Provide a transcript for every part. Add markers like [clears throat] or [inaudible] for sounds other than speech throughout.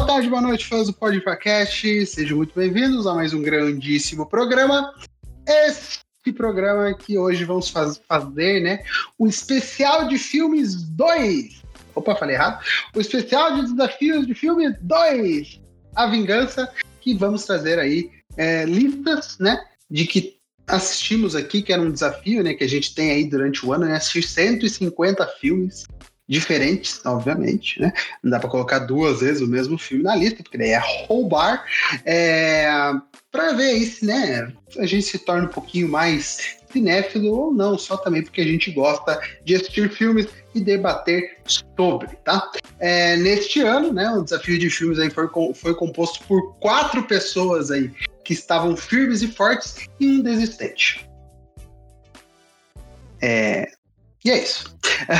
boa tarde, boa noite, fãs do Podcast. Sejam muito bem-vindos a mais um grandíssimo programa. Esse programa que hoje vamos faz, fazer, né? O especial de filmes 2. Opa, falei errado. O especial de desafios de filmes 2. A Vingança, que vamos trazer aí é, listas, né? De que assistimos aqui, que era um desafio, né? Que a gente tem aí durante o ano, né? Assistir 150 filmes diferentes, obviamente, né? Não dá para colocar duas vezes o mesmo filme na lista, porque daí é roubar. É, para ver se, né, a gente se torna um pouquinho mais cinéfilo ou não, só também porque a gente gosta de assistir filmes e debater sobre, tá? É, neste ano, né, o desafio de filmes aí foi, foi composto por quatro pessoas aí que estavam firmes e fortes e um desistente. É, e é isso.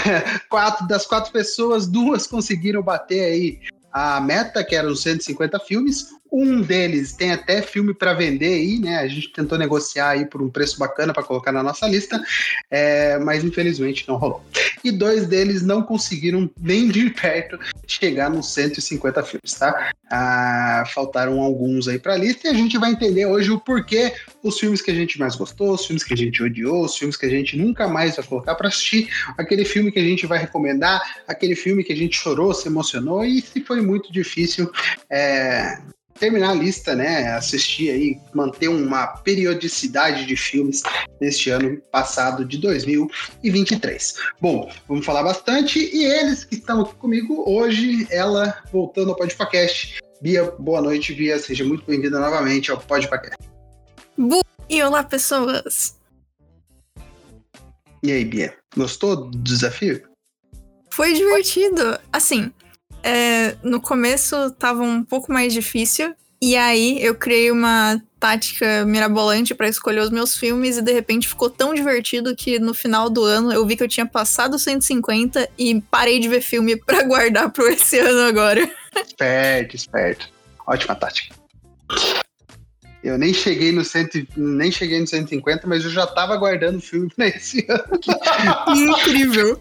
[laughs] quatro, das quatro pessoas, duas conseguiram bater aí a meta, que eram 150 filmes. Um deles tem até filme para vender aí, né? A gente tentou negociar aí por um preço bacana para colocar na nossa lista, é, mas infelizmente não rolou. E dois deles não conseguiram nem de perto chegar nos 150 filmes, tá? Ah, faltaram alguns aí para a lista e a gente vai entender hoje o porquê os filmes que a gente mais gostou, os filmes que a gente odiou, os filmes que a gente nunca mais vai colocar para assistir, aquele filme que a gente vai recomendar, aquele filme que a gente chorou, se emocionou e se foi muito difícil é, terminar a lista, né? Assistir aí, manter uma periodicidade de filmes neste ano passado de 2023. Bom, vamos falar bastante e eles que estão aqui comigo hoje, ela voltando ao Podpacast. Bia, boa noite, Bia. Seja muito bem-vinda novamente ao Podpacast. Bu e olá, pessoas. E aí, Bia? Gostou do desafio? Foi divertido. Assim, é, no começo tava um pouco mais difícil. E aí eu criei uma tática mirabolante para escolher os meus filmes e de repente ficou tão divertido que no final do ano eu vi que eu tinha passado 150 e parei de ver filme para [laughs] guardar pro esse ano agora. Esperto, esperto. Ótima tática. Eu nem cheguei no cento, nem cheguei no 150, mas eu já tava guardando o filme pra esse [laughs] ano. Incrível!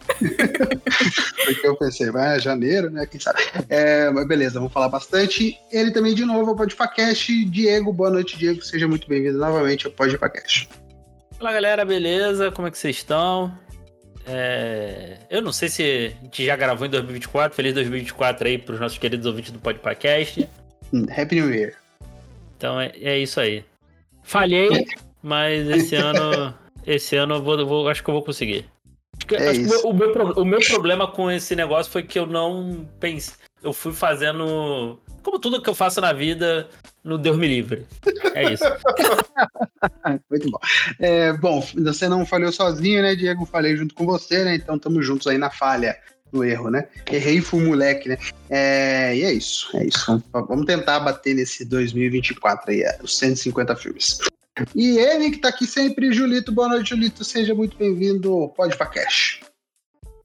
Porque eu pensei, vai, é janeiro, né? Quem sabe? É, mas beleza, vamos falar bastante. Ele também, de novo, é o Podpacast. Diego, boa noite, Diego. Seja muito bem-vindo novamente ao Podpacast. Fala, galera, beleza? Como é que vocês estão? É... Eu não sei se a gente já gravou em 2024. Feliz 2024 aí pros nossos queridos ouvintes do Podpacast. Happy New Year. Então é, é isso aí. Falhei, mas esse [laughs] ano. Esse ano eu vou, vou, acho que eu vou conseguir. É acho o, meu, o meu problema com esse negócio foi que eu não pensei. Eu fui fazendo. Como tudo que eu faço na vida, no Deus me livre. É isso. [laughs] Muito bom. É, bom, você não falhou sozinho, né, Diego? Falei junto com você, né? Então estamos juntos aí na falha no erro, né? Errei fui moleque, né? É, e é isso, é isso. Vamos tentar bater nesse 2024 aí, é, os 150 filmes. E ele que tá aqui sempre, Julito. Boa noite, Julito. Seja muito bem-vindo. Pode pra cash.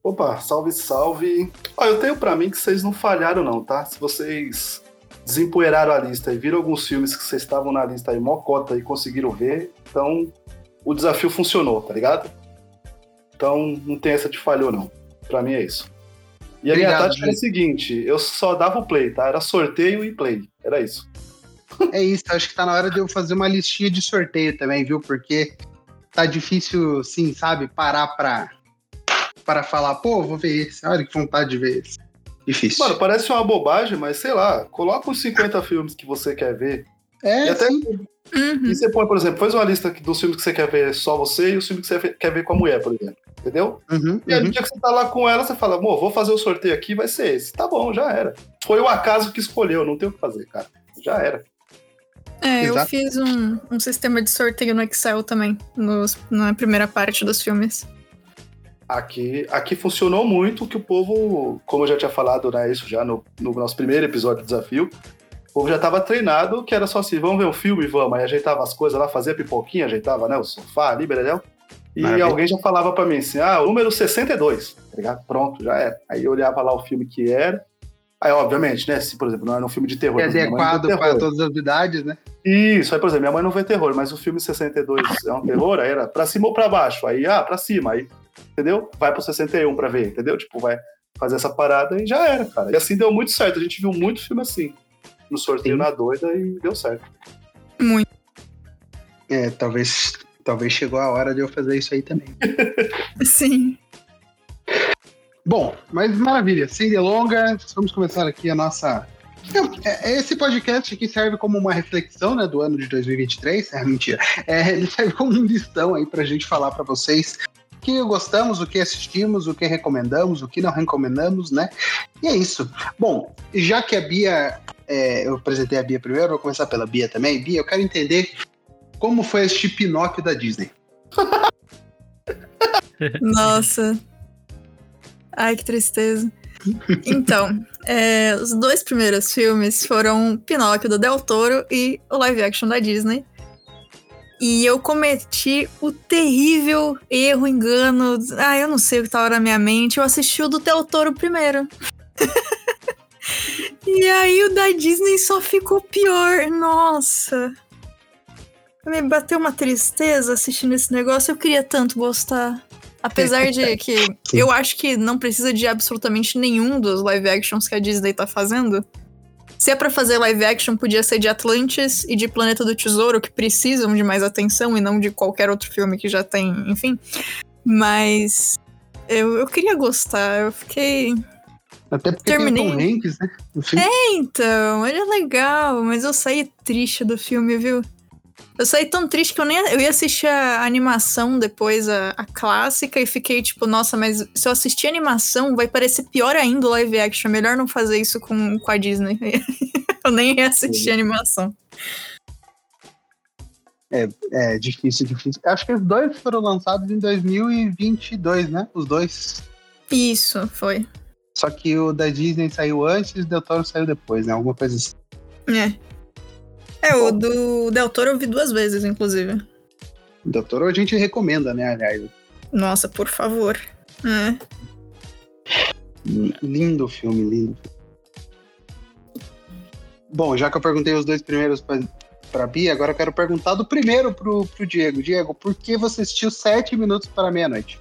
Opa, salve, salve. Ó, eu tenho para mim que vocês não falharam, não, tá? Se vocês desempoeiraram a lista e viram alguns filmes que vocês estavam na lista aí, mocota, e conseguiram ver, então o desafio funcionou, tá ligado? Então não tem essa de falhou, não. Pra mim é isso. E a minha tática era a seguinte: eu só dava o play, tá? Era sorteio e play. Era isso. É isso, acho que tá na hora de eu fazer uma listinha de sorteio também, viu? Porque tá difícil, sim, sabe, parar pra, para falar, pô, vou ver esse, olha que vontade de ver esse. Difícil. Mano, parece uma bobagem, mas sei lá, coloca os 50 filmes que você quer ver. É, e até sim. Uhum. E você põe, por exemplo, faz uma lista dos filmes que você quer ver só você e os filmes que você quer ver com a mulher, por exemplo. Entendeu? Uhum, e aí, uhum. no dia que você tá lá com ela, você fala, amor, vou fazer o sorteio aqui, vai ser esse. Tá bom, já era. Foi o acaso que escolheu, não tem o que fazer, cara. Já era. É, Exato. eu fiz um, um sistema de sorteio no Excel também, nos, na primeira parte dos filmes. Aqui, aqui funcionou muito que o povo, como eu já tinha falado, né, isso já no, no nosso primeiro episódio do desafio, povo já estava treinado, que era só assim, vamos ver um filme, vamos. Aí ajeitava as coisas lá, fazia pipoquinha, ajeitava né, o sofá ali, beleza? E Maravilha. alguém já falava para mim assim, ah, o número 62, tá ligado? Pronto, já era. Aí eu olhava lá o filme que era. Aí, obviamente, né? Se, por exemplo, não era um filme de terror. É adequado para todas as idades, né? Isso, aí, por exemplo, minha mãe não vê terror, mas o filme 62 é um terror, aí era pra cima ou pra baixo. Aí, ah, pra cima, aí, entendeu? Vai pro 61 pra ver, entendeu? Tipo, vai fazer essa parada e já era, cara. E assim deu muito certo, a gente viu muito filme assim. No sorteio Sim. na doida e deu certo. Muito. É, talvez, talvez chegou a hora de eu fazer isso aí também. [laughs] Sim. Bom, mas maravilha, sem delongas, vamos começar aqui a nossa. É, é, esse podcast aqui serve como uma reflexão né, do ano de 2023. É mentira. É, ele serve como um listão aí pra gente falar para vocês o que gostamos, o que assistimos, o que recomendamos, o que não recomendamos, né? E é isso. Bom, já que a Bia. É, eu apresentei a Bia primeiro, vou começar pela Bia também. Bia, eu quero entender como foi este Pinóquio da Disney. [laughs] Nossa. Ai, que tristeza. Então, é, os dois primeiros filmes foram Pinóquio do Del Toro e o live action da Disney. E eu cometi o terrível erro, engano. Ah, eu não sei o que estava na minha mente. Eu assisti o do Del Toro primeiro. [laughs] e aí o da Disney só ficou pior. Nossa. Me bateu uma tristeza assistindo esse negócio. Eu queria tanto gostar. Apesar de que eu acho que não precisa de absolutamente nenhum dos live actions que a Disney tá fazendo. Se é pra fazer live action, podia ser de Atlantis e de Planeta do Tesouro, que precisam de mais atenção e não de qualquer outro filme que já tem, enfim. Mas eu, eu queria gostar, eu fiquei. Até porque Terminei. tem o Tom Hanks, né? É, então, ele é legal, mas eu saí triste do filme, viu? Eu saí tão triste que eu nem eu ia assistir a animação depois, a, a clássica, e fiquei tipo, nossa, mas se eu assistir a animação, vai parecer pior ainda o live action. É melhor não fazer isso com, com a Disney. [laughs] eu nem ia assistir a animação. É, é difícil, difícil. Acho que os dois foram lançados em 2022, né? Os dois. Isso, foi. Só que o da Disney saiu antes e o Del Toro saiu depois, né? Alguma coisa assim. É. É, o do Del Toro eu vi duas vezes, inclusive. O Del Toro a gente recomenda, né, aliás. Nossa, por favor. É. Lindo filme, lindo. Bom, já que eu perguntei os dois primeiros pra, pra Bia, agora eu quero perguntar do primeiro pro, pro Diego. Diego, por que você assistiu sete minutos para meia-noite?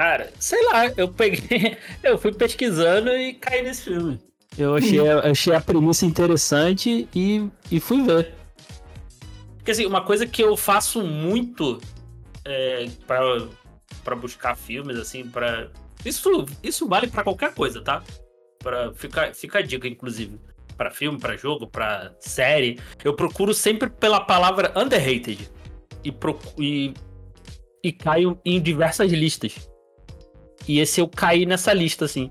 Cara, sei lá, eu peguei. [laughs] Eu fui pesquisando e caí nesse filme. Eu achei, achei a premissa interessante e, e fui ver. Porque assim, uma coisa que eu faço muito é, para buscar filmes, assim, para isso, isso vale para qualquer coisa, tá? Para ficar fica a dica, inclusive. para filme, para jogo, para série. Eu procuro sempre pela palavra underrated. E, e, e caio em diversas listas. E esse eu caí nessa lista, assim.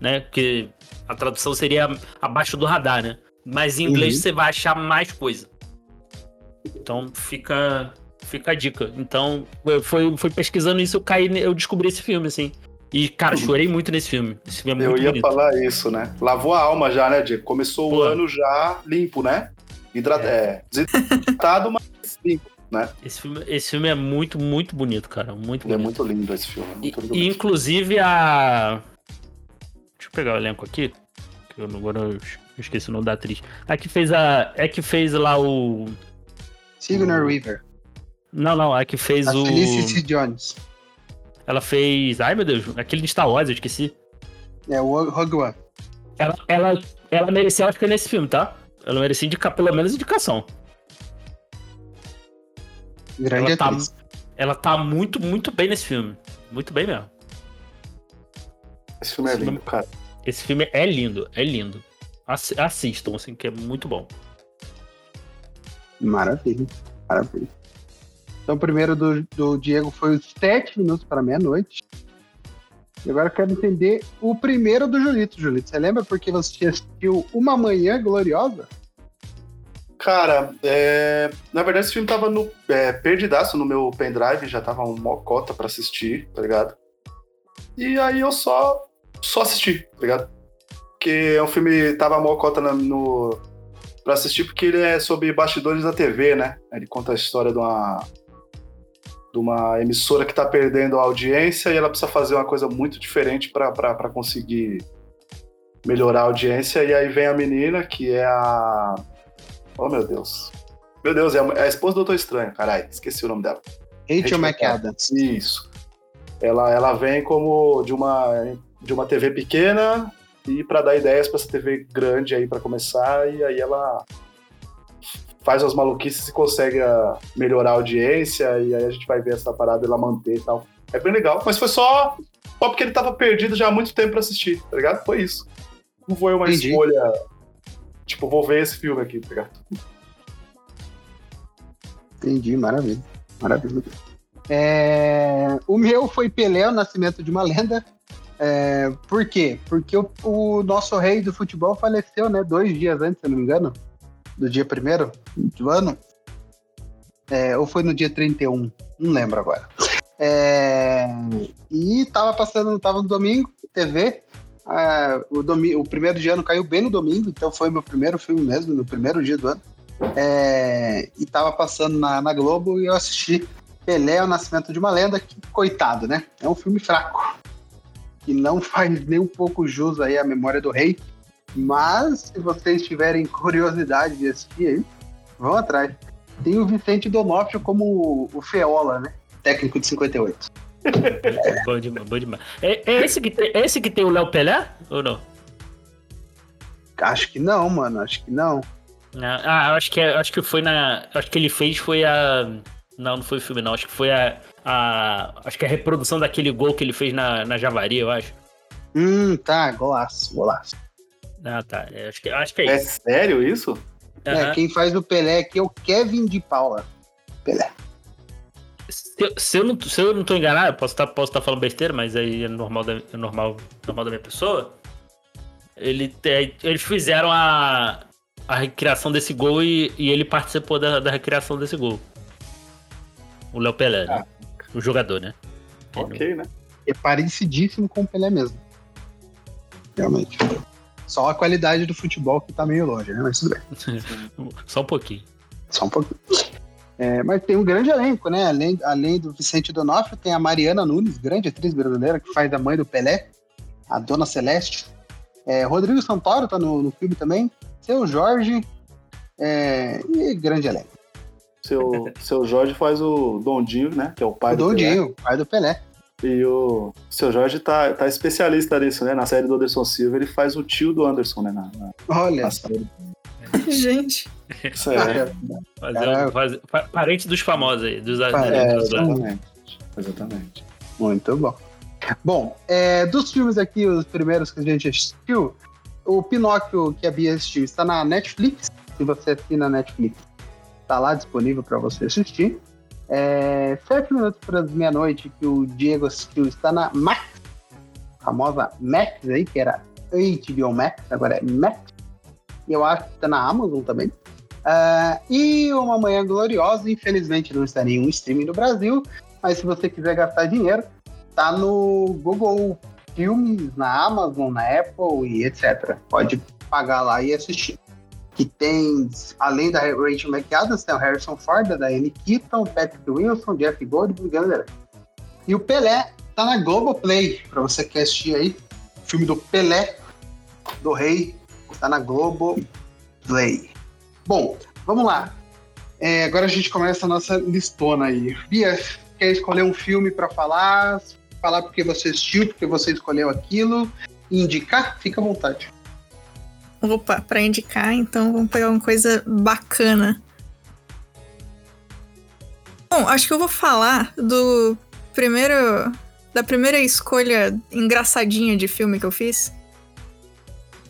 Né? Porque a tradução seria abaixo do radar, né? Mas em inglês uhum. você vai achar mais coisa. Então fica fica a dica. Então, eu fui, fui pesquisando isso, eu caí, eu descobri esse filme, assim. E, cara, chorei muito nesse filme. Esse filme é eu ia bonito. falar isso, né? Lavou a alma já, né, Diego? Começou Pô. o ano já limpo, né? Hidrat... É. é desidratado, mas limpo. Né? Esse filme, esse filme é muito, muito bonito, cara. Muito bonito. É muito lindo esse filme. É muito e, inclusive a. Deixa eu pegar o elenco aqui. Que eu, agora eu esqueci o nome da atriz. A que fez a. É que fez lá o. Sigourney Weaver. Não, não, a que fez a o. Felicity Jones. Ela fez. Ai meu Deus, aquele de Star Wars, eu esqueci. É, o Rogue One. Ela, ela, ela merecia, acho que nesse filme, tá? Ela merecia indicar pelo menos indicação. Grande ela tá atriz. tá, ela tá muito, muito bem nesse filme. Muito bem mesmo. Esse filme é lindo, filme, cara. Esse filme é lindo, é lindo. Assistam, assim, que é muito bom. Maravilha, maravilha. Então, o primeiro do, do Diego foi os sete minutos para meia-noite. E agora eu quero entender o primeiro do Julito. Julito, você lembra porque você assistiu Uma Manhã Gloriosa? Cara, é... na verdade esse filme tava no é, perdidaço no meu pendrive, já tava uma cota para assistir, tá ligado? E aí eu só só assisti, tá ligado? Porque é um filme, tava mal cota no, pra assistir, porque ele é sobre bastidores da TV, né? Ele conta a história de uma, de uma emissora que tá perdendo a audiência e ela precisa fazer uma coisa muito diferente para conseguir melhorar a audiência. E aí vem a menina, que é a. Oh, meu Deus. Meu Deus, é a, é esposa do Doutor Estranho, caralho, esqueci o nome dela. Rachel McAdams. Isso. Ela, ela vem como de uma de uma TV pequena e para dar ideias para essa TV grande aí para começar, e aí ela faz as maluquices e consegue ah, melhorar a audiência, e aí a gente vai ver essa parada ela manter e tal. É bem legal, mas foi só, só porque ele tava perdido já há muito tempo pra assistir, tá ligado? Foi isso. Não foi uma Entendi. escolha, tipo, vou ver esse filme aqui, tá ligado? Entendi, maravilha. Maravilha. É... O meu foi Pelé, o Nascimento de uma Lenda. É... Por quê? Porque o, o, nosso rei do futebol faleceu, né? Dois dias antes, se não me engano. Do dia primeiro do ano. É... Ou foi no dia 31? Não lembro agora. É... E tava passando, tava no domingo, TV. É... o, o primeiro dia ano caiu bem no domingo, então foi meu primeiro filme mesmo, no primeiro dia do ano. É, e tava passando na, na, Globo e eu assisti Pelé, o Nascimento de uma Lenda, que, coitado, né? É um filme fraco. Que não [laughs] faz nem um pouco jus aí à memória do rei. Mas, se vocês tiverem curiosidade de assistir aí, vão atrás. Tem o Vicente Donofrio como o, o Feola, né? Técnico de 58. É. [laughs] bom demais, bom demais. É, é, esse que tem, é esse que tem o Léo Pelé? Ou não? Acho que não, mano. Acho que não. Ah, acho que, é, acho que foi na. Acho que ele fez foi a. Não, não foi o filme, não. Acho que foi a. a acho que a reprodução daquele gol que ele fez na, na Javari, eu acho. Hum, tá, golaço, golaço. Ah, tá. É, acho que, acho que é, é isso. É sério isso? Uhum. É, quem faz o Pelé aqui é o Kevin de Paula. Pelé. Se, eu não, se eu não tô enganado, posso estar tá, posso tá falando besteira, mas aí é normal da, é normal, normal da minha pessoa. Ele, eles fizeram a, a recriação desse gol e, e ele participou da, da recriação desse gol. O Léo Pelé, né? ah. né? O jogador, né? Ok, né? É parecidíssimo com o Pelé mesmo. Realmente. Só a qualidade do futebol que tá meio longe, né? Mas tudo bem. [laughs] Só um pouquinho. Só um pouquinho. É, mas tem um grande elenco, né? Além, além do Vicente Donofrio, tem a Mariana Nunes, grande atriz brasileira, que faz a mãe do Pelé, a Dona Celeste. É, Rodrigo Santoro tá no, no filme também seu Jorge é, e grande elenco. Seu, seu Jorge faz o Dondinho, né? Que é o pai o do Dondinho, Pelé. pai do Pelé. E o seu Jorge tá, tá especialista nisso, né? Na série do Anderson Silva, ele faz o tio do Anderson, né? Na, na, Olha. Na série. [laughs] Gente. Sério. Fazer, fazer, parente dos famosos aí, dos é, exatamente. exatamente. Muito bom. Bom, é, dos filmes aqui, os primeiros que a gente assistiu, o Pinóquio que a Bia assistiu está na Netflix. Se você assina a Netflix, está lá disponível para você assistir. É, Sete minutos para meia-noite que o Diego assistiu está na Max, famosa Max aí, que era HBO Max, agora é Max. Eu acho que está na Amazon também. Uh, e Uma Manhã Gloriosa, infelizmente não está em nenhum streaming no Brasil, mas se você quiser gastar dinheiro, está no Google filmes na Amazon, na Apple e etc. Pode pagar lá e assistir. Que tem, além da Rachel McAdams, tem o Harrison Ford, da Diane Keaton, Patrick Wilson, Jeff Goldblum, galera. E o Pelé tá na Globoplay, para você que assistir aí. O filme do Pelé, do Rei, tá na Globoplay. Bom, vamos lá. É, agora a gente começa a nossa listona aí. Bia, quer escolher um filme para falar? falar porque você assistiu, porque você escolheu aquilo, indicar, fica à vontade. Opa, para indicar, então vamos pegar uma coisa bacana. Bom, acho que eu vou falar do primeiro. da primeira escolha engraçadinha de filme que eu fiz.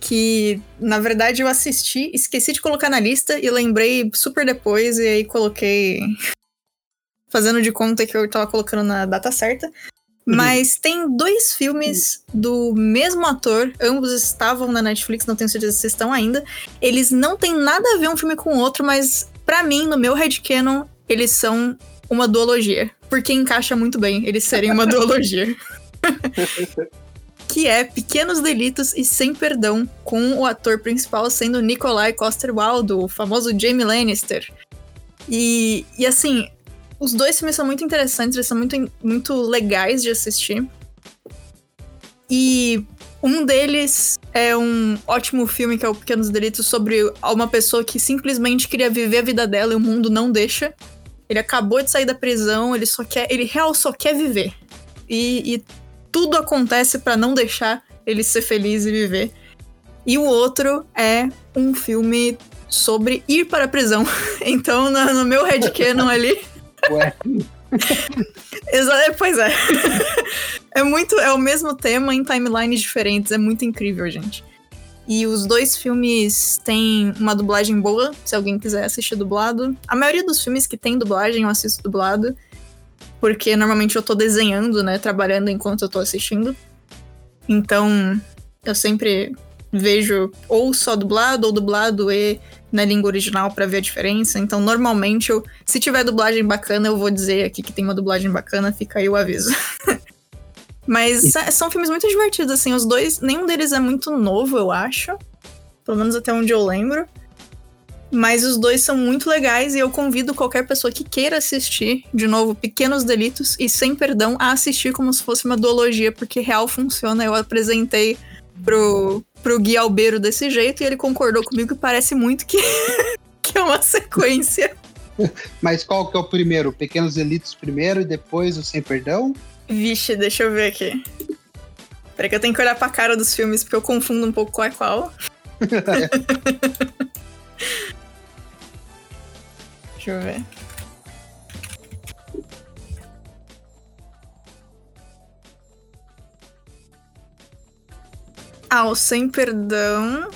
Que, na verdade, eu assisti, esqueci de colocar na lista e lembrei super depois, e aí coloquei. [laughs] Fazendo de conta que eu tava colocando na data certa. Uhum. Mas tem dois filmes do mesmo ator, ambos estavam na Netflix, não tenho certeza se estão ainda. Eles não têm nada a ver um filme com o outro, mas para mim, no meu headcanon, eles são uma duologia. Porque encaixa muito bem eles serem uma [laughs] duologia. [laughs] que é Pequenos Delitos e Sem Perdão, com o ator principal sendo Nikolai Coster-Waldau, o famoso Jamie Lannister. E, e assim, os dois filmes são muito interessantes, eles são muito, muito legais de assistir. E um deles é um ótimo filme que é o Pequenos Delitos sobre uma pessoa que simplesmente queria viver a vida dela e o mundo não deixa. Ele acabou de sair da prisão, ele só quer, ele real só quer viver. E, e tudo acontece para não deixar ele ser feliz e viver. E o outro é um filme sobre ir para a prisão. [laughs] Então, no, no meu headcanon [laughs] ali. Ué. pois é. [laughs] é muito. É o mesmo tema em timelines diferentes. É muito incrível, gente. E os dois filmes têm uma dublagem boa, se alguém quiser assistir dublado. A maioria dos filmes que tem dublagem eu assisto dublado. Porque normalmente eu tô desenhando, né? Trabalhando enquanto eu tô assistindo. Então, eu sempre vejo ou só dublado ou dublado e na língua original para ver a diferença. Então, normalmente, eu, se tiver dublagem bacana, eu vou dizer aqui que tem uma dublagem bacana, fica aí o aviso. [laughs] Mas são filmes muito divertidos, assim, os dois, nenhum deles é muito novo, eu acho. Pelo menos até onde eu lembro. Mas os dois são muito legais e eu convido qualquer pessoa que queira assistir, de novo, Pequenos Delitos e Sem Perdão, a assistir como se fosse uma duologia, porque real funciona. Eu apresentei pro, pro Gui Albeiro desse jeito e ele concordou comigo que parece muito que, [laughs] que é uma sequência. [laughs] Mas qual que é o primeiro? Pequenos Delitos primeiro e depois o Sem Perdão? Vixe, deixa eu ver aqui. Peraí que eu tenho que olhar pra cara dos filmes, porque eu confundo um pouco qual é [laughs] qual. Deixa eu ver. Ah, o Sem Perdão.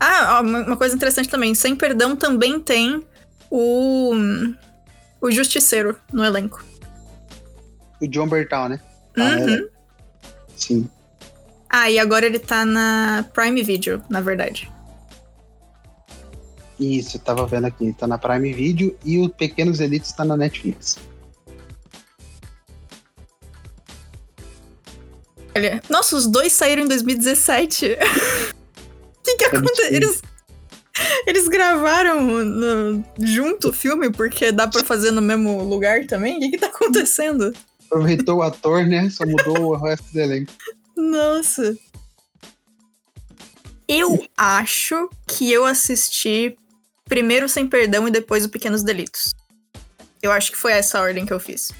Ah, uma coisa interessante também. Sem Perdão também tem o. O Justiceiro no elenco. O John Bertal, né? Uhum. Sim. Ah, e agora ele tá na Prime Video, na verdade. Isso, tava vendo aqui. Tá na Prime Video e o Pequenos Elites tá na Netflix. Olha, nossa, os dois saíram em 2017. O [laughs] que que aconteceu? Eles, eles gravaram no, junto o filme porque dá pra fazer no mesmo lugar também? O que que tá acontecendo? Aproveitou o ator, né? Só mudou o resto do elenco. Nossa. Eu acho que eu assisti primeiro Sem Perdão e depois o Pequenos Delitos. Eu acho que foi essa a ordem que eu fiz.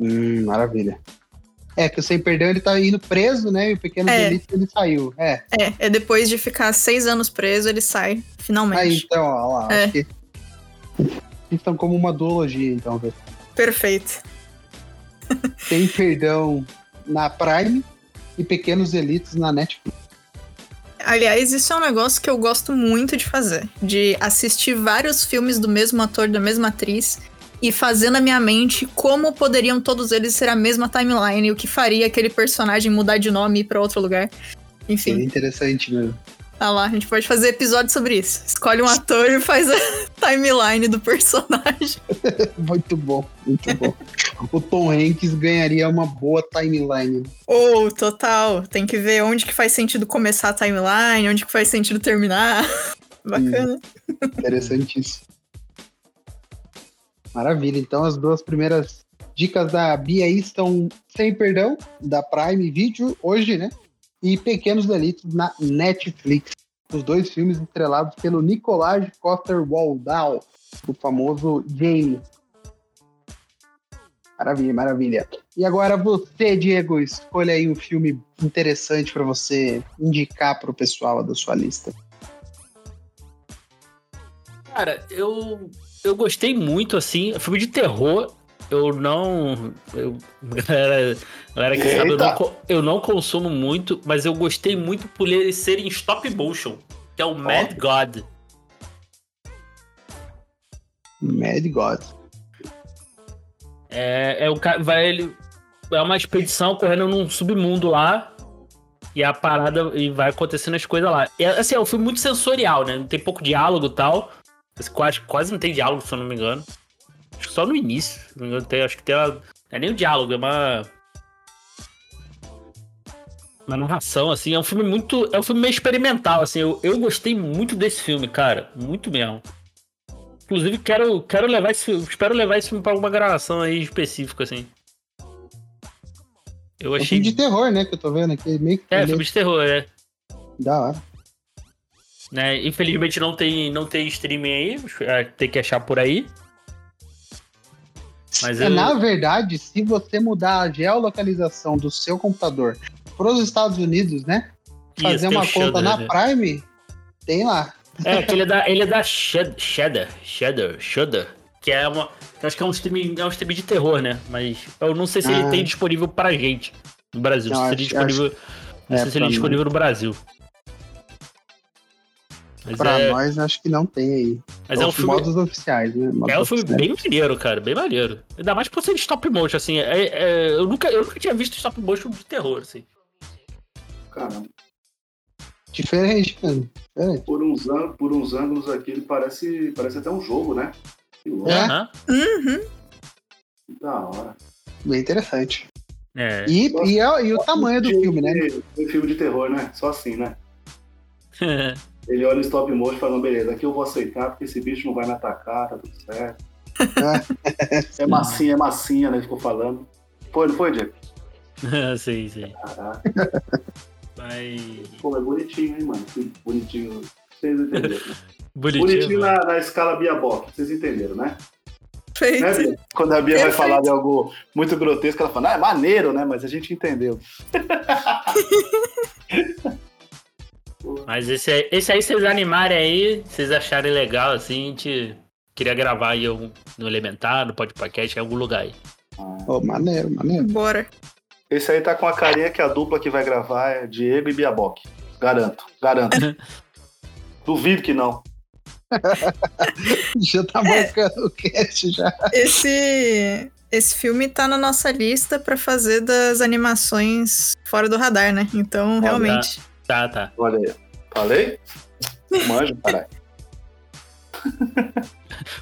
Hum, maravilha. É, que o Sem Perdão ele tá indo preso, né? E o Pequeno é. Delitos ele saiu. É. é. É, depois de ficar seis anos preso, ele sai, finalmente. Aí, então, ó lá. É. Que... Então, como uma duologia, então. Perfeito. Tem Perdão na Prime e Pequenos Delitos na Netflix. Aliás, isso é um negócio que eu gosto muito de fazer. De assistir vários filmes do mesmo ator, da mesma atriz, e fazer na minha mente como poderiam todos eles ser a mesma timeline, o que faria aquele personagem mudar de nome e ir pra outro lugar. Enfim. É interessante mesmo. Ah lá, a gente pode fazer episódio sobre isso. Escolhe um ator e faz a [laughs] timeline do personagem. [laughs] muito bom, muito bom. o Tom Hanks ganharia uma boa timeline. Ou, oh, total. Tem que ver onde que faz sentido começar a timeline, onde que faz sentido terminar. [laughs] Bacana. Hum, interessantíssimo. Maravilha. Então, as duas primeiras dicas da Bia aí estão sem perdão, da Prime Video, hoje, né? E Pequenos Delitos na Netflix. Os dois filmes estrelados pelo Nicolás Coster Waldau, o famoso Jamie. Maravilha, maravilha. E agora você, Diego, escolha aí um filme interessante para você indicar para o pessoal da sua lista. Cara, eu, eu gostei muito, assim. Filme de terror eu não. Eu, [laughs] galera, galera que sabe, eu não, eu não, consumo muito, mas eu gostei muito por ele ser em stop motion, que é o Mad God. Mad God. É, é o cara. Vai ele. É uma expedição correndo num submundo lá. E a parada. E vai acontecendo as coisas lá. É, assim, é um filme muito sensorial, né? Tem pouco diálogo e tal. Quase, quase não tem diálogo, se eu não me engano. Acho que só no início. Tem, acho que tem uma. Não é nem um diálogo, é uma. Uma narração, assim. É um filme muito. É um filme meio experimental, assim. Eu, eu gostei muito desse filme, cara. Muito mesmo. Inclusive, quero, quero levar esse Espero levar esse filme pra alguma gravação aí específica, assim. Eu achei. É um filme de terror, né? Que eu tô vendo aqui. Meio que é, meio... filme de terror, é. Da hora. Né? Infelizmente não tem, não tem streaming aí, é, tem que achar por aí. Mas é, eu... Na verdade, se você mudar a geolocalização do seu computador para os Estados Unidos, né? fazer uma conta na né? Prime, tem lá. É, que ele é da, ele é da Shudder, Shudder, Shudder, que é uma, acho que é um stream, é um stream de terror, né? Mas eu não sei se ah. ele tem disponível pra gente no Brasil. Não, se acho, disponível, acho... não sei é, se ele é disponível no Brasil. Mas pra é... nós, acho que não tem aí. Mas é, é um filme. Modos oficiais, né? Modos é um filme bem maneiro, cara. Bem maneiro. Ainda mais por ser de stop motion, assim. É, é, eu, nunca, eu nunca tinha visto stop motion de terror, assim. Caramba. Diferente, mano. Diferente. Por, uns, por uns ângulos aqui, ele parece, parece até um jogo, né? É? Uhum. Da hora. Bem interessante. É. E, e, é, e o tamanho do filme, né? Um filme de terror, né? Só assim, né? [laughs] Ele olha o stop motion e fala, beleza, aqui eu vou aceitar porque esse bicho não vai me atacar, tá tudo certo. é massinha, é massinha, né? Ele ficou falando. Foi, não foi, Diego? [laughs] sim, sim. Caraca. Mas... Pô, é bonitinho, hein, mano? Bonitinho. Vocês entenderam. [laughs] Bonitinho, bonitinho na, na, escala Bia Bock, vocês entenderam, né? Feito. Né, Quando a Bia Perfeito. vai falar de algo muito grotesco, ela fala, ah, é maneiro, né? Mas a gente entendeu. [laughs] Mas esse aí, esse aí, vocês animarem aí, vocês acharem legal, assim, a gente queria gravar aí no Elementar, no Podcast, em algum lugar aí. Oh, maneiro, maneiro. Bora. Esse aí tá com a carinha que a dupla que vai gravar é Diego e Biaboc. Garanto, garanto. [laughs] Duvido que não. [laughs] já tá marcando o cast já. Esse, esse filme tá na nossa lista para fazer das animações fora do radar, né? Então, Olha, realmente. Tá, tá. Olha aí. Falei? Manjo, caralho. [laughs]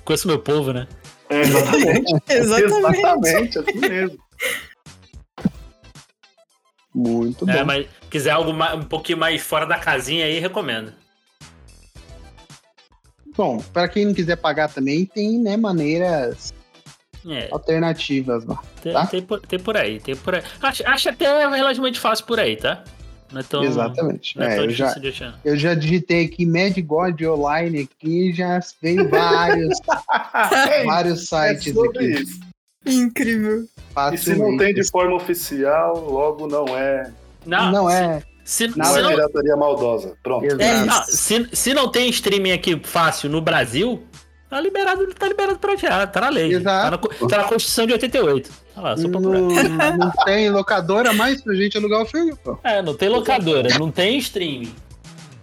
Conheço meu povo, né? É, exatamente. [laughs] exatamente. Exatamente, assim mesmo. Muito é, bom. É, mas quiser algo mais, um pouquinho mais fora da casinha aí, recomendo. Bom, para quem não quiser pagar também, tem né, maneiras é. alternativas lá. Tem, tá? tem, por, tem por aí, tem por aí. Acho, acho até relativamente fácil por aí, tá? Não é tão, Exatamente. Não é, é tão eu, já, eu já digitei aqui Mad God Online aqui já veio vários, [laughs] vários sites é aqui. Isso. Incrível. E se não tem de forma oficial, logo não é. Não, não é. Se, não se é não... pirataria maldosa. Pronto. É, não, se, se não tem streaming aqui fácil no Brasil, tá liberado, tá liberado pra já, tá na lei. Exato. Tá na, tá na Constituição de 88. Tá lá, só não, não tem locadora mais pra gente alugar o filme, pô. É, não tem locadora, não tem streaming.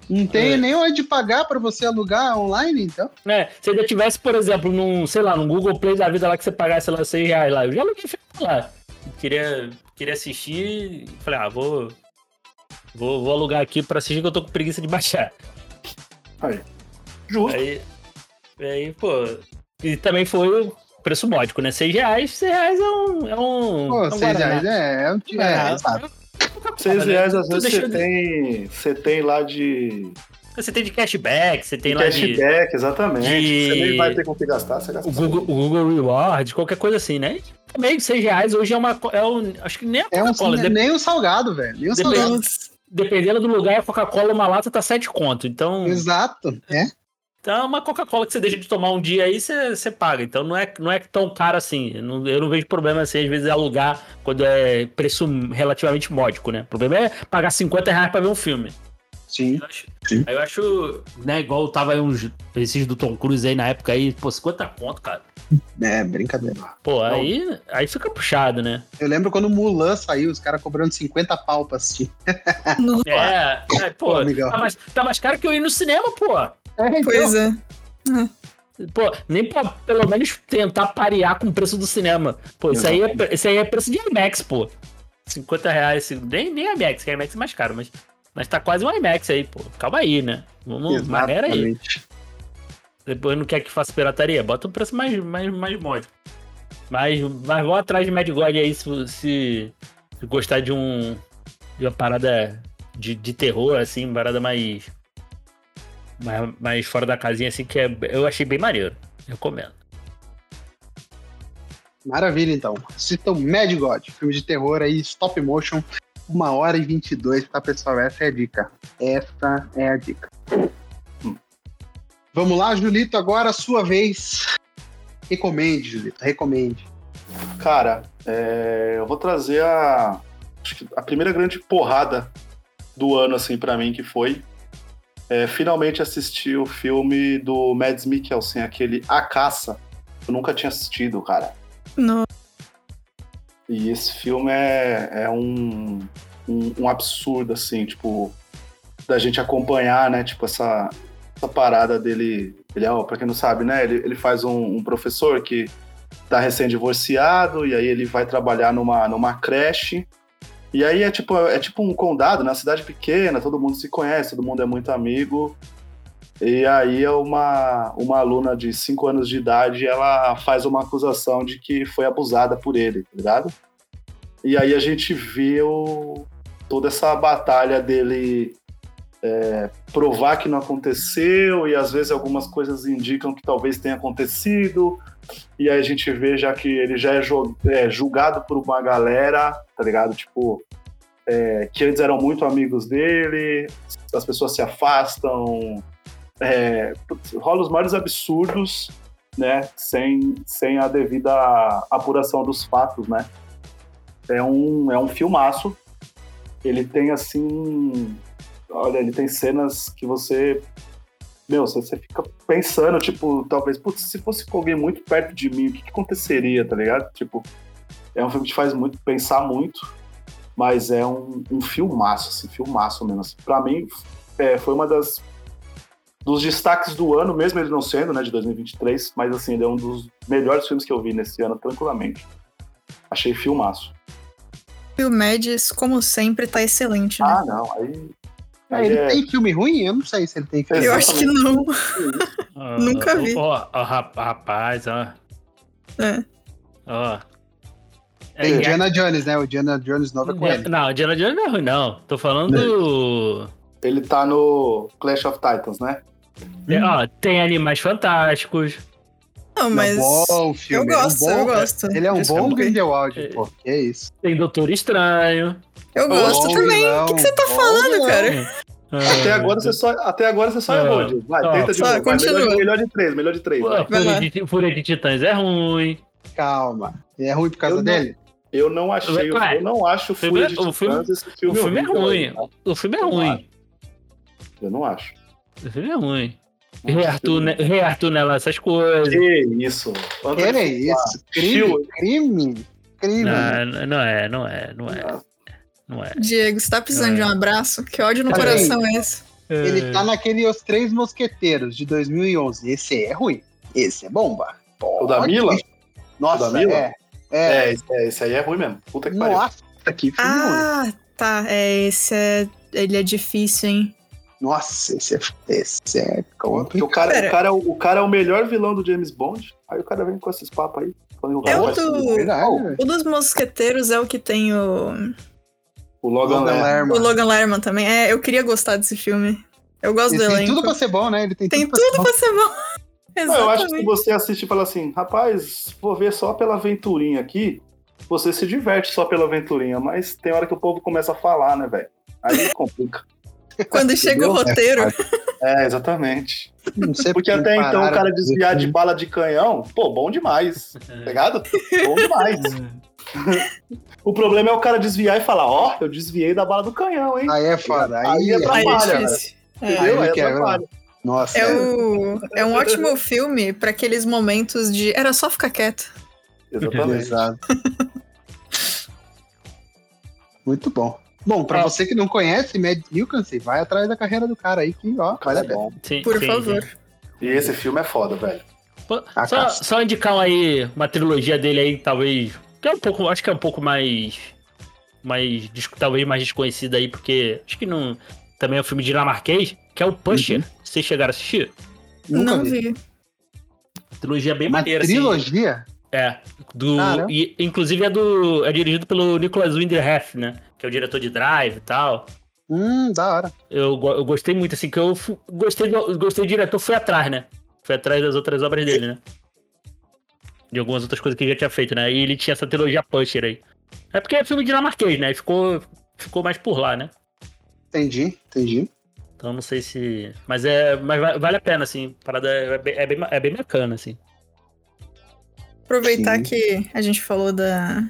Não tem é. nem onde pagar para você alugar online, então? É, se ainda tivesse, por exemplo, num, sei lá, no Google Play da vida lá que você pagasse, sei lá, 6 reais lá, eu já aluguei filme lá. Queria, queria assistir, falei, ah, vou, vou, vou alugar aqui pra assistir que eu tô com preguiça de baixar. Aí. Justo. Aí, aí pô, e também foi o preço módico, né? 6 reais, 6 reais é um. É um pô, 6 é reais é, é, um, é, é, é, Seis reais às vezes você tem, você tem lá de. Você tem de cashback, você tem de lá cashback, de. Cashback, exatamente. De... Você nem vai ter com que gastar, você gasta. O Google, o Google Reward, qualquer coisa assim, né? Também, seis reais hoje é uma. É um, acho que nem a Coca-Cola. É um, nem o salgado, velho. Nem o salgado. Dependendo do lugar, a Coca-Cola, uma lata tá sete conto. Então. Exato, é. Então, uma Coca-Cola que você deixa de tomar um dia aí, você, você paga. Então, não é, não é tão caro assim. Eu não, eu não vejo problema assim, às vezes, alugar quando é preço relativamente módico, né? O problema é pagar 50 reais pra ver um filme. Sim. Eu acho, Sim. Aí eu acho, né, igual tava aí uns esses do Tom Cruise aí na época aí, pô, 50 conto, cara. É, brincadeira. Pô, aí, aí fica puxado, né? Eu lembro quando o Mulan saiu, os caras cobrando 50 pau pra assistir. é, é, pô, pô tá, mais, tá mais caro que eu ir no cinema, pô. É, então. Pois é. Pô, nem pra pelo menos tentar parear com o preço do cinema. Pô, isso aí, é, isso aí é preço de IMAX, pô. 50 reais, nem, nem IMAX, que IMAX é mais caro, mas, mas tá quase um IMAX aí, pô. Calma aí, né? Vamos, maneira aí. Depois não quer que faça pirataria, bota um preço mais, mais, mais módico. Mas, mas vou atrás de Mad God aí se, se, se gostar de um. de uma parada de, de terror, assim, uma parada mais mais, mais fora da casinha, assim, que é, eu achei bem maneiro. Recomendo. Maravilha, então. Assistam Mad God, filme de terror aí, stop motion, 1 hora e 22, tá, pessoal? Essa é a dica. Essa é a dica. Hum. Vamos lá, Julito, agora a sua vez. Recomende, Julito, recomende. Cara, é, eu vou trazer a, a primeira grande porrada do ano, assim, para mim, que foi é, finalmente assistir o filme do Mads Mikkelsen, aquele A Caça. Eu nunca tinha assistido, cara. Não. E esse filme é, é um, um, um, absurdo, assim, tipo, da gente acompanhar, né? Tipo, essa, essa parada dele. Ele é, pra quem não sabe, né? Ele, ele faz um, um professor que tá recém-divorciado e aí ele vai trabalhar numa, numa creche e aí é tipo, é tipo um condado, na né? cidade pequena, todo mundo se conhece, todo mundo é muito amigo. E aí é uma, uma aluna de 5 anos de idade, ela faz uma acusação de que foi abusada por ele, tá ligado? E aí a gente viu toda essa batalha dele é, provar que não aconteceu, e às vezes algumas coisas indicam que talvez tenha acontecido, e aí a gente vê já que ele já é, é julgado por uma galera, tá ligado? Tipo, é, que antes eram muito amigos dele, as pessoas se afastam, é, rola os maiores absurdos, né? Sem, sem a devida apuração dos fatos, né? É um, é um filmaço. Ele tem assim. Olha, ele tem cenas que você meu, você fica pensando, tipo, talvez, putz, se fosse com alguém muito perto de mim, o que, que aconteceria, tá ligado? Tipo, é um filme que te faz muito pensar muito, mas é um, um filmaço, assim, filmaço mesmo. Assim. Pra mim, é, foi uma das dos destaques do ano, mesmo ele não sendo, né, de 2023, mas assim, ele é um dos melhores filmes que eu vi nesse ano, tranquilamente. Achei filmaço. E o Mads, como sempre, tá excelente, né? Ah, não, aí é, ele é... tem filme ruim? Eu não sei se ele tem filme Eu acho que não. Ah, [laughs] Nunca vi. Ó, oh, rapaz, ó. É. Ó. Tem é, Diana Jones, né? O Diana Jones novo é com ele. Não, o Diana Jones não é ruim, não. Tô falando. Ele tá no Clash of Titans, né? É, ó, tem Animais Fantásticos. Não, mas. É um bom filme. Eu gosto, é um bom, eu gosto. Ele é um bom Grindelwald, pô. Que é isso. Tem Doutor Estranho. Eu gosto também. O que, que, você tá falando, cara? Até agora você só, até agora você só é. errou, Vai, tenta de novo. Melhor, melhor, de três, melhor de três. Fúria de, Fúria de Titãs é ruim. Calma. É ruim por causa eu dele? Não, eu não achei. Eu, eu não acho Fúria é- de Titãs filme, esse filme. O filme é ruim. O filme é ruim. Eu não acho. O filme é ruim. Rei Arthur nela, essas coisas. Que isso. Que é isso? Crime? Crime? Crime? Não, não é, não é, não é. Não é. Diego, você tá precisando é. de um abraço? Que ódio no coração é esse? Ele tá naquele Os Três Mosqueteiros de 2011. Esse é ruim. Esse é bomba. Pode. O da Mila? Nossa, o da Mila? É. É. é. esse aí é ruim mesmo. Puta que Nossa, pariu. que filme Ah, ruim. tá. É, esse é... Ele é difícil, hein? Nossa, esse é, esse é complicado. O cara, o, cara, é o cara é o melhor vilão do James Bond. Aí o cara vem com esses papos aí. É o, do... o dos mosqueteiros é o que tem o... O Logan, Logan Lerman. O Logan Lerman também. É, eu queria gostar desse filme. Eu gosto Ele do elenco. Tem tudo pra ser bom, né? Ele tem, tem tudo, tudo pra ser bom. [laughs] Exatamente. Eu acho que se você assiste e fala assim, rapaz, vou ver só pela aventurinha aqui, você se diverte só pela aventurinha, mas tem hora que o povo começa a falar, né, velho? Aí [laughs] complica. Quando chega o roteiro. É, exatamente. Porque até então o cara desviar de bala de canhão, pô, bom demais. Pegado? Bom demais. [laughs] o problema é o cara desviar e falar, ó, oh, eu desviei da bala do canhão, hein? Aí é foda. Aí, aí atrapalha, aí é Entendeu? Aí, aí atrapalha. Nossa. É, é, o, é um ótimo filme para aqueles momentos de era só ficar quieto. Exatamente. [laughs] Muito bom. Bom, pra é. você que não conhece Mad Milkancy, vai atrás da carreira do cara aí que, ó, vale a pena. Sim, Por sim, favor. Sim. E esse filme é foda, velho. Só, só, indicar aí uma trilogia dele aí, talvez. Que é um pouco. Acho que é um pouco mais. Mais. Talvez mais desconhecida aí, porque. Acho que não. Também é um filme dinamarquês, que é o Pusher. Uhum. Vocês chegaram a assistir? Nunca não vi. vi. Trilogia bem uma maneira, assim. trilogia? Assim. É. Do, e, inclusive é, do, é dirigido pelo Nicholas Winderhef, né? Que é o diretor de Drive e tal. Hum, da hora. Eu, eu gostei muito, assim, que eu gostei do, gostei do diretor, fui atrás, né? Fui atrás das outras obras dele, né? De algumas outras coisas que ele já tinha feito, né? E ele tinha essa trilogia Pusher aí. É porque é filme dinamarquês, né? Ficou, ficou mais por lá, né? Entendi, entendi. Então não sei se. Mas é. Mas vale a pena, assim. A parada é bem, é bem, é bem bacana, assim. Aproveitar Sim. que a gente falou da,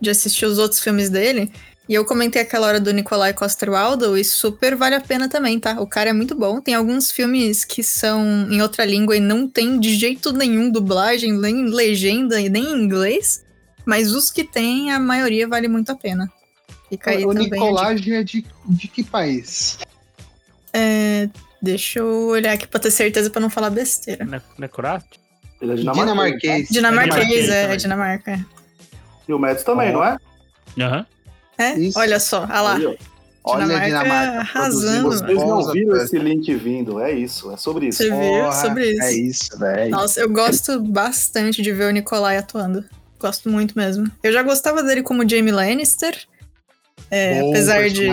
de assistir os outros filmes dele. E eu comentei aquela hora do Nikolai Coster-Waldau e super vale a pena também, tá? O cara é muito bom. Tem alguns filmes que são em outra língua e não tem de jeito nenhum dublagem, nem legenda e nem inglês. Mas os que tem, a maioria vale muito a pena. Fica aí o também. Nikolai é de, de que país? É, deixa eu olhar aqui pra ter certeza pra não falar besteira. Ne Necraft? Ele é dinamarquês. Dinamarquês, dinamarquês é, é Dinamarca. E o Mads também, oh. não é? Aham. Uhum. É? Isso. Olha só, olha lá. Aí, Olha Dinamarca, Dinamarca arrasando. Vocês não viram esse link vindo, é isso, é sobre isso. Você viu? sobre isso. É isso, velho. Nossa, eu gosto bastante de ver o Nikolai atuando. Gosto muito mesmo. Eu já gostava dele como Jamie Lannister. É, apesar de.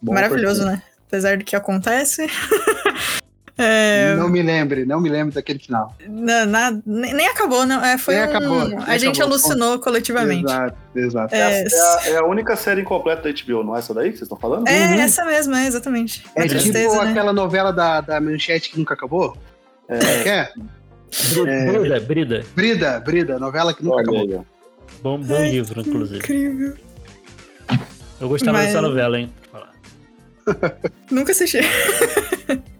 Bom Maravilhoso, personagem. né? Apesar do que acontece. [laughs] É... Não me lembre, não me lembre daquele final. Não, nada, nem acabou, não. É, foi nem um... acabou. Nem a gente acabou. alucinou coletivamente. Exato, exato. É, é, a, é, a, única série incompleta da HBO, não é essa daí que vocês estão falando? É, uhum. essa mesma, é, exatamente. É tipo tristeza, né? aquela novela da, da Manchete que nunca acabou? É. é. é? Brida, Brida. Brida, Brida, novela que nunca Olha, acabou. Bom, bom Ai, livro, inclusive. Incrível. Eu gostava Mas... dessa novela, hein? [laughs] Nunca assisti. [laughs]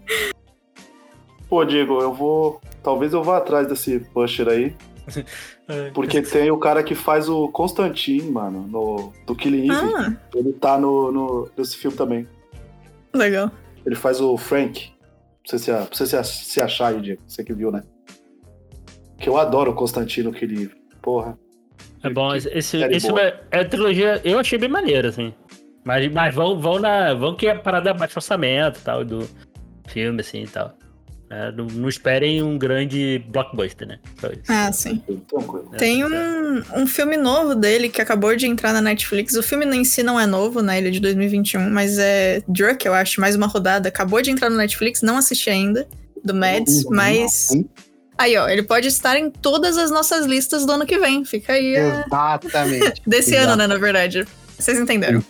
Pô, Diego, eu vou. Talvez eu vá atrás desse pusher aí. [laughs] É, porque tem o cara que faz o Constantine, mano, no, do Killing Eve. Ah. Ele tá no, no, nesse filme também. Legal. Ele faz o Frank. Pra você se, pra você se achar aí, Diego. Você que viu, né? Que eu adoro o Constantino no Killing Eve. Porra. É bom, esse, esse é, é a trilogia, eu achei bem maneira, assim. Mas, mas vão, vão na. Vão que é a parada baixo orçamento e tal, do filme, assim e tal. É, não, não, esperem um grande blockbuster, né? Ah, sim. É, Tem um, um filme novo dele que acabou de entrar na Netflix. O filme em si não é novo, né? Ele é de 2021, mas é Druk, eu acho, mais uma rodada. Acabou de entrar no Netflix, não assisti ainda, do Mads, mas. Aí, ó, ele pode estar em todas as nossas listas do ano que vem. Fica aí. Exatamente. [laughs] Desse Exatamente. ano, né, na verdade. Vocês entenderam.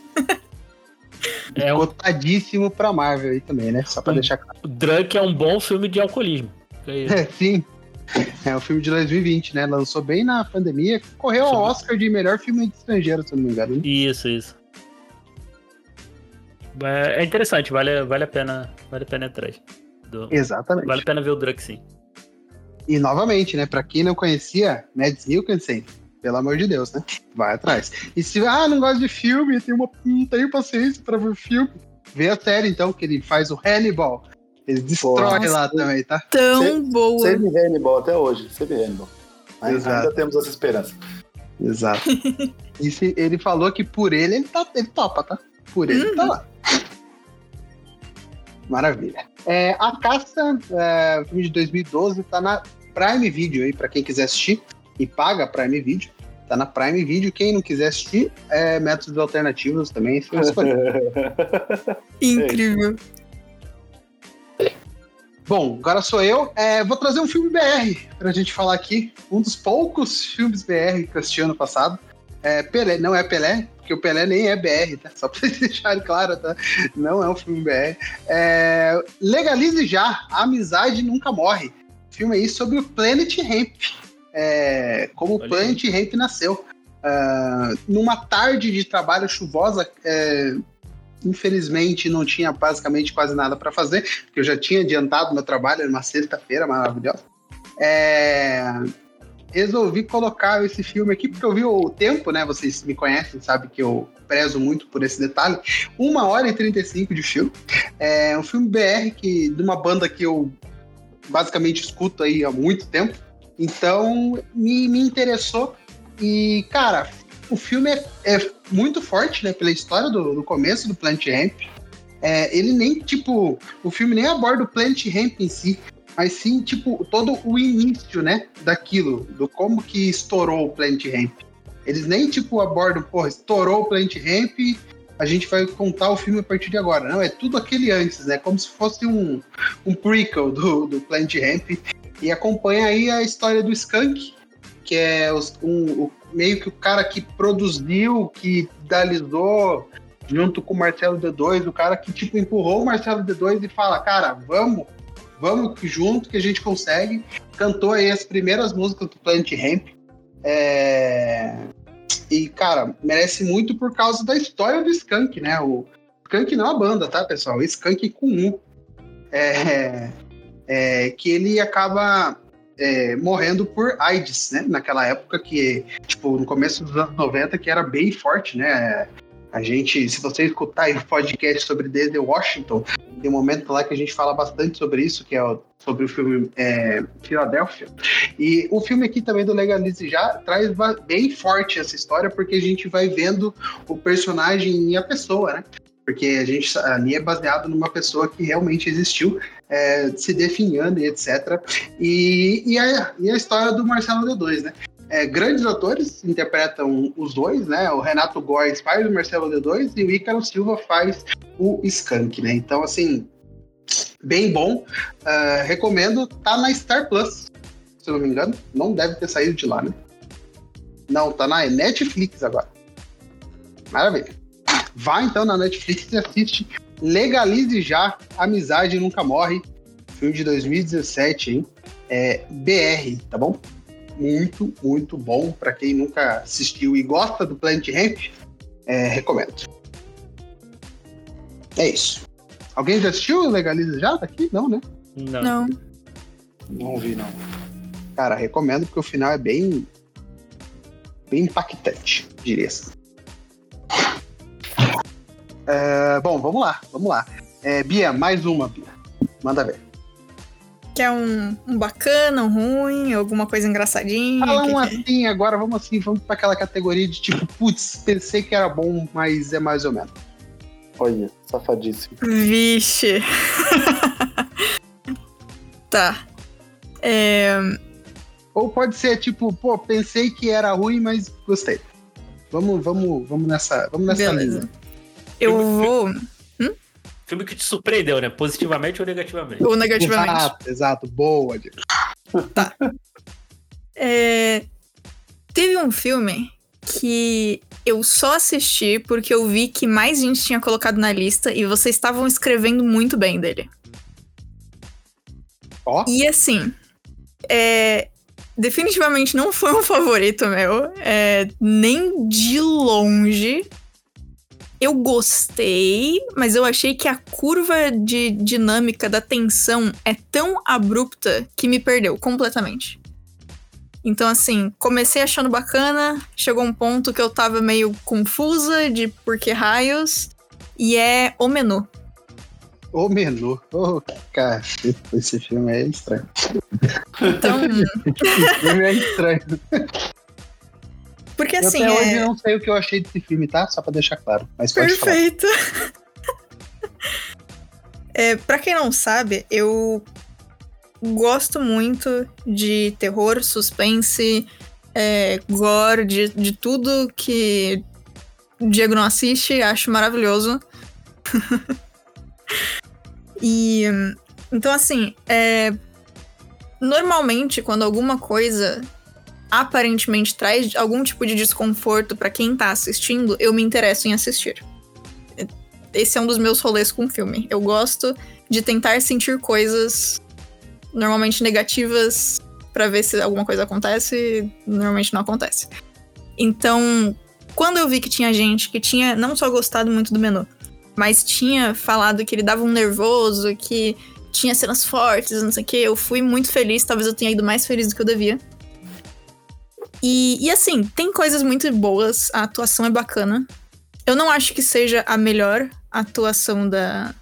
É um... Cotadíssimo pra Marvel aí também, né? Só pra deixar claro. O Drunk é um bom filme de alcoolismo. É, [laughs] sim. É um filme de 2020, né? Lançou bem na pandemia. Correu ao Oscar de melhor filme estrangeiro, se eu não me engano. Né? Isso, isso. É, é interessante, vale, vale a pena, vale a pena atrás. Do... Exatamente. Vale a pena ver o Drunk, sim. E novamente, né? Pra quem não conhecia, Mads Mikkelsen pelo amor de Deus, né? Vai atrás. E se, ah, não gosta de filme, tem uma, não tenho paciência pra ver filme, vê a série então, que ele faz o Hannibal. Ele destrói Nossa, lá também, tá? Tão sempre, boa. Sempre Hannibal, até hoje, sempre Hannibal. Exato. Ainda temos essa esperança. Exato. e se, ele falou que por ele, ele, tá, ele topa, tá? Por ele, uhum. tá lá. Maravilha. É, a Caça, é, filme de 2012, tá na Prime Video aí, pra quem quiser assistir e paga Prime Video. Tá na Prime Video. Quem não quiser assistir, é métodos alternativos também. [laughs] Incrível. Bom, agora sou eu. É, vou trazer um filme BR pra gente falar aqui. Um dos poucos filmes BR que eu assisti ano passado. É, Pelé, não é Pelé, porque o Pelé nem é BR, tá? Só pra [laughs] vocês deixarem claro, tá? Não é um filme BR. É, Legalize já, a amizade nunca morre. O filme aí sobre o Planet Hemp é, como o Plant Ramp nasceu. Uh, numa tarde de trabalho chuvosa, é, infelizmente não tinha basicamente quase nada para fazer, porque eu já tinha adiantado meu trabalho numa sexta-feira maravilhosa. É, resolvi colocar esse filme aqui porque eu vi o tempo, né? Vocês me conhecem, sabem que eu prezo muito por esse detalhe. Uma hora e 35 de filme. É um filme BR que, de uma banda que eu basicamente escuto aí há muito tempo. Então, me, me interessou. E, cara, o filme é, é muito forte, né? Pela história do, do começo do Plant Ramp. É, ele nem, tipo, o filme nem aborda o Plant Ramp em si, mas sim, tipo, todo o início, né? Daquilo, do como que estourou o Plant Ramp. Eles nem, tipo, abordam, porra, estourou o Plant Ramp, a gente vai contar o filme a partir de agora. Não, é tudo aquele antes, né? Como se fosse um, um prequel do, do Plant Ramp. E acompanha aí a história do Skunk, que é os, um, o, meio que o cara que produziu, que idealizou junto com o Marcelo D2, o cara que tipo empurrou o Marcelo D2 e fala, cara, vamos, vamos junto que a gente consegue. Cantou aí as primeiras músicas do Planet Ramp. É... e, cara, merece muito por causa da história do Skank, né? O Skank não a banda, tá, pessoal? O Skank com um. É, é, que ele acaba é, morrendo por AIDS, né? Naquela época que, tipo, no começo dos anos 90, que era bem forte, né? A gente, se você escutar o podcast sobre Desde Washington, tem um momento lá que a gente fala bastante sobre isso, que é o, sobre o filme é, Filadélfia. E o filme aqui também do Legalize Já traz bem forte essa história, porque a gente vai vendo o personagem e a pessoa, né? Porque a gente ali é baseado numa pessoa que realmente existiu, é, se definhando e etc. E, e, a, e a história do Marcelo D2, né? É, grandes atores interpretam os dois, né? O Renato Góes faz o Marcelo D2 e o Ícaro Silva faz o Skank, né? Então, assim, bem bom. Uh, recomendo. Tá na Star Plus, se eu não me engano. Não deve ter saído de lá, né? Não, tá na Netflix agora. Maravilha. Vá então na Netflix e assiste Legalize Já, Amizade Nunca Morre. Filme de 2017, hein? É BR, tá bom? muito, muito bom. Para quem nunca assistiu e gosta do Planet Ramp, é, recomendo. É isso. Alguém já assistiu Legaliza já daqui? Não, né? Não. Não. Não vi, não. Cara, recomendo porque o final é bem. bem impactante, diria assim. É, bom, vamos lá, vamos lá. É, Bia, mais uma, Bia. Manda ver. Quer um, um bacana, um ruim, alguma coisa engraçadinha? Fala um assim, é? agora vamos assim, vamos para aquela categoria de tipo, putz, pensei que era bom, mas é mais ou menos. Olha, safadíssimo. Vixe. [laughs] tá. É... Ou pode ser tipo, pô, pensei que era ruim, mas gostei. Vamos, vamos, vamos nessa, vamos nessa Beleza. linha. Eu vou filme que te surpreendeu, né? Positivamente ou negativamente? Ou negativamente. Exato, exato. Boa. Tá. É... Teve um filme que eu só assisti porque eu vi que mais gente tinha colocado na lista e vocês estavam escrevendo muito bem dele. Ó. Oh. E assim, é, definitivamente não foi um favorito meu, é, nem de longe eu gostei, mas eu achei que a curva de dinâmica da tensão é tão abrupta que me perdeu completamente. Então, assim, comecei achando bacana, chegou um ponto que eu tava meio confusa de por que raios, e é o menu. O menu. Oh, cara, esse filme é estranho. Então. [laughs] esse filme é estranho. Porque assim. Eu até é... hoje não sei o que eu achei desse filme, tá? Só pra deixar claro. Mas Perfeito. [laughs] é, pra quem não sabe, eu gosto muito de terror, suspense, é, gore, de, de tudo que o Diego não assiste, acho maravilhoso. [laughs] e. Então, assim, é, normalmente, quando alguma coisa aparentemente traz algum tipo de desconforto para quem tá assistindo, eu me interesso em assistir. Esse é um dos meus rolês com filme. Eu gosto de tentar sentir coisas normalmente negativas para ver se alguma coisa acontece normalmente não acontece. Então, quando eu vi que tinha gente que tinha não só gostado muito do menu, mas tinha falado que ele dava um nervoso, que tinha cenas fortes, não sei o que, eu fui muito feliz, talvez eu tenha ido mais feliz do que eu devia. E, e assim, tem coisas muito boas, a atuação é bacana. Eu não acho que seja a melhor atuação da,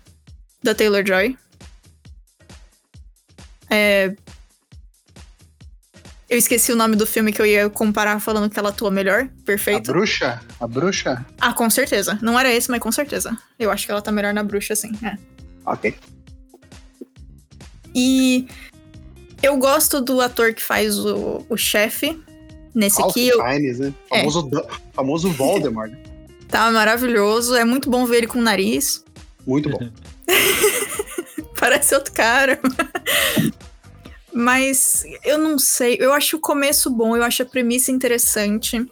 da Taylor Joy. É... Eu esqueci o nome do filme que eu ia comparar falando que ela atua melhor. Perfeito. A bruxa? A bruxa? Ah, com certeza. Não era esse, mas com certeza. Eu acho que ela tá melhor na bruxa, sim. É. Ok. E eu gosto do ator que faz o, o chefe. Nesse aqui. Eu... Fiennes, né? É. Famoso, famoso Voldemort. [laughs] Tá maravilhoso. É muito bom ver ele com o nariz. Muito bom. [laughs] [laughs] Parece outro cara. Mas eu não sei. Eu acho o começo bom, eu acho a premissa interessante.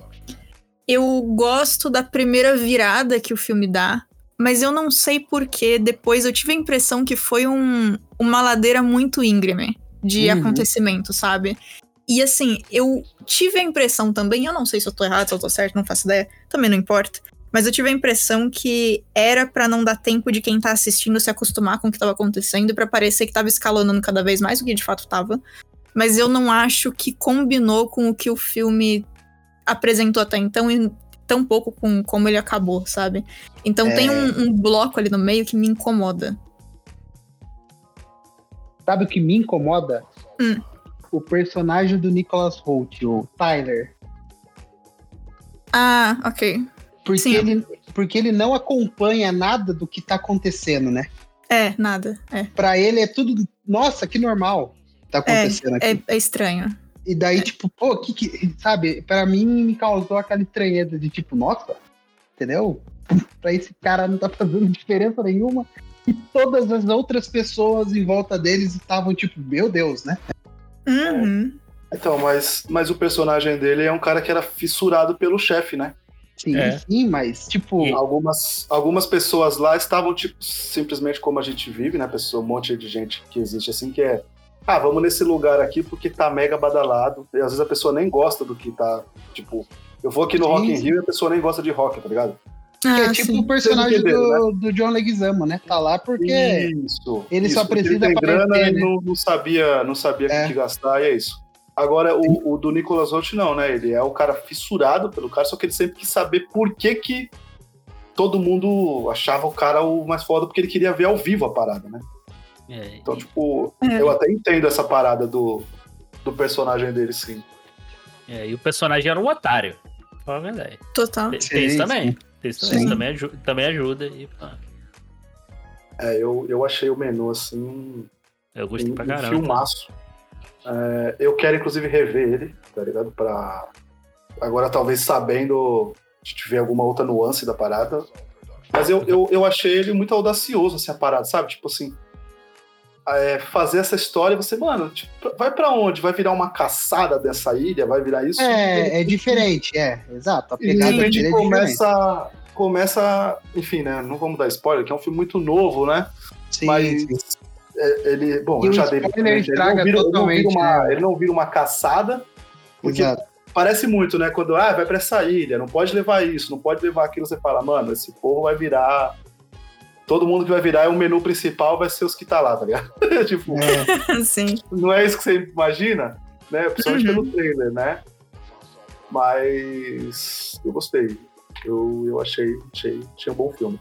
Eu gosto da primeira virada que o filme dá. Mas eu não sei porquê. Depois eu tive a impressão que foi um, uma ladeira muito íngreme de uhum. acontecimento, sabe? E assim, eu tive a impressão também, eu não sei se eu tô errado, se eu tô certo, não faço ideia, também não importa. Mas eu tive a impressão que era para não dar tempo de quem tá assistindo se acostumar com o que tava acontecendo, para parecer que tava escalonando cada vez mais, o que de fato tava. Mas eu não acho que combinou com o que o filme apresentou até então e tão pouco com como ele acabou, sabe? Então é... tem um, um bloco ali no meio que me incomoda. Sabe o que me incomoda? Hum o personagem do Nicholas Holt, o Tyler. Ah, ok. Porque, Sim. ele, porque ele não acompanha nada do que tá acontecendo, né? É, nada. É. Pra ele é tudo. Nossa, que normal tá acontecendo é, aqui. É, é estranho. E daí, é. tipo, pô, que, que. Sabe, pra mim me causou aquela estranheza de tipo, nossa, entendeu? [laughs] pra esse cara não tá fazendo diferença nenhuma. E todas as outras pessoas em volta deles estavam tipo, meu Deus, né? Uhum. Então, mas, mas o personagem dele é um cara que era fissurado pelo chefe, né? Sim, é. sim, mas tipo. E algumas, algumas pessoas lá estavam, tipo, simplesmente como a gente vive, né? Pessoa, um monte de gente que existe assim, que é. Ah, vamos nesse lugar aqui porque tá mega badalado. E às vezes a pessoa nem gosta do que tá. Tipo, eu vou aqui no sim. Rock in Rio e a pessoa nem gosta de rock, tá ligado? Ah, é tipo sim. o personagem do, né? do, John Leguizamo, né? Tá lá porque isso, ele isso, só precisa ele tem grana e né? não, não, sabia, não sabia é. o que gastar e é isso. Agora, o, o, do Nicolas Holt não, né? Ele é o cara fissurado pelo cara, só que ele sempre quis saber por que que todo mundo achava o cara o mais foda, porque ele queria ver ao vivo a parada, né? É. Então, tipo, é. eu até entendo essa parada do, do personagem dele, sim. É, e o personagem era um otário. Fala a verdade. Total. Tem, isso também. Isso também, também, ajuda, também ajuda. E, É, eu, eu achei o menu assim. Eu gostei um, pra caramba. Um filmaço. É, eu quero, inclusive, rever ele, tá ligado? Pra. Agora, talvez sabendo. Se tiver alguma outra nuance da parada. Mas eu, eu, eu achei ele muito audacioso, assim, a parada, sabe? Tipo assim. É, fazer essa história, você, mano, tipo, vai para onde? Vai virar uma caçada dessa ilha? Vai virar isso? É, é diferente, é, exato. A pegada e a gente é começa, começa, enfim, né? Não vamos dar spoiler, que é um filme muito novo, né? Sim, Mas sim. É, ele, bom, e eu já dei. Ele, ele, não vira, ele, não vira uma, né? ele não vira uma caçada, porque Exato. parece muito, né? Quando ah, vai para essa ilha, não pode levar isso, não pode levar aquilo, você fala, mano, esse povo vai virar todo mundo que vai virar é o menu principal vai ser os que tá lá, tá ligado? [laughs] tipo, é. [laughs] Sim. não é isso que você imagina, né? Principalmente uhum. pelo trailer, né? Mas eu gostei. Eu, eu achei, achei, achei um bom filme.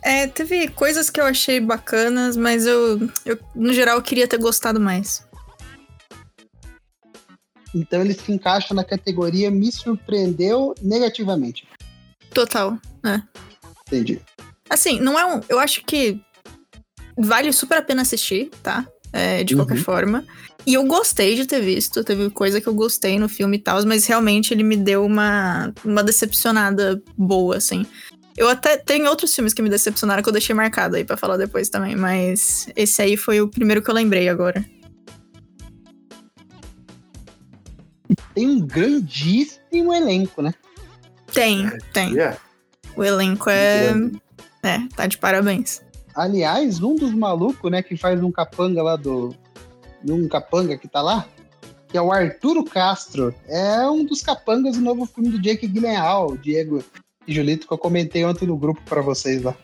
É, teve coisas que eu achei bacanas, mas eu, eu, no geral, queria ter gostado mais. Então ele se encaixa na categoria me surpreendeu negativamente. Total, né? Entendi. Assim, não é um. Eu acho que vale super a pena assistir, tá? É, de uhum. qualquer forma. E eu gostei de ter visto, teve coisa que eu gostei no filme e tal, mas realmente ele me deu uma, uma decepcionada boa, assim. Eu até tenho outros filmes que me decepcionaram que eu deixei marcado aí para falar depois também, mas esse aí foi o primeiro que eu lembrei agora. Tem um grandíssimo elenco, né? Tem, tem. Yeah. O elenco é. É, tá de parabéns. Aliás, um dos malucos, né, que faz um capanga lá do. Um capanga que tá lá, que é o Arturo Castro. É um dos capangas do novo filme do Jake Gyllenhaal, Diego e Julito, que eu comentei ontem no grupo para vocês lá.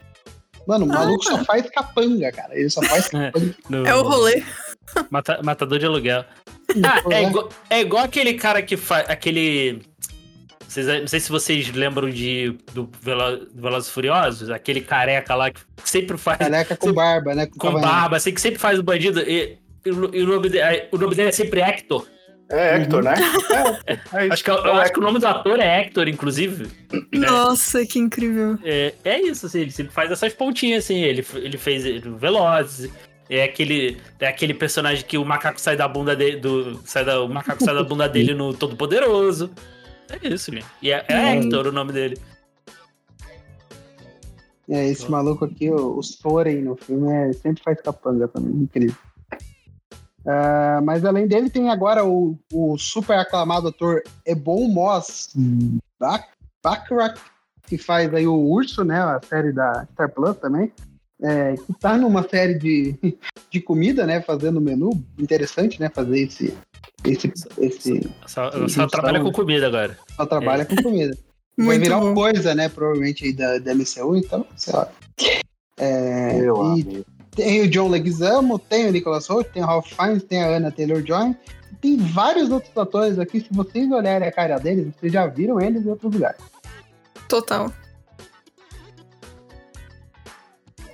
Mano, o ah, maluco só faz capanga, cara. Ele só faz [laughs] é, capanga. É, no... é o rolê. Mata, matador de aluguel. Ah, é, igual, é igual aquele cara que faz. Aquele. Vocês, não sei se vocês lembram de do Velozes Furiosos, aquele careca lá que sempre faz. Careca com barba, né? Com, com barba, assim, que sempre faz o bandido. E, e, e o, nome dele, o nome dele é sempre Hector. É Hector, né? É, [laughs] é, é acho, que, eu acho que o nome do ator é Hector, inclusive. [clears throat] Nossa, que incrível. É, é isso, assim, ele sempre faz essas pontinhas, assim. Ele, ele fez Velozes. É aquele, é aquele personagem que o macaco sai da bunda dele. Do, sai da, o macaco sai da bunda dele no Todo Poderoso. É isso, gente. E é, é Hector o nome dele. É, esse maluco aqui, o, Soren no filme, é, sempre faz capanga também, incrível. Uh, mas além dele tem agora o, o super aclamado ator Ebon Moss Bak Backrack, que faz aí o Urso, né, a série da Star Plus também. É, que tá numa série de, de comida, né? Fazendo menu. Interessante, né? Fazer esse. Esse. esse só, só trabalha com comida agora. Só trabalha é. com comida. [laughs] Vai virar uma coisa, né? Provavelmente aí da, da MCU, então, sei lá. É, e tem o John Leguizamo, tem o Nicholas Holt, tem o Ralph Fiennes, tem a Anna Taylor-Joy. Tem vários outros atores aqui, se vocês olharem a cara deles, vocês já viram eles em outros lugares. Total.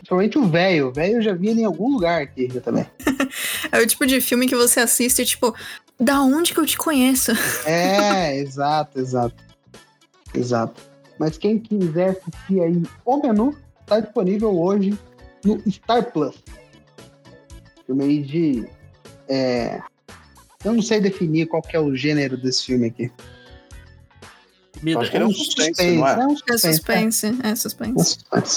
Principalmente o velho. O velho eu já vi ele em algum lugar aqui já também. [laughs] é o tipo de filme que você assiste, tipo, da onde que eu te conheço? [laughs] é, exato, exato. Exato. Mas quem quiser assistir aí o menu, está disponível hoje no Star Plus. Filme aí de. É... Eu não sei definir qual é o gênero desse filme aqui. Acho que é um suspense, suspense, não é? É, um suspense, é suspense, é, é suspense. É suspense.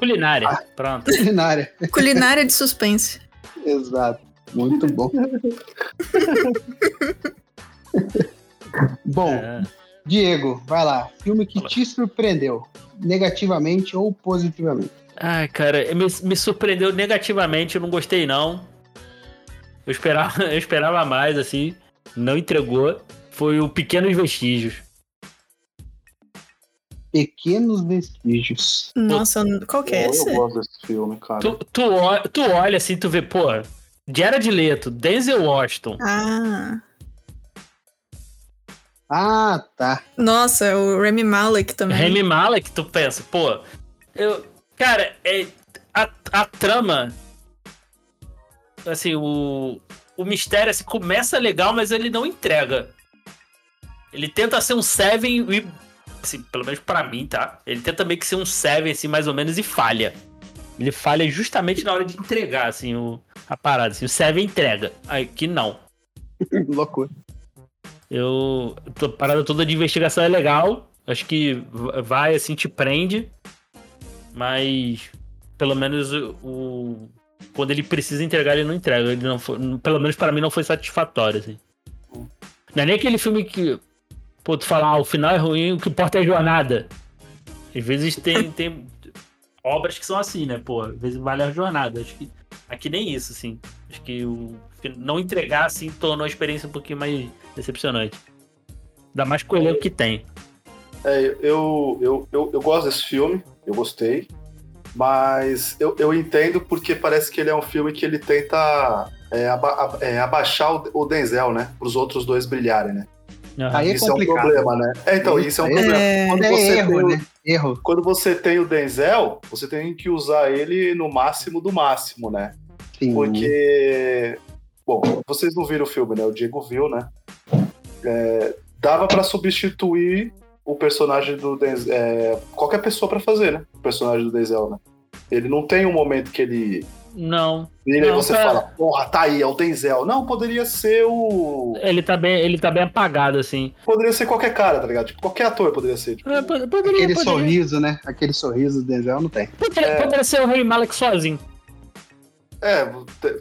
Culinária, ah, pronto. Culinária. Culinária de suspense. [laughs] Exato. Muito bom. bom, é. Diego, vai lá. Filme que te surpreendeu, negativamente ou positivamente? Ai, cara, me, me surpreendeu negativamente, eu não gostei não. Eu esperava, [laughs] eu esperava mais, assim. Não entregou. Foi o Pequenos Vestígios. Pequenos Vestígios. Nossa, qual que é esse? Eu gosto desse filme, cara. Tu, tu, tu olha assim, tu vê, pô, Jared Leto, Denzel Washington. Ah. Ah, tá. Nossa, o Remy Malek também. Remy Malek, tu pensa, pô, eu, cara, é, a, a trama, assim, o, o mistério assim, começa legal, mas ele não entrega. Ele tenta ser um Seven e, assim, pelo menos para mim, tá? Ele tenta meio que ser um Seven, assim, mais ou menos, e falha. Ele falha justamente na hora de entregar, assim, o, a parada. Assim, o Seven entrega. Aqui não. [laughs] Loucura. Eu. A parada toda de investigação é legal. Acho que vai, assim, te prende. Mas. Pelo menos o. Quando ele precisa entregar, ele não entrega. Ele não foi, pelo menos para mim não foi satisfatório, assim. Não é nem aquele filme que. Pô, tu falar, ah, o final é ruim, o que importa é a jornada. Às vezes tem, [laughs] tem obras que são assim, né? Pô, às vezes vale a jornada. Acho que aqui nem isso, assim. Acho que o não entregar, assim, tornou a experiência um pouquinho mais decepcionante. Ainda mais com o elenco que tem. É, eu, eu, eu, eu gosto desse filme, eu gostei, mas eu, eu entendo porque parece que ele é um filme que ele tenta é, aba, é, abaixar o, o Denzel, né? Para os outros dois brilharem, né? Uhum. Aí é isso complicado. é um problema, né? É, então, isso é um problema. É, quando é você erro, tem o, né? Erro. Quando você tem o Denzel, você tem que usar ele no máximo do máximo, né? Sim. Porque Bom, vocês não viram o filme, né? O Diego viu, né? É, dava para substituir o personagem do Denzel. É, qualquer pessoa para fazer, né? O personagem do Denzel, né? Ele não tem um momento que ele. Não. E aí você fala, porra, tá aí, é o Denzel. Não, poderia ser o. Ele tá bem, ele tá bem apagado, assim. Poderia ser qualquer cara, tá ligado? Tipo, qualquer ator poderia ser. Tipo... É, poderia, Aquele poderia. sorriso, né? Aquele sorriso do Denzel não tem. Poderia, é... poderia ser o Rei Malek sozinho. É,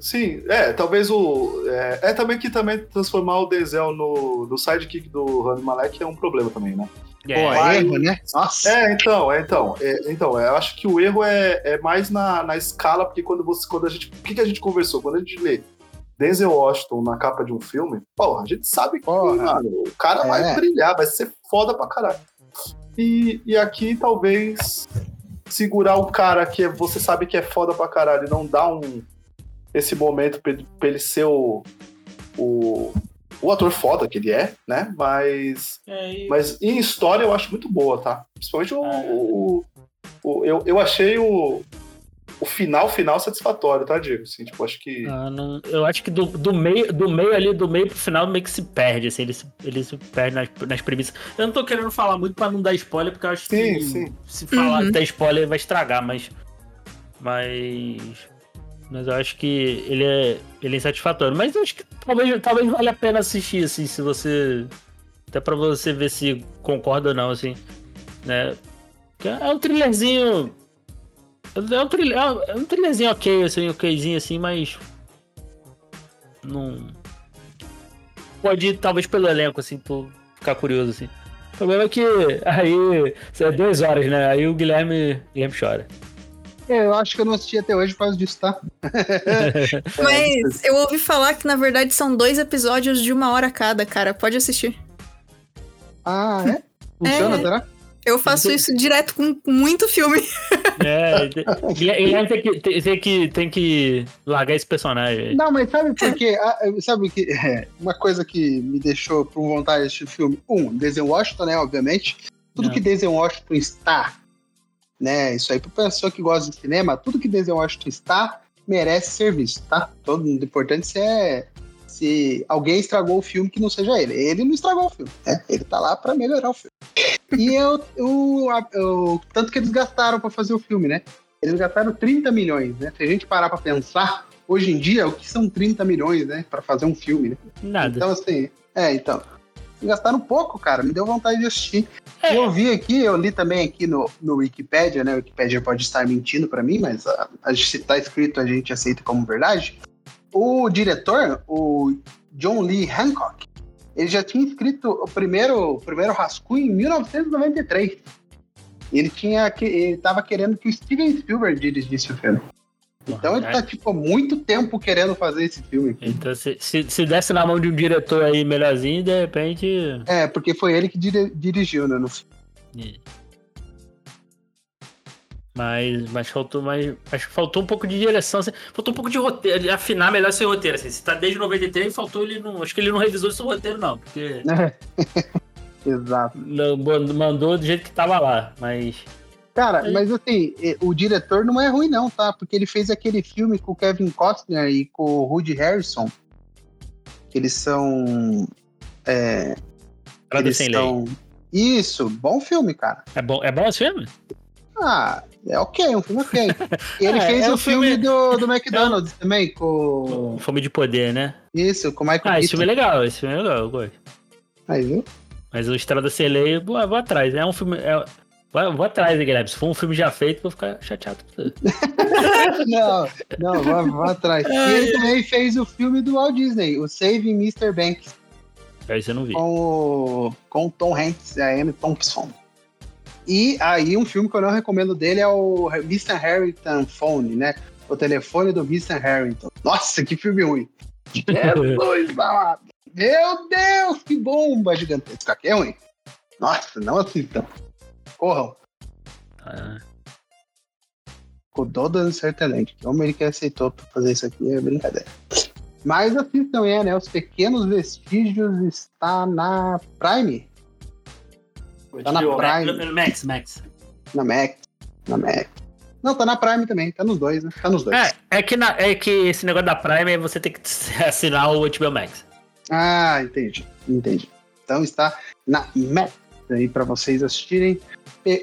sim, é, talvez o. É, é, também que também transformar o Denzel no, no sidekick do Rami Malek é um problema também, né? É, Pô, é erro, né? Nossa. É, então, é, então. É, então, eu acho que o erro é, é mais na, na escala, porque quando você. Quando a gente. O que, que a gente conversou? Quando a gente lê Denzel Washington na capa de um filme, porra, a gente sabe que mano, o cara vai é. brilhar, vai ser foda pra caralho. E, e aqui talvez segurar o cara que você sabe que é foda pra caralho e não dar um, esse momento pra ele, pra ele ser o, o, o, ator foda que ele é, né? Mas, é, e... mas em história eu acho muito boa, tá? Principalmente o, é. o, o, eu, eu achei o, o final, final satisfatório, tá, Diego? Assim, tipo, acho que. Ah, não, eu acho que do, do, meio, do meio ali, do meio pro final, meio que se perde, assim, ele se, ele se perde nas, nas premissas. Eu não tô querendo falar muito pra não dar spoiler, porque eu acho sim, que sim. se falar uhum. até spoiler vai estragar, mas. Mas. Mas eu acho que ele é, ele é insatisfatório. Mas eu acho que talvez, talvez valha a pena assistir, assim, se você. Até pra você ver se concorda ou não, assim. Né? É um thrillerzinho é um, trilha, é um trilhazinho ok, assim, okzinho assim, mas. Não. Pode ir talvez pelo elenco, assim, tu ficar curioso, assim. O problema é que aí. É duas horas, né? Aí o Guilherme, Guilherme chora. Eu acho que eu não assisti até hoje por causa disso, tá? [laughs] Mas eu ouvi falar que na verdade são dois episódios de uma hora cada, cara. Pode assistir. Ah, é? Funciona, É. será? Eu faço isso direto com muito filme. [laughs] É, e ele tem que, tem, tem que, tem que largar esse personagem. Não, mas sabe por quê? Ah, sabe que [laughs] é, uma coisa que me deixou com vontade de assistir o filme? Um, Denzel Washington, né? Obviamente. Tudo Não. que Denzel Washington está, né? Isso aí, pra pessoa que gosta de cinema, tudo que Denzel Washington está merece ser visto, tá? Todo o importante é se alguém estragou o filme que não seja ele. Ele não estragou o filme, né? Ele tá lá pra melhorar o filme. E eu, eu, eu- tanto que eles gastaram pra fazer o filme, né? Eles gastaram 30 milhões, né? Se a gente parar pra pensar, hoje em dia, o que são 30 milhões, né? Pra fazer um filme, né? Nada. Então, assim, é, então. Gastaram pouco, cara. Me deu vontade de assistir. É. Eu vi aqui, eu li também aqui no, no Wikipedia, né? O Wikipedia pode estar mentindo pra mim, mas a, a, se tá escrito, a gente aceita como verdade. O diretor, o John Lee Hancock, ele já tinha escrito o primeiro, o primeiro rascunho em 1993. E ele tinha que ele tava querendo que o Steven Spielberg dirigisse o filme. Então ele tá, tipo, há muito tempo querendo fazer esse filme aqui. Então, se, se, se desse na mão de um diretor aí melhorzinho, de repente. É, porque foi ele que dire- dirigiu, né? No. Mas, mas faltou mais. Acho que faltou um pouco de direção. assim, faltou um pouco de roteiro, de afinar melhor seu roteiro. Assim, se tá desde 93, faltou ele não. Acho que ele não revisou seu roteiro, não. Porque [laughs] Exato. não, mandou do jeito que tava lá. Mas. Cara, mas assim, o diretor não é ruim, não, tá? Porque ele fez aquele filme com o Kevin Costner e com o Woody Harrison. Que eles são. É, Estrada eles sem são... Isso, bom filme, cara. lei. É bom, é bom esse filme? Ah, é ok, um filme ok. [laughs] E ele É, fez é o filme, filme- do, do McDonald's também, com. Fome de poder, né? Isso, com o Michael Ah, esse filme é legal, esse filme é legal, eu gosto. Aí, viu? Mas o Estrada Sem Lei, vou, vou atrás. É um filme. É, vou, vou atrás, hein, Guilherme. Se for um filme já feito, vou ficar chateado. [laughs] Não, não, vá atrás. E ele também fez o filme do Walt Disney, o Saving Mr. Banks. Aí você não viu. com o, com o Tom Hanks e a Amy Thompson. E aí, um filme que eu não recomendo dele é o Mr. Harrington Phone, né? O telefone do Mr. Harrington. Nossa, que filme ruim. [laughs] Jesus, amado. Meu Deus, que bomba gigantesca. Que é ruim. Nossa, não assistam. Corram. Ah, Com todo um certo talento. Que homem ele que aceitou pra fazer isso aqui é brincadeira. Mas assistam, é, né? Os Pequenos Vestígios está na Prime. Tá na. Prime. Max, Max. Na Mac. Na Mac. Não, tá na Prime também. Tá nos dois, né? Tá nos dois. É, é que, na- é que esse negócio da Prime é você tem que [laughs] assinar o HBO Max. Ah, entendi. Entendi. Então está na Mac aí pra vocês assistirem.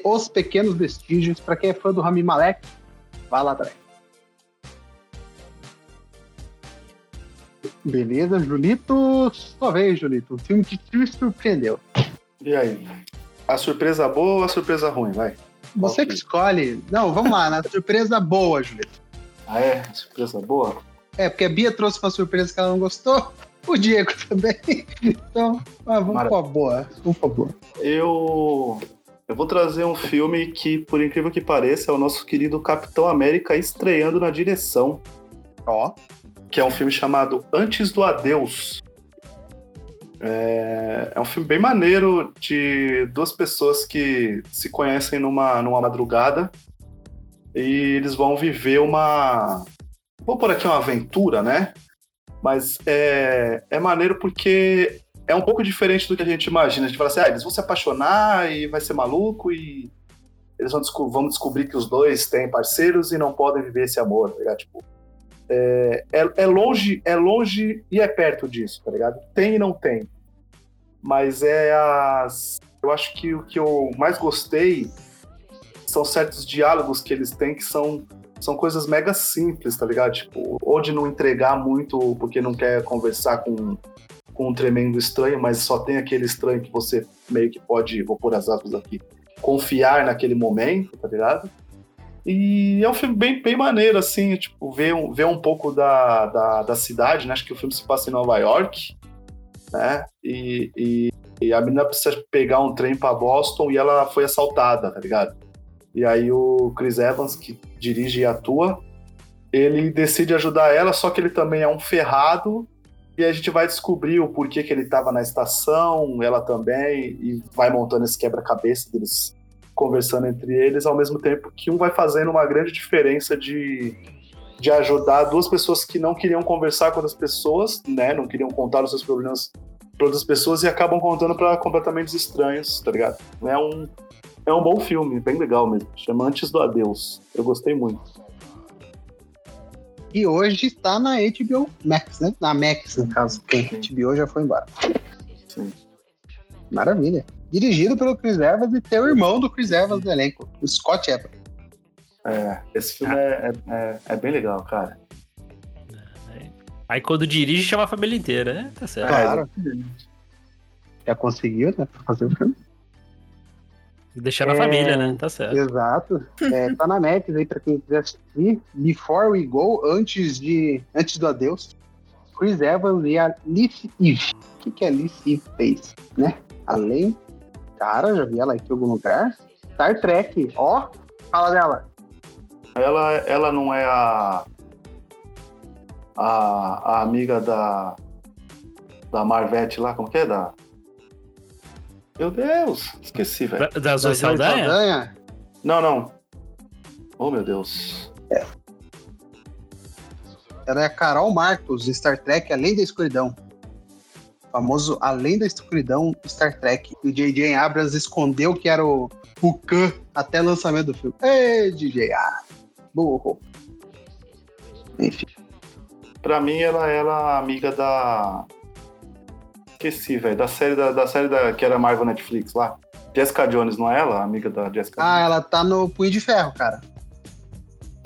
Os Pequenos Vestígios. Pra quem é fã do Rami Malek, vá lá atrás. Beleza, Julito. Sua vez, Julito. Um filme que te surpreendeu. E aí? A surpresa boa ou a surpresa ruim? Vai. Você que escolhe. Não, vamos lá, na surpresa boa, Julito. Ah, é? Surpresa boa? É, porque a Bia trouxe uma surpresa que ela não gostou. O Diego [laughs] também. Então, ah, vamos Mara- com a boa. Vamos com a boa. Eu. Eu vou trazer um filme que, por incrível que pareça, é o nosso querido Capitão América estreando na direção. Ó. que é um filme chamado Antes do Adeus. É, é um filme bem maneiro de duas pessoas que se conhecem numa, numa madrugada e eles vão viver uma. Vou por aqui uma aventura, né? Mas é, é maneiro porque é um pouco diferente do que a gente imagina. A gente fala assim, ah, eles vão se apaixonar e vai ser maluco e eles vão, desco- vão descobrir que os dois têm parceiros e não podem viver esse amor, tá ligado? Tipo, é, é longe, é longe e é perto disso, tá ligado? Tem e não tem. Mas é as. Eu acho que o que eu mais gostei são certos diálogos que eles têm que são, são coisas mega simples, tá ligado? Tipo, ou de não entregar muito porque não quer conversar com, com um tremendo estranho, mas só tem aquele estranho que você meio que pode, vou pôr as aspas aqui, confiar naquele momento, tá ligado? E é um filme bem, bem maneiro, assim, tipo, ver um, ver um pouco da, da, da cidade, né? Acho que o filme se passa em Nova York, né? E, e, e a menina precisa pegar um trem pra Boston e ela foi assaltada, tá ligado? E aí o Chris Evans, que dirige e atua, ele decide ajudar ela, só que ele também é um ferrado, e a gente vai descobrir o porquê que ele estava na estação, ela também, e vai montando esse quebra-cabeça deles conversando entre eles, ao mesmo tempo que um vai fazendo uma grande diferença de, de ajudar duas pessoas que não queriam conversar com outras pessoas, né? Não queriam contar os seus problemas para outras pessoas e acabam contando para completamente estranhos, tá ligado? É um, é um bom filme, bem legal mesmo. Chama Antes do Adeus. Eu gostei muito. E hoje está na HBO Max, né? Na Max, no caso. Porque a HBO já foi embora. Sim. Maravilha. Dirigido pelo Chris Evans e tem o irmão do Chris Evans no elenco, o Scott Evans. É, esse filme é, é, é, bem legal, cara. Aí quando dirige, chama a família inteira, né? Tá certo. Claro. Já conseguiu, né? Fazer o filme. Deixar na é, família, né? Tá certo. Exato. É, tá na Max aí pra quem quiser assistir. Before We Go, antes, de, antes do adeus. Chris Evans e a Liz Eve. O que, que a Liz Eve fez, né? Além. Cara, já vi ela aqui em algum lugar. Star Trek, ó. Fala dela. Ela, ela não é a, a, a amiga da da Marvete lá, como que é? Da... Meu Deus, esqueci, velho. Da, da Zoe Saldanha? Não, não. Oh, meu Deus. É. Ela é a Carol Marcos, de Star Trek Além da Escuridão. O famoso Além da Escuridão Star Trek. E o J.J. Abrams escondeu que era o, o Khan até o lançamento do filme. Ei, DJ A burro. Enfim. Pra mim, ela era amiga da. Esqueci, velho. Da série da, da série da, que era Marvel Netflix lá. Jessica Jones, não é ela? Amiga da Jessica Ah, Jones. ela tá no Punho de Ferro, cara.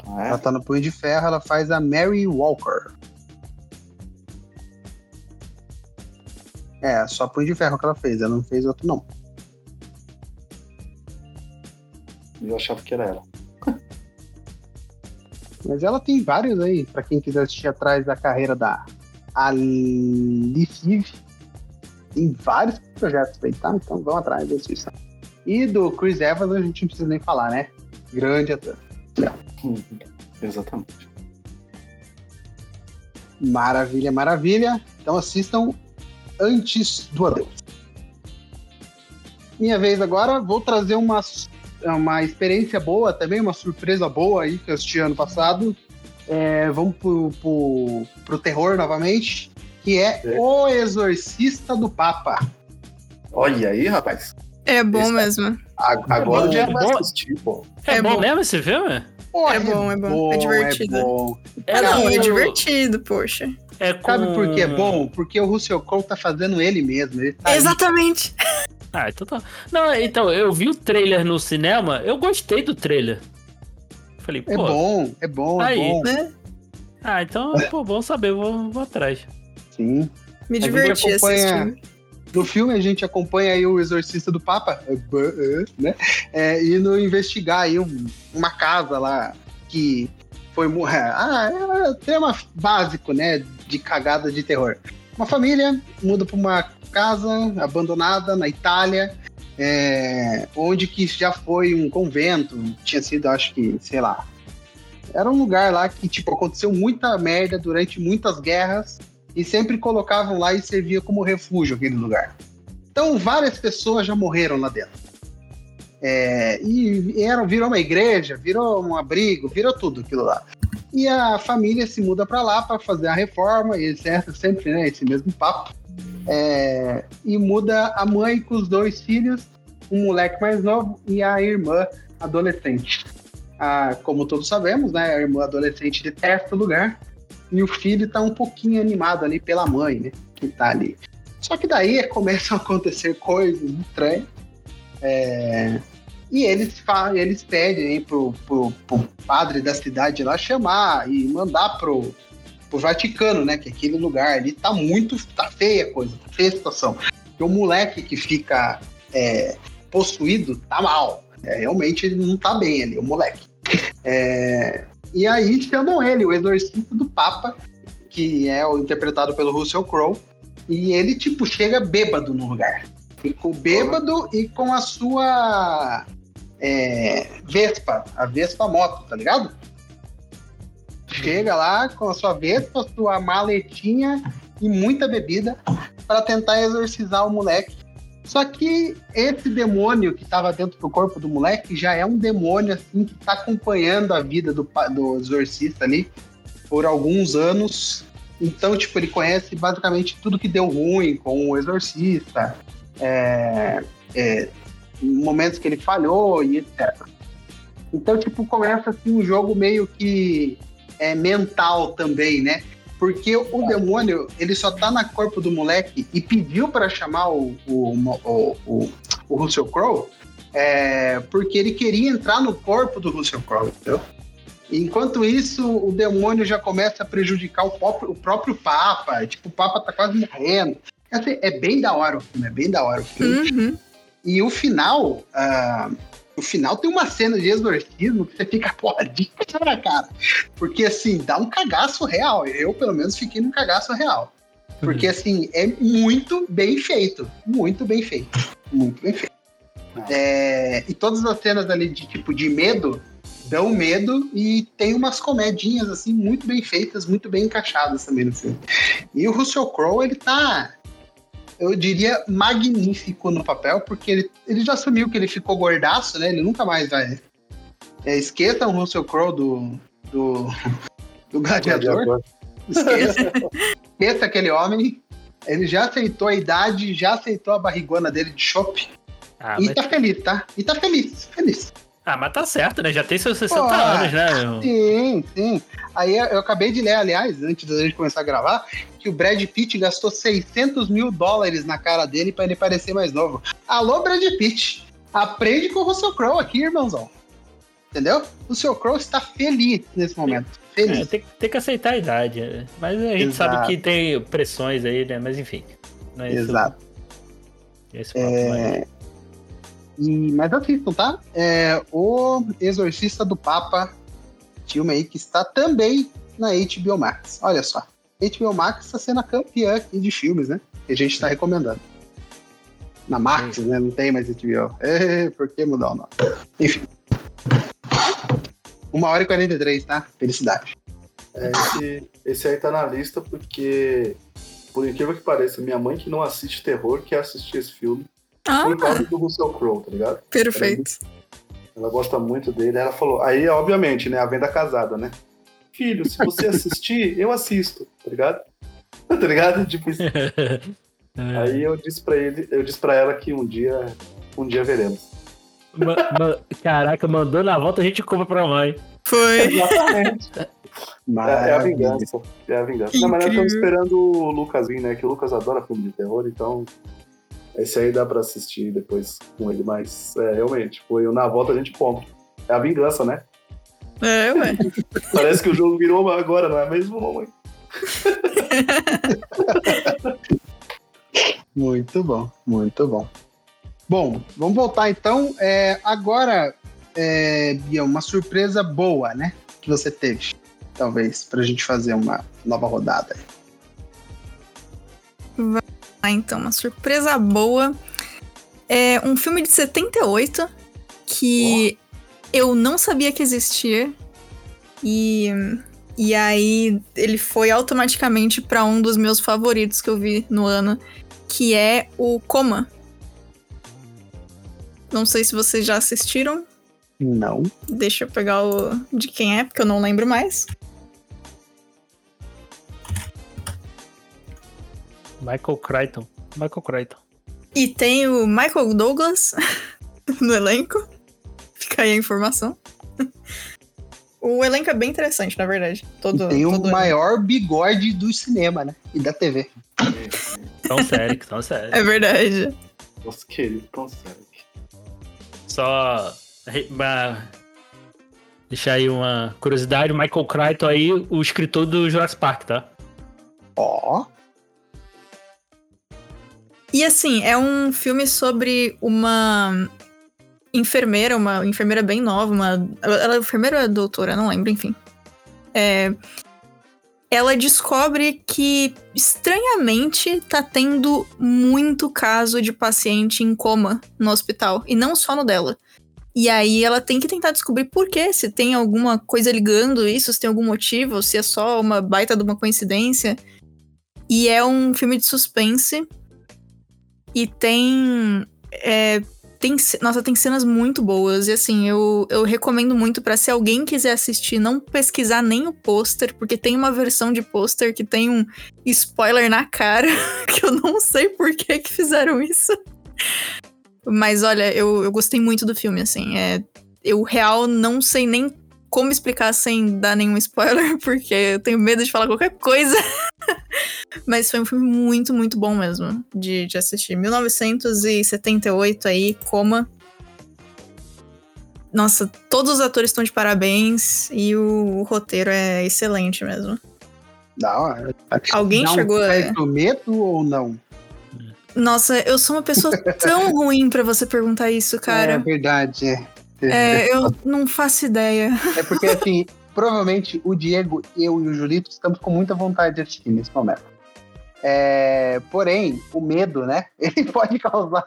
Ah, é? Ela tá no Punho de Ferro, ela faz a Mary Walker. É, só Punho de Ferro que ela fez, ela não fez outro não. Eu achava que era ela. [laughs] Mas ela tem vários aí, para quem quiser assistir atrás da carreira da Alice Tem vários projetos aí, tá? Então vão atrás da assistam. E do Chris Evans a gente não precisa nem falar, né? Grande ator. Exatamente. Maravilha, maravilha. Então assistam antes do adeus. Minha vez agora, vou trazer umas é uma experiência boa também, uma surpresa boa aí que eu assisti ano passado. É, vamos pro, pro, pro terror novamente, que é, é, O Exorcista do Papa. Olha aí, rapaz. É bom Esse, mesmo. Agora é bom, já assistir, pô. É, é bom, bom mesmo esse filme? Pô, é, bom, é bom, bom, é divertido. É, bom. é, não, é divertido, poxa. É com... Sabe por que é bom? Porque o Russell Crowe tá fazendo ele mesmo. Ele tá Exatamente. Ah, então tá. Não, então, eu vi o trailer no cinema, eu gostei do trailer. Falei, é pô. É bom, é bom, aí, é bom. Né? Ah, então, pô, bom saber, vou, vou atrás. Sim. Me diverti assistindo. No filme a gente acompanha aí o exorcista do Papa, né? É, indo investigar aí um, uma casa lá que foi morrer. [laughs] Ah, é tema básico, né? De cagada de terror. Uma família muda para uma casa abandonada na Itália, é, onde que já foi um convento, tinha sido, acho que, sei lá. Era um lugar lá que, tipo, aconteceu muita merda durante muitas guerras e sempre colocavam lá e servia como refúgio aquele lugar. Então, várias pessoas já morreram lá dentro. É, e era, virou uma igreja, virou um abrigo, virou tudo aquilo lá. E a família se muda para lá para fazer a reforma e etc. Sempre, né? Esse mesmo papo. É, e muda a mãe com os dois filhos, um moleque mais novo e a irmã adolescente. Ah, como todos sabemos, né, a irmã adolescente detesta o lugar e o filho está um pouquinho animado ali pela mãe, né, que está ali. Só que daí [laughs] começam a acontecer coisas estranhas. É, e eles, eles pedem pro, pro, pro padre da cidade lá chamar e mandar pro, pro Vaticano, né? Que é aquele lugar ali tá muito. tá feia a coisa, tá feia a situação. Porque o moleque que fica é, possuído tá mal. É, realmente ele não tá bem ali, o moleque. É, e aí chamam ele, o exorcista do Papa, que é o interpretado pelo Russell Crowe. E ele, tipo, chega bêbado no lugar. E com bêbado e com a sua é, Vespa, a Vespa moto, tá ligado? chega lá com a sua vespa, sua maletinha e muita bebida para tentar exorcizar o moleque. Só que esse demônio que estava dentro do corpo do moleque já é um demônio assim que está acompanhando a vida do, do exorcista ali por alguns anos. Então, tipo, ele conhece basicamente tudo que deu ruim com o exorcista, é, é, momentos que ele falhou e etc. Então, tipo, começa assim um jogo meio que é, mental também, né? Porque o demônio, ele só tá no corpo do moleque e pediu para chamar o, o, o, o, o Russell Crowe é, porque ele queria entrar no corpo do Russell Crowe, entendeu? Enquanto isso, o demônio já começa a prejudicar o próprio, o próprio Papa. Tipo, o Papa tá quase morrendo. É bem da hora o filme, é bem da hora o filme. Uhum. E o final, uh, o final tem uma cena de exorcismo que você fica, porra, de cara, cara. Porque assim, dá um cagaço real. Eu, pelo menos, fiquei num cagaço real. Porque uhum. assim, é muito bem feito. Muito bem feito. Muito bem feito. É, e todas as cenas ali de tipo de medo dão medo e tem umas comedinhas assim muito bem feitas, muito bem encaixadas também no filme. E o Russell Crowe, ele tá eu diria, magnífico no papel, porque ele, ele já assumiu que ele ficou gordaço, né? Ele nunca mais vai. É, esqueça o Russell Crowe do, do, do Gladiador. Esqueça. esqueça aquele homem. Ele já aceitou a idade, já aceitou a barrigona dele de chope. Ah, e mas... tá feliz, tá? E tá feliz, feliz. Ah, mas tá certo, né? Já tem seus 60 Pô, anos, né? Meu? Sim, sim. Aí eu acabei de ler, aliás, antes da gente começar a gravar, que o Brad Pitt gastou 600 mil dólares na cara dele para ele parecer mais novo. Alô, Brad Pitt, aprende com o Russell Crowe aqui, irmãozão. Entendeu? O Russell Crowe está feliz nesse momento. Feliz. É, tem, tem, que aceitar a idade. Né? Mas a gente Exato. sabe que tem pressões aí, né? Mas enfim. É Exato. Esse papo é... E, mas assistam, tá? É, o Exorcista do Papa, filme aí que está também na HBO Max. Olha só. HBO Max está sendo a campeã aqui de filmes, né? Que a gente está recomendando. Na Max, né? Não tem mais HBO. É, por que mudar o nome? Enfim. Uma hora e 43, tá? Felicidade. É, esse, esse aí tá na lista porque, por incrível que pareça, minha mãe que não assiste terror quer assistir esse filme. Ah. Por causa do Russell Crowe, tá ligado? Perfeito. Ela, ela, gosta muito dele. Ela falou. Aí, obviamente, né? A venda casada, né? Filho, se você assistir, eu assisto, tá ligado? [laughs] tá ligado? Tipo isso. [laughs] Aí eu disse pra ele, eu disse pra ela que um dia, um dia veremos. Ma, ma, caraca, mandou na volta, a gente compra pra mãe. Foi. [laughs] Exatamente. É, é, a vingança. É a vingança. Mas nós estamos esperando o Lucas vir, né? Que o Lucas adora filme de terror, então esse aí dá pra assistir depois com ele, mas é, realmente, foi na volta a gente compra. É a vingança, né? É, ué. Parece que o jogo virou agora, não é mesmo, mamãe? [laughs] muito bom, muito bom. Bom, vamos voltar então. É, agora, é, Bia, uma surpresa boa, né? Que você teve, talvez, pra gente fazer uma nova rodada. Ah, então, uma surpresa boa. É um filme de 78 que oh. Eu não sabia que existia. E, e aí ele foi automaticamente para um dos meus favoritos que eu vi no ano, que é o Coma. Não sei se vocês já assistiram. Não. Deixa eu pegar o de quem é, porque eu não lembro mais. Michael Crichton. Michael Crichton. E tem o Michael Douglas [laughs] no elenco. Fica aí a informação. [laughs] O elenco é bem interessante, na verdade. Todo, e tem todo o maior bigode do cinema, né? E da TV. Tão sério, tão sério. É verdade. Nossa, querido, tão sério. Só. Deixar aí uma curiosidade: o Michael Crichton aí, o escritor do Jurassic Park, tá? Ó. Oh. E assim, é um filme sobre uma enfermeira, uma enfermeira bem nova, uma. Ela é enfermeira ou é doutora? Não lembro, enfim. É, ela descobre que, estranhamente, tá tendo muito caso de paciente em coma no hospital. E não só no dela. E aí ela tem que tentar descobrir por quê, se tem alguma coisa ligando isso, se tem algum motivo, se é só uma baita de uma coincidência. E é um filme de suspense. E tem. É, tem nossa, tem cenas muito boas. E assim, eu, eu recomendo muito para se alguém quiser assistir, não pesquisar nem o pôster, porque tem uma versão de pôster que tem um spoiler na cara, [laughs] que eu não sei por que, que fizeram isso. Mas olha, eu, eu gostei muito do filme, assim. É, eu, real, não sei nem como explicar sem dar nenhum spoiler, [laughs] porque eu tenho medo de falar qualquer coisa. [laughs] Mas foi um filme muito, muito bom mesmo de, de assistir. 1978 aí, Coma. Nossa, todos os atores estão de parabéns e o, o roteiro é excelente mesmo. Não, Alguém não chegou a. medo ou não? Nossa, eu sou uma pessoa [laughs] tão ruim para você perguntar isso, cara. É verdade, é. É, eu não faço ideia. É porque, assim, provavelmente o Diego, eu e o Julito estamos com muita vontade de assistir nesse momento. É, porém, o medo, né? [laughs] Ele pode causar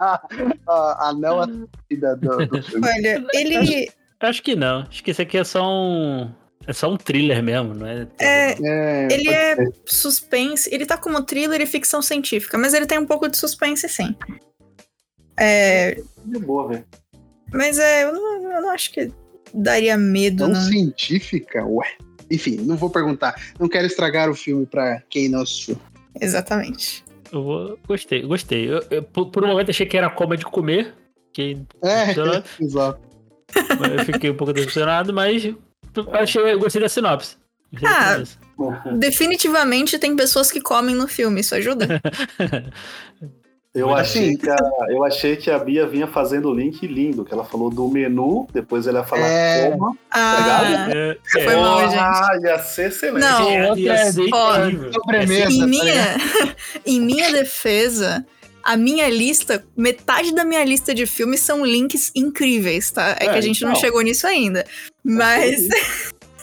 a, a não assistida do, do filme. Olha, ele. Acho, acho que não. Acho que isso aqui é só um. É só um thriller mesmo, não é? É, é ele é ser. suspense. Ele tá como thriller e ficção científica, mas ele tem um pouco de suspense, sim. É. De boa, velho. Mas é, eu não, eu não acho que daria medo, não. Não científica? Ué. Enfim, não vou perguntar. Não quero estragar o filme pra quem não assistiu. Exatamente. Eu vou, gostei, gostei. Eu, eu, por, por, um momento achei que era coma de comer. Que, é, [laughs] exato. Eu fiquei um pouco decepcionado, mas achei, eu gostei da sinopse. Ah, definitivamente tem pessoas que comem no filme, isso ajuda. [laughs] Eu achei, que a, eu achei que a Bia vinha fazendo o link lindo, que ela falou do menu, depois ela ia falar é... como. Ah, é, foi mal, gente. Ah, ia ser excelente. Não, ia, ia ser ó, em, tá minha, [laughs] em minha defesa, a minha lista, metade da minha lista de filmes são links incríveis, tá? É, é que a gente então. não chegou nisso ainda. Mas.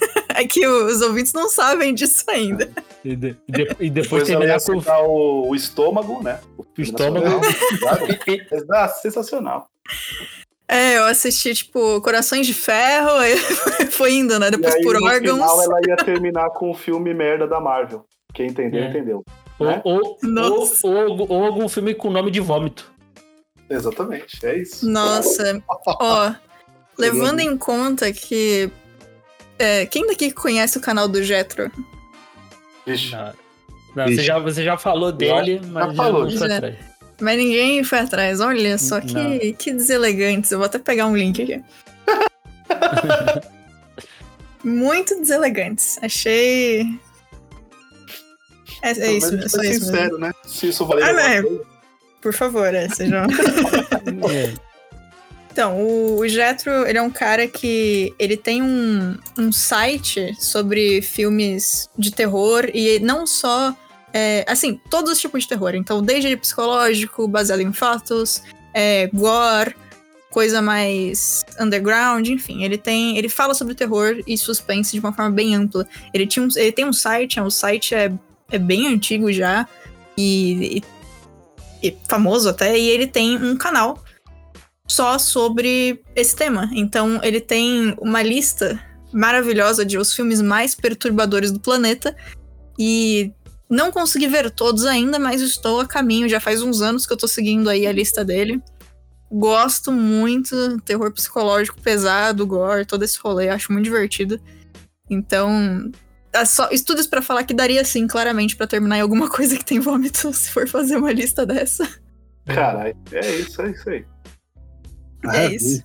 [laughs] é que os ouvintes não sabem disso ainda. E, de, de, e depois, depois terminar com o, o estômago, né? O, estômago. ah, [laughs] sensacional. É, eu assisti, tipo, Corações de Ferro, [laughs] foi indo, né? Depois aí, por no órgãos. Final, ela ia terminar com o filme merda da Marvel. Quem entendeu, é. entendeu. Ou, né? ou, ou, ou, ou, algum filme com nome de vômito. Exatamente, é isso. Nossa, ó, levando em conta que é, quem daqui conhece o canal do Jetro? Vixe. Não, não Você, já, você já falou dele, mas já, falou, não foi atrás. Mas ninguém foi atrás. Olha só que, que deselegantes. Eu vou até pegar um link aqui. [laughs] Muito deselegantes. Achei. É, é isso, é só isso. sincero, né? Se isso valer. Ah, é. Por favor, é, sejam. [laughs] [laughs] Então, o, Jetro, ele é um cara que ele tem um, um site sobre filmes de terror e não só, é, assim, todos os tipos de terror. Então, desde psicológico, baseado em fatos, é, gore, coisa mais underground, enfim, ele tem, ele fala sobre terror e suspense de uma forma bem ampla. Ele, tinha um, ele tem um site, o é site é, é bem antigo já e, e, e famoso até, e ele tem um canal só sobre esse tema. Então, ele tem uma lista maravilhosa de os filmes mais perturbadores do planeta. E não consegui ver todos ainda, mas estou a caminho. Já faz uns anos que eu tô seguindo aí a lista dele. Gosto muito, terror psicológico pesado, gore, todo esse rolê, acho muito divertido. Então, é só estudos para falar que daria sim, claramente, para terminar em alguma [laughs] coisa que tem vômito, se for fazer uma lista dessa. Caralho, é isso, é isso aí. É isso.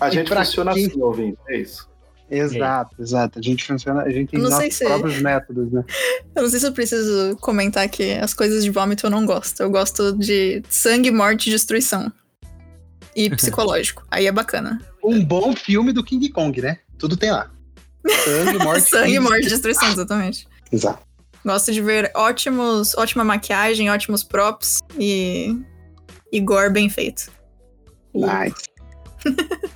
A gente funciona quem... assim, ouvindo, é isso. Exato, é. exato. A gente funciona, a gente tem nossos se... próprios métodos, né? [laughs] Eu não sei se eu preciso comentar que as coisas de vômito eu não gosto. Eu gosto de sangue, morte e destruição. E [laughs] psicológico. Aí é bacana. Um bom filme do King Kong, né? Tudo tem lá. Sangue, [laughs] morte, sangue, morte e destruição, exatamente. Exato. Gosto de ver ótimos, ótima maquiagem, ótimos props e, e gore bem feito. Nice. [laughs]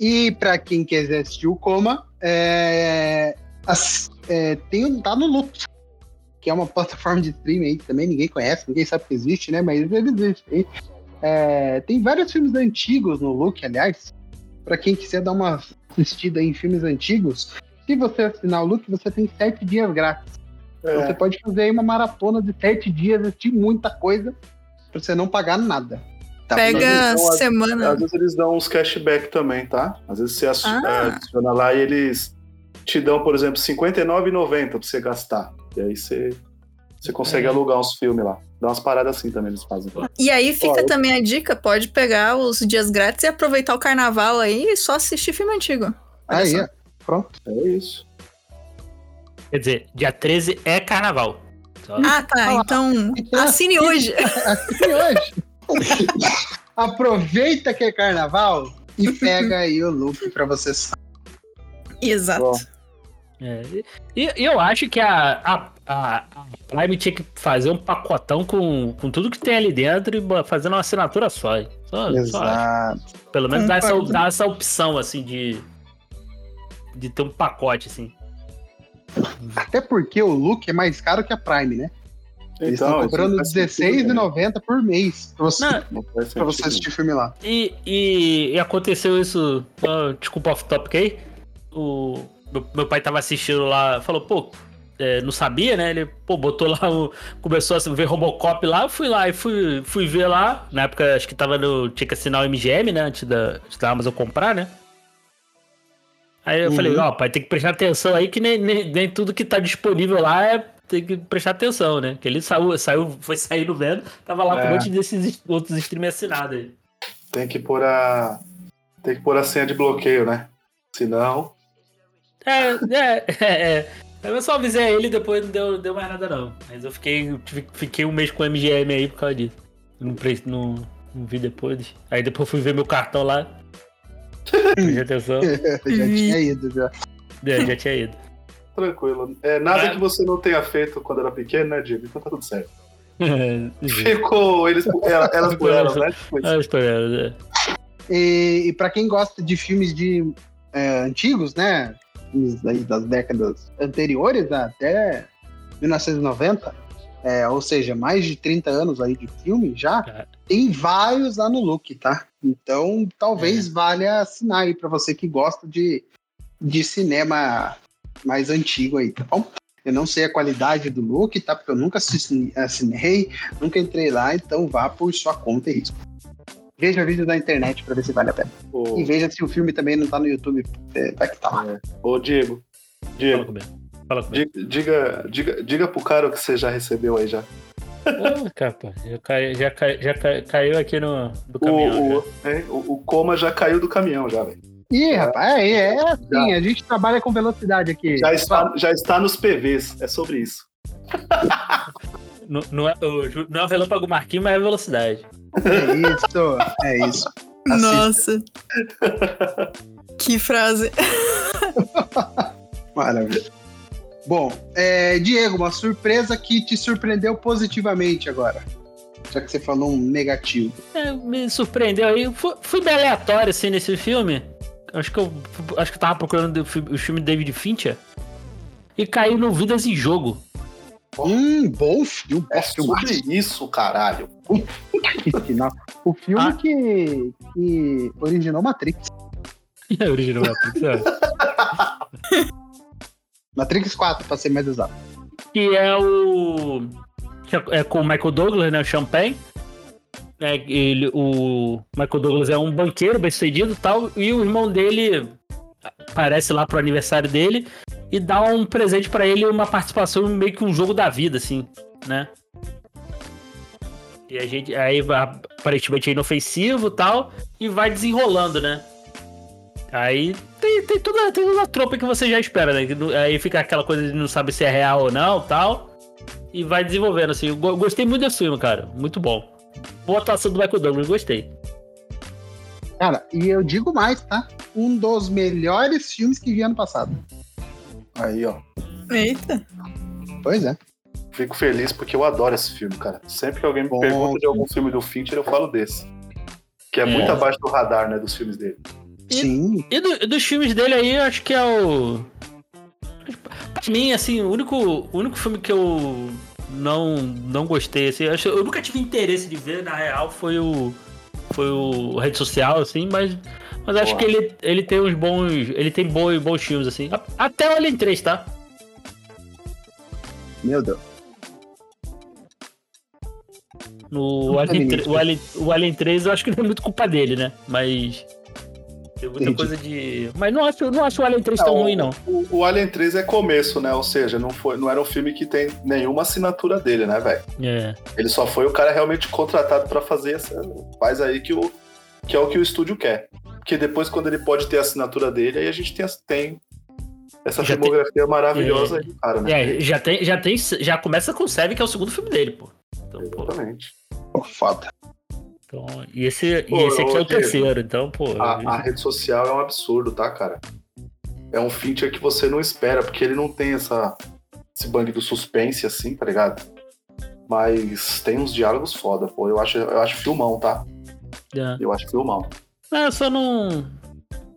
e para quem quiser assistir o Coma, é, as, é, tem, tá no Lux, que é uma plataforma de streaming aí que também ninguém conhece, ninguém sabe que existe, né? Mas ele existe. É, tem vários filmes antigos no Look, aliás. Para quem quiser dar uma assistida em filmes antigos, se você assinar o Look, você tem sete dias grátis. É. Você pode fazer aí uma maratona de sete dias, assistir muita coisa, pra você não pagar nada. Tá, Pega dão, semana. Às vezes eles dão uns cashback também, tá? Às vezes você ah. adiciona lá e eles te dão, por exemplo, R$59,90 pra você gastar. E aí você, você consegue é. alugar uns filmes lá. Dá umas paradas assim também eles fazem. E aí fica Ó, também a dica, pode pegar os dias grátis e aproveitar o carnaval aí e só assistir filme antigo. Olha aí, só. pronto. É isso. Quer dizer, dia 13 é carnaval. Só... Ah, tá. Então, então assine hoje. Assine hoje. [laughs] [laughs] Aproveita que é carnaval e pega aí o look pra vocês. Exato. Bom. É, e, eu acho que a, a, a, Prime tinha que fazer um pacotão com, com tudo que tem ali dentro e fazendo uma assinatura só. só Exato. Só, pelo menos dar essa, dar essa opção, assim, de, de ter um pacote, assim. Até porque o look é mais caro que a Prime, né? Eles então, estão cobrando R$16,90 por mês pra você, pra você assistir filme lá. E, e, e aconteceu isso, desculpa off-topic aí, o, meu, meu, pai tava assistindo lá, falou, pô, é, não sabia, né? Ele, pô, botou lá, o, começou a ver Robocop lá, eu fui lá e fui, fui ver lá. Na época, acho que tava no. Tinha que assinar o MGM, né? Antes da, antes da Amazon comprar, né? Aí eu uhum. falei, ó, pai, tem que prestar atenção aí que nem, nem, nem, tudo que tá disponível lá é. Tem que prestar atenção, né? Que ele saiu, saiu foi saindo vendo, tava lá é. com um monte desses outros streams assinados aí. Tem que pôr a. Tem que pôr a senha de bloqueio, né? Senão. É, é, é, é. Eu só avisei ele e depois não deu, deu mais nada não. Mas eu fiquei, fiquei um mês com o MGM aí por causa disso. Não, não, não vi depois. Aí depois fui ver meu cartão lá. [laughs] Preste atenção. [laughs] já tinha ido, já. É, já tinha ido. Tranquilo. É, nada é. que você não tenha feito quando era pequeno, né, Diego? Então tá tudo certo. [laughs] Ficou eles, elas por elas, né? Elas por elas, é. E, e pra quem gosta de filmes de é, antigos, né? Filmes das décadas anteriores, né, até 1990, é, ou seja, mais de 30 anos aí de filme já, é. tem vários lá no look, tá? Então, talvez é. valha assinar aí para você que gosta de, de cinema mais antigo aí, tá bom? Eu não sei a qualidade do look, tá? Porque eu nunca assinei, nunca entrei lá, então vá por sua conta e risco. Veja vídeo da internet para ver se vale a pena. Ô. E veja se o filme também não tá no YouTube. É, vai que tá lá. É. Ô, Diego. Diego. Fala comigo. Fala comigo. Diga, diga, diga pro cara o que você já recebeu aí já. Ah, capa, já, cai, já, cai, já cai, caiu aqui no do caminhão. O, o, é, o, o, coma já caiu do caminhão, já, velho. Ih, é, rapaz, é, é assim, já. a gente trabalha com velocidade aqui. Já está, já está nos PVs, é sobre isso. [laughs] não, não, é, não é o relâmpago Marquinhos, mas é velocidade. É isso, é isso. Nossa. [laughs] que frase. [laughs] Maravilha. Bom, é, Diego, uma surpresa que te surpreendeu positivamente agora. Já que você falou um negativo. É, me surpreendeu aí. Fui, fui bem aleatório assim nesse filme. Acho que eu acho que eu tava procurando o filme de David Fincher. E caiu no Vidas em Jogo. Hum, bom filme. É sobre isso, caralho. o filme ah. que, que originou Matrix. [laughs] É, originou Matrix, é. [laughs] Matrix 4, pra ser mais exato. Que é o. É com o Michael Douglas, né? O Champagne. É, ele, o Michael Douglas é um banqueiro bem sucedido e tal. E o irmão dele aparece lá pro aniversário dele e dá um presente para ele, uma participação meio que um jogo da vida, assim, né? E a gente aí aparentemente é inofensivo tal, e vai desenrolando, né? Aí tem, tem, toda, tem toda a tropa que você já espera, né? Aí fica aquela coisa de não saber se é real ou não tal. E vai desenvolvendo, assim. Eu gostei muito desse filme, cara. Muito bom. Boa atuação do Michael Douglas, gostei. Cara, e eu digo mais, tá? Um dos melhores filmes que vi ano passado. Aí, ó. Eita. Pois é. Fico feliz porque eu adoro esse filme, cara. Sempre que alguém me Bom, pergunta de algum filme do Fincher, eu falo desse. Que é, é. muito abaixo do radar, né, dos filmes dele. E, Sim. E do, dos filmes dele aí, eu acho que é o. Pra mim, assim, o único, o único filme que eu não, não gostei. Assim, eu, eu nunca tive interesse de ver, na real, foi o. Foi o rede social, assim, mas. Mas acho que ele, ele tem uns bons. Ele tem bons, bons filmes, assim. Até o Alien 3, tá? Meu Deus. No Alien, o, Alien, o Alien 3 eu acho que não é muito culpa dele, né? Mas. Tem muita Entendi. coisa de. Mas não acho, não acho o Alien 3 não, tão ruim, não. O, o, Alien 3 é começo, né? Ou seja, não, foi, não era um filme que tem nenhuma assinatura dele, né, velho? É. Ele só foi o cara realmente contratado para fazer essa. Faz aí que, o, que é o que o estúdio quer. Porque depois, quando ele pode ter a assinatura dele, aí a gente tem, tem essa já filmografia tem... maravilhosa é, aí, cara, né? É, já tem, já tem. Já começa com o Seven, que é o segundo filme dele, pô. Então, Exatamente. Pô, foda. Então, e esse, pô, e esse aqui é o terceiro, então, pô. A, a, rede social é um absurdo, tá, cara? É um feature que você não espera, porque ele não tem essa, esse bang do suspense, assim, tá ligado? Mas tem uns diálogos foda, pô. Eu acho, eu acho filmão, tá? É. Eu acho filmão. É, só não.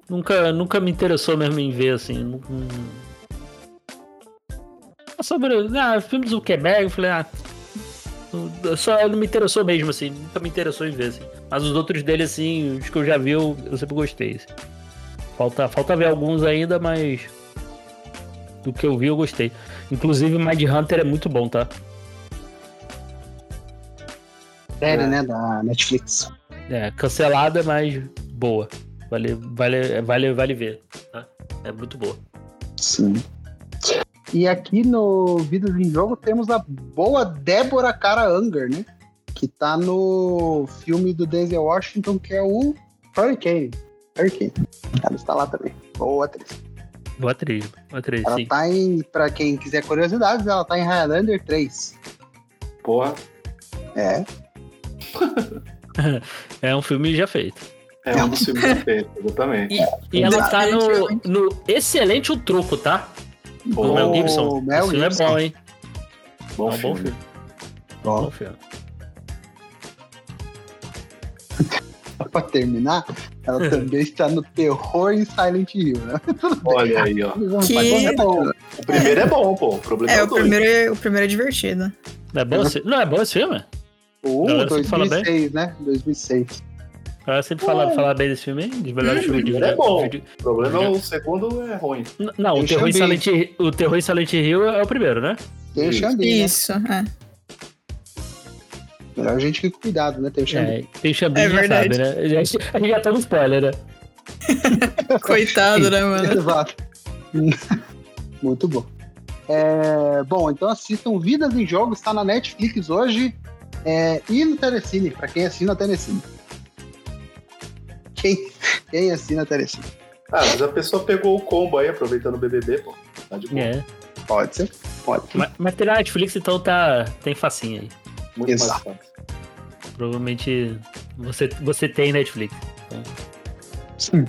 Nunca, nunca me interessou mesmo em ver, assim. Não... Sobre. Ah, filme do Zuckerberg, eu falei, ah, só não me interessou mesmo, assim. Nunca me interessou em ver, assim. Mas os outros dele, assim, os que eu já vi, eu, eu sempre gostei. Assim. Falta, falta ver alguns ainda, mas. Do que eu vi, eu gostei. Inclusive, Mind Hunter é muito bom, tá? Série, é. né? Da Netflix. É, cancelada, mas boa. Vale, vale, vale, vale ver. Tá? É muito boa. Sim. E aqui no Vidas em Jogo temos a boa Débora Cara Unger, né? Que tá no filme do Denzel Washington, que é o Hurricane. Hurricane. Ela está lá também. Boa atriz. Boa atriz, boa atriz, ela sim. tá em, pra quem quiser curiosidades, ela tá em Highlander 3. Porra. É. [laughs] é um filme já feito. É um dos filmes já feitos, exatamente. E, e ela tá no, no excelente O Truco, tá? Bom, do Mel Gibson. Mel Esse filme é bom, hein? Bom, é um bom filme. Bom, bom filme. [laughs] pra terminar, ela [laughs] também está no terror em Silent Hill, né? [laughs] Olha aí, ó. Que... É bom. O primeiro é bom, pô. O problema é, é o, primeiro é, o primeiro é divertido. Não é bom, esse... não é bom esse filme? O 2006, né? 2006. Ela sempre fala, fala bem desse filme, de melhores filmes de é bom. O problema é o segundo é ruim. Não, o terror, Silent, o terror em Silent Hill é o primeiro, né? Tem o Xambin, né? Isso, é. Melhor a gente ficar cuidado, né? Tem o Xambin. É, tem o é já verdade. sabe, né? A gente, a gente já tá no spoiler, né? [laughs] Coitado, né, mano? [laughs] Exato. Muito bom. É, bom, então assistam Vidas em Jogos, está na Netflix hoje é, e no Telecine, para quem assina a Telecine quem, quem assina a Telecine. Ah, mas a pessoa pegou o combo aí, aproveitando o BBB, pô. Tá de boa. É. Pode ser, pode. Mas, mas Netflix, então, tá, tem facinho aí. Muito Exato. mais fácil. Provavelmente você, você tem Netflix. Então. Sim.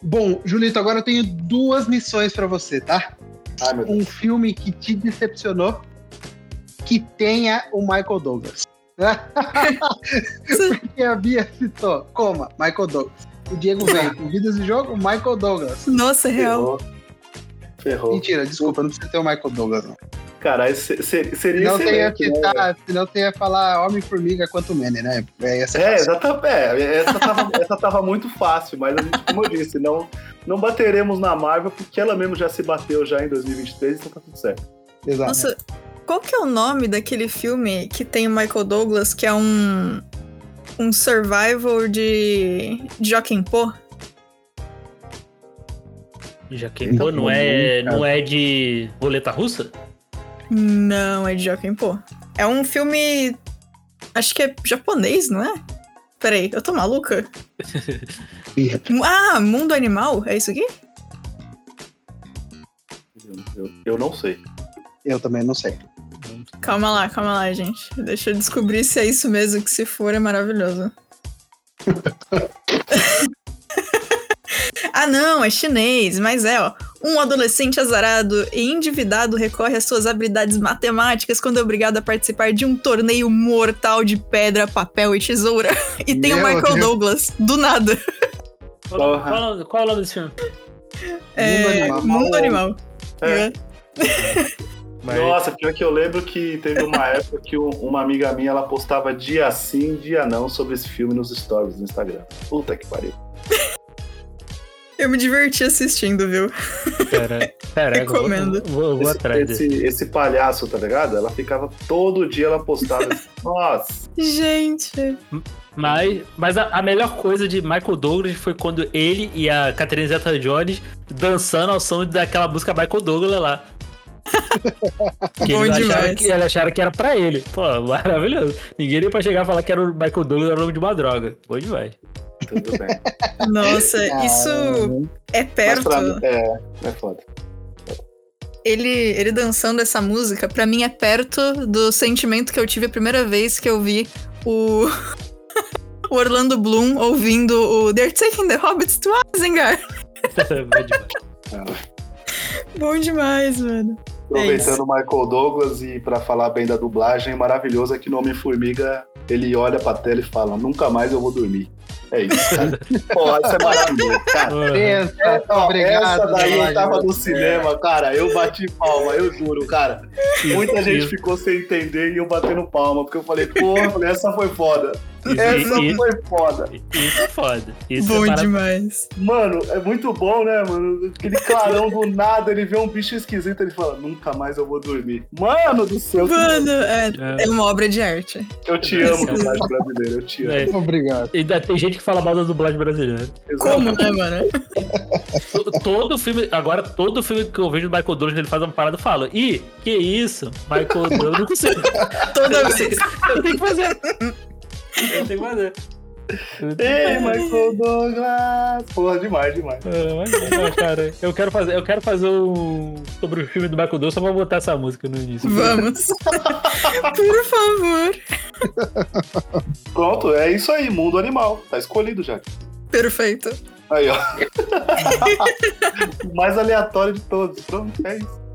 Bom, Julito, agora eu tenho duas missões para você, tá? Ai, um filme que te decepcionou, que tenha o Michael Douglas. [laughs] Porque a Bia citou, coma, Michael Douglas. O Diego [laughs] vem com Vidas de Jogo, Michael Douglas. Nossa, real. Ferrou. Mentira, desculpa, não precisa ter o Michael Douglas, não. Caralho, seria senão tem que citar, né, Senão que falar Homem-Formiga quanto Mene, né? É, é exatamente. É, essa, tava, [laughs] essa tava muito fácil, mas a gente, como eu disse, não, não bateremos na Marvel, porque ela mesmo já se bateu já em 2023, então tá tudo certo. Exato. Nossa, qual que é o nome daquele filme que tem o Michael Douglas, que é um. um survival de. de Joaquim Pô? Joaquim Pô não é, não é de roleta russa? Não, é de Joaquim Pô. É um filme. Acho que é japonês, não é? Peraí, eu tô maluca? [laughs] ah, Mundo Animal? É isso aqui? Eu, eu não sei. Eu também não sei. Calma lá, calma lá, gente. Deixa eu descobrir se é isso mesmo, que se for é maravilhoso. [laughs] ah, não, é chinês, mas é, ó. Um adolescente azarado e endividado recorre às suas habilidades matemáticas quando é obrigado a participar de um torneio mortal de pedra, papel e tesoura. [laughs] E tem Meu o Michael Deus. Douglas, do nada. Qual, qual, qual, é o nome desse filme? É, Mundo Animal. Mundo Animal. É. Mas... Nossa, pior que eu lembro que teve uma [laughs] época que uma amiga minha ela postava dia sim, dia não sobre esse filme nos stories do Instagram. Puta que pariu. [laughs] Eu me diverti assistindo, viu? Pera, pera, [laughs] Recomendo. Vou, vou, vou atrás esse, esse, palhaço, tá ligado? Ela ficava todo dia, ela postava. Nossa! Gente! Mas, mas a, a, melhor coisa de Michael Douglas foi quando ele e a Catherine Zeta-Jones dançando ao som daquela música Michael Douglas lá. [laughs] que Bom eles acharam que, eles acharam que era pra ele. Pô, maravilhoso. Ninguém nem pra chegar e falar que era o Michael Douglas era o nome de uma droga. Bom demais. Tudo bem. [laughs] Nossa, isso é perto. Mim, é, é foda. Ele, ele dançando essa música, pra mim é perto do sentimento que eu tive a primeira vez que eu vi o, [laughs] o Orlando Bloom ouvindo o They're Taking the Hobbits to Isengard. Bom demais, mano. Aproveitando o Michael Douglas e para falar bem da dublagem, maravilhoso é que no Homem-Formiga ele olha pra tela e fala: Nunca mais eu vou dormir. É isso, cara. [laughs] Pô, isso é maravilhoso, cara. Pensa, obrigado. Essa daí eu tava no cinema, cara. Eu bati palma, eu juro, cara. Muita gente ficou sem entender e eu batendo palma, porque eu falei, porra, essa foi foda. Essa isso, foi foda. Isso é foda. Isso bom é demais. Mano, é muito bom, né, mano? Aquele clarão do nada, ele vê um bicho esquisito, ele fala, nunca mais eu vou dormir. Mano do céu. Mano, é, é, é uma obra de arte. Eu te amo, dublagem brasileira, eu te amo. É. Obrigado. E ainda tem gente que fala mal da dublagem brasileira. Como, né, mano? todo filme, agora todo filme que eu vejo do Michael Douglas, ele faz uma parada, eu falo, ih, que isso? Michael Douglas, não consigo. Toda vez. [laughs] Eu tenho que fazer. Eu tenho que fazer. Ei, Michael Douglas! Porra, demais, demais. É, mas, cara, eu quero fazer, eu quero fazer um sobre o filme do Michael Douglas só pra botar essa música no início. Vamos. [laughs] Por favor. Pronto, é isso aí, mundo animal. Tá escolhido já. Perfeito. Aí, ó. [laughs] mais aleatório de todos. Pronto, é isso.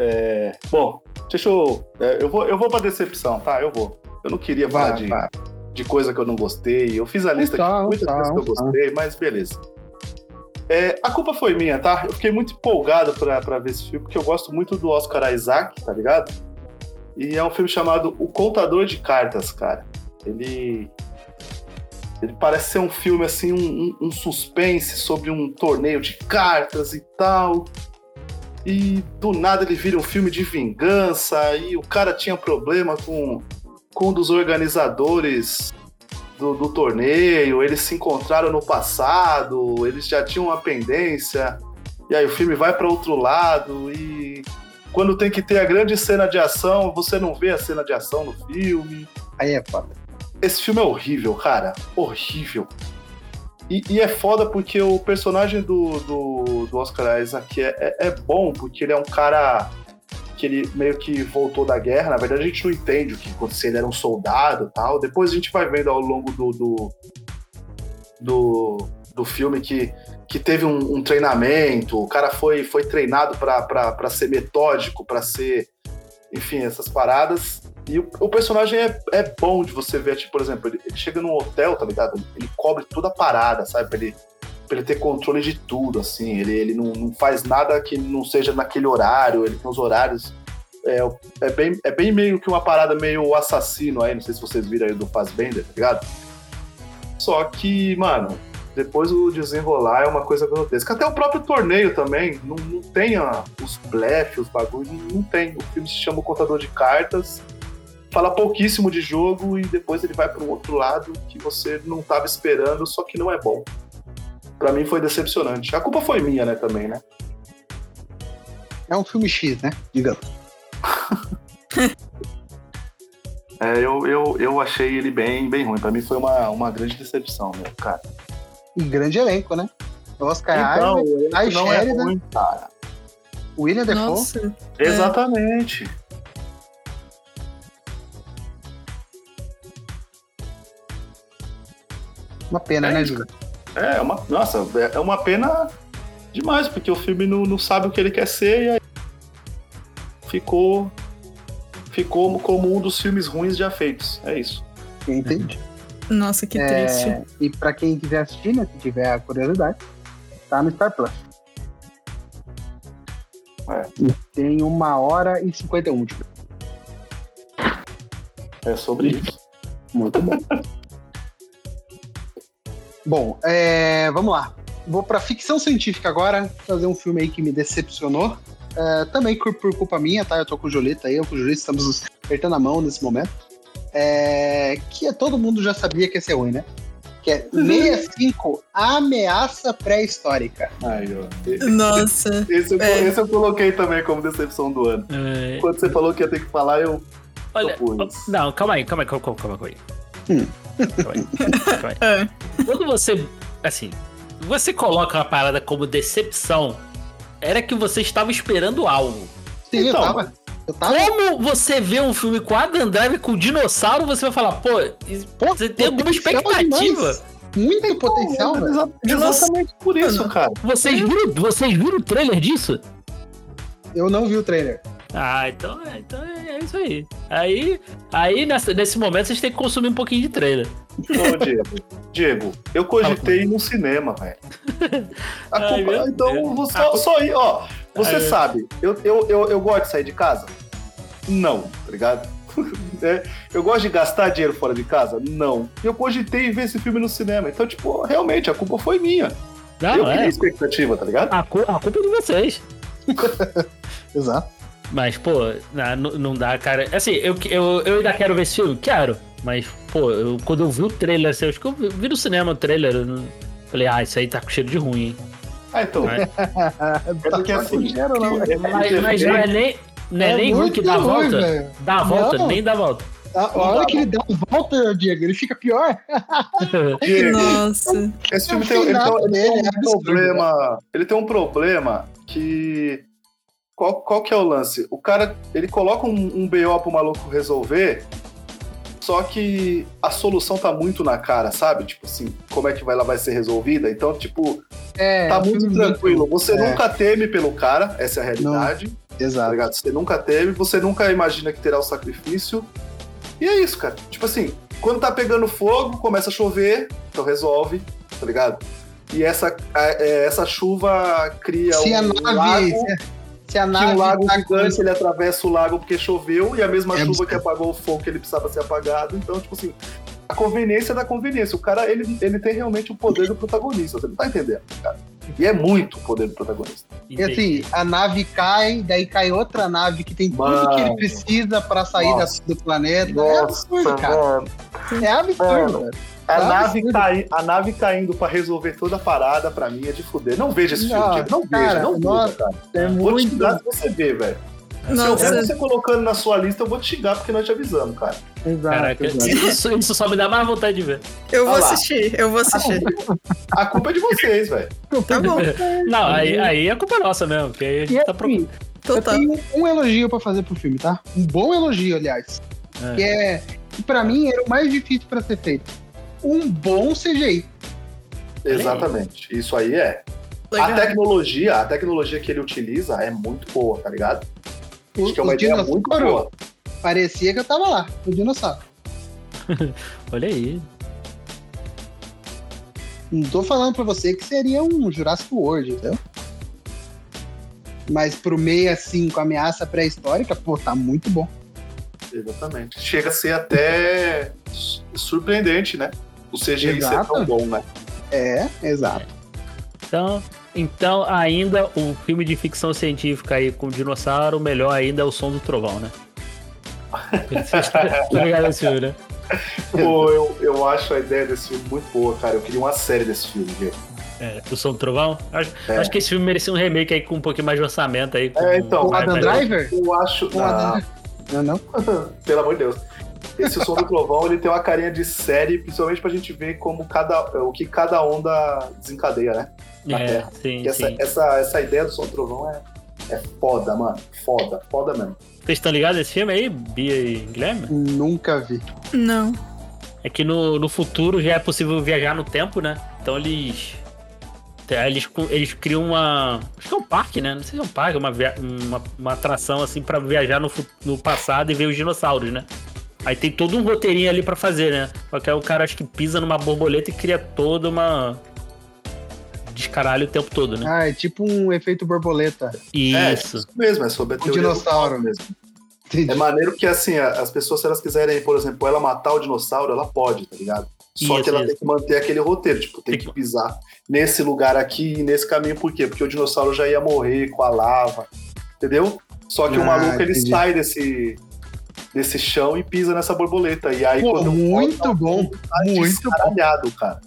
É, bom, Deixa eu. É, eu, vou, eu vou pra decepção, tá? Eu vou. Eu não queria falar de, de coisa que eu não gostei. Eu fiz a lista então, de muitas coisas que eu gostei, mas beleza. É, a culpa foi minha, tá? Eu fiquei muito empolgado pra, pra ver esse filme, porque eu gosto muito do Oscar Isaac, tá ligado? E é um filme chamado O Contador de Cartas, cara. Ele. Ele parece ser um filme, assim, um, um suspense sobre um torneio de cartas e tal e do nada ele vira um filme de vingança e o cara tinha problema com, com um dos organizadores do, do torneio, eles se encontraram no passado, eles já tinham uma pendência, e aí o filme vai para outro lado e quando tem que ter a grande cena de ação, você não vê a cena de ação no filme. Aí é foda. Esse filme é horrível, cara. Horrível. E, e, é foda porque o personagem do, do, do Oscar Isaac é, é, é, bom, porque ele é um cara que ele meio que voltou da guerra. Na verdade, a gente não entende o que aconteceu. Ele era um soldado tal. Depois a gente vai vendo ao longo do, do, do, do filme que, que teve um, um, treinamento. O cara foi, foi treinado para ser metódico, para ser. Enfim, essas paradas. E o, o, personagem é, é bom de você ver, tipo, por exemplo, ele, ele chega num hotel, tá ligado? Ele, cobre toda a parada, sabe? Pra ele, pra ele ter controle de tudo, assim. Ele, ele não, não faz nada que não seja naquele horário, ele tem os horários. É, é, bem, é bem meio que uma parada meio assassino aí, não sei se vocês viram aí do Fassbender, tá ligado? Só que, mano, depois o desenrolar é uma coisa grotesca. Até o próprio torneio também, não, não tem a, os blefs, os bagulhos, não, não tem. O filme se chama O Contador de Cartas, fala pouquíssimo de jogo e depois ele vai para um outro lado que você não estava esperando, só que não é bom. Para mim foi decepcionante. A culpa foi minha, né, também, né? É um filme X, né? Digamos. [laughs] é, eu, eu, eu achei ele bem, bem ruim. Para mim foi uma, uma grande decepção, meu, cara. E grande elenco, né? Oscar então, Isaac, não é ruim, cara. William Defoe. Exatamente. É. Uma pena, é né, Júlio? É, uma, nossa, é uma pena demais, porque o filme não, não sabe o que ele quer ser e aí ficou, ficou como um dos filmes ruins já feitos. É isso. Entendi. Nossa, que é, triste. E para quem quiser assistir, né, se tiver a curiosidade, tá no Star Plus. É. Tem uma hora e 51. Tipo. É sobre isso. Muito bom. [laughs] bom, é, vamos lá. Vou para ficção científica agora, fazer um filme aí que me decepcionou. É, também por, por, culpa minha, tá? Eu tô com o Julito aí, eu com o Julito estamos apertando a mão nesse momento. É, que todo mundo já sabia que ia ser ruim, né? Que é 65, Ameaça Pré-Histórica. Nossa. Esse, é. esse, eu coloquei também como decepção do ano. É. Quando você falou que ia ter que falar, eu. Olha, não, calma aí, calma aí, calma, calma, calma aí. Hum. Calma aí. Calma aí. [laughs] É. Quando você. Assim, você coloca uma parada como decepção, era que você estava esperando algo. Sim, então, eu tava. Tava... Como você vê um filme com Adam Driver com dinossauro, você vai falar, pô, pô você tem alguma expectativa? Muito então, potencial, velho. Exatamente por isso, cara. Vocês viram, vocês viram o trailer disso? Eu não vi o trailer. Ah, então, é, então é isso aí. Aí, aí nessa, nesse momento vocês têm que consumir um pouquinho de trailer. Ô, Diego, Diego, eu cogitei no cinema, velho. [laughs] Então, só, só ir, ó. Você Ai, sabe, eu, eu, eu, eu gosto de sair de casa? Não, tá ligado? [laughs] É, eu gosto de gastar dinheiro fora de casa? Não. Eu cogitei ver esse filme no cinema. Então, tipo, realmente, a culpa foi minha. Não, eu é. expectativa, tá ligado? A, cu a culpa é de vocês. [laughs] Exato. Mas, pô, não, não dá, cara. Assim, eu, eu, eu ainda quero ver esse filme? Quero. Mas, pô, eu, quando eu vi o trailer, assim, eu acho que eu vi no cinema o trailer. Eu não... Falei, ah, isso aí tá com cheiro de ruim, hein? Ah, então. Mas... é porque assim. Cheiro, não. Mas, mas não é nem, não é, é nem ruim que dá a volta. Véio. Dá a volta, não. nem dá a volta. A hora que ele dá a volta, Diego, ele fica pior. [laughs] Nossa. Esse filme tem, ele tem, ele tem um problema. Ele tem um problema que qual, qual que é o lance? O cara, ele coloca um, um BO pro maluco resolver, só que a solução tá muito na cara, sabe? Tipo assim, como é que ela vai ser resolvida? Então, tipo, é, tá muito tranquilo. Você é. nunca teme pelo cara, essa é a realidade. Não. Exato. Tá você nunca teme, você nunca imagina que terá o sacrifício. E é isso, cara. Tipo assim, quando tá pegando fogo, começa a chover, então resolve, tá ligado? E essa, é, essa chuva cria se um a nave, lago... Se se a nave que um lago tá gigante, com... ele atravessa o lago porque choveu, e a mesma é chuva que apagou o fogo que ele precisava ser apagado. Então, tipo assim, a conveniência da conveniência. O cara, ele, ele tem realmente o poder do protagonista, você não tá entendendo, cara. E é muito o poder do protagonista. E assim, a nave cai, daí cai outra nave que tem Mano. tudo que ele precisa para sair Nossa. do planeta. É Nossa, é absurdo, cara. Mano. É absurdo, Mano. A, é nave, cai, a nave caindo pra resolver toda a parada, pra mim, é de fuder. Não veja esse não, filme, não cara, veja, não nossa, veja, cara. É vou muito... te xingar se você ver, velho. Se eu ver você colocando na sua lista, eu vou te xingar porque nós te avisamos, cara. Exato, Caraca, exato. Isso, isso só me dá mais vontade de ver. Eu vou assistir, eu vou assistir. A culpa é de vocês, velho. Tá bom. Não, aí, aí é culpa nossa mesmo, porque aí a gente e tá assim, Eu tenho um elogio pra fazer pro filme, tá? Um bom elogio, aliás. É. Que é, que pra mim era o mais difícil pra ser feito um bom CGI. Exatamente. Isso aí é. Legal. A tecnologia, a tecnologia que ele utiliza é muito boa, tá ligado? Acho o, que é uma ideia muito boa. Parecia que eu tava lá, o dinossauro. [laughs] Olha aí. Não tô falando pra você que seria um Jurassic World, entendeu? Mas pro 65 ameaça pré-histórica, pô, tá muito bom. Exatamente. Chega a ser até surpreendente, né? O CGI exato. ser tão bom, né? É, exato. Então, então, ainda o filme de ficção científica aí com dinossauro, melhor ainda é o som do trovão, né? [laughs] tá ligado esse filme, né? Pô, eu, eu acho a ideia desse filme muito boa, cara. Eu queria uma série desse filme, velho. É, do Som do Trovão? Acho, é. acho, que esse filme merecia um remake aí com um pouquinho mais de orçamento aí. Com, é, então. O Adam Driver? Eu acho. Não, não, não. [laughs] Pelo amor de Deus. Esse som do trovão ele tem uma carinha de série, principalmente pra gente ver como cada, o que cada onda desencadeia, né? Na é, Terra. Sim, essa, sim. Essa, essa ideia do som do trovão é, é foda, mano. Foda, foda mesmo. Vocês estão ligados nesse filme aí, Bia e Guilherme? Nunca vi. Não. É que no, no futuro já é possível viajar no tempo, né? Então eles. Eles, eles criam uma. Acho que é um parque, né? Não sei se é um parque, uma, uma, uma atração assim para viajar no, no passado e ver os dinossauros, né? Aí tem todo um roteirinho ali para fazer, né? Só que aí o cara acho que pisa numa borboleta e cria toda uma. caralho o tempo todo, né? Ah, é tipo um efeito borboleta. Isso. É, isso mesmo, é sobre a O teoria dinossauro. do mesmo. Entendi. É maneiro que, assim, as pessoas, se elas quiserem, por exemplo, ela matar o dinossauro, ela pode, tá ligado? Só Isso, que ela isso. tem que manter aquele roteiro, tipo, tem Tem que que- pisar nesse lugar aqui e nesse caminho, por quê? Porque o dinossauro já ia morrer com a lava, entendeu? Só que o Ah, maluco, ele entendi. sai desse, desse chão e pisa nessa borboleta. E aí, Pô, quando muito volta, bom, tá muito bom. cara.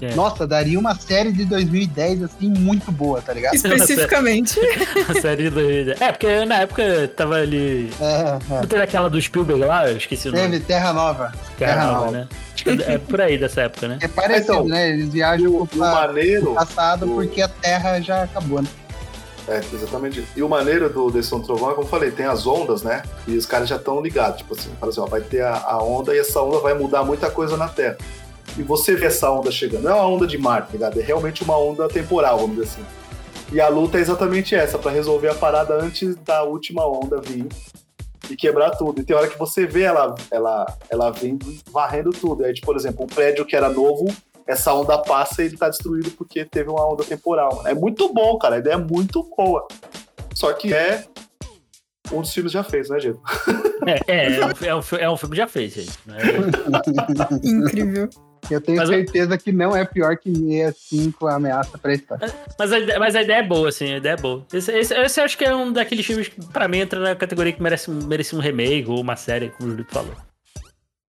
É. Nossa, daria uma série de 2010 assim muito boa, tá ligado? Especificamente. [laughs] A série do. É, porque na época tava ali. É, Não teve aquela do Spielberg lá? Eu esqueci o é. nome. Teve Terra Nova. Terra Terra Nova, Nova. né? Acho que é por aí dessa época, né? É parecido, Então, né? Eles viajam O, pro o maneiro. passado o- porque a Terra já acabou, né? É, exatamente isso. E o maneiro do desse do Trovão é como eu falei, tem as ondas, né? E os caras já estão ligados. Tipo assim, fala assim, ó, vai ter a, a onda e essa onda vai mudar muita coisa na Terra. E você vê essa onda chegando. Não é uma onda de mar, tá ligado? É realmente uma onda temporal, vamos dizer assim. E a luta é exatamente essa, pra resolver a parada antes da última onda vir e quebrar tudo. E tem hora que você vê ela, ela, ela vindo varrendo tudo. Aí, tipo, por exemplo, um prédio que era novo, essa onda passa e ele tá destruído porque teve uma onda temporal. mano. É muito bom, cara. A ideia é muito boa. Só que é um dos filmes já fez, né, Diego? É, é, é, um, é, um, é um filme que já fez, gente. né? [laughs] Incrível. Eu tenho Mas eu- certeza que não é pior que 65 Ameaça pra História. Mas a, ide- mas a ideia é boa, assim, a ideia é boa. Esse, esse, esse eu acho que é um daqueles filmes que, pra mim, entra na categoria que merece, merece um remake ou uma série, como o Julito falou.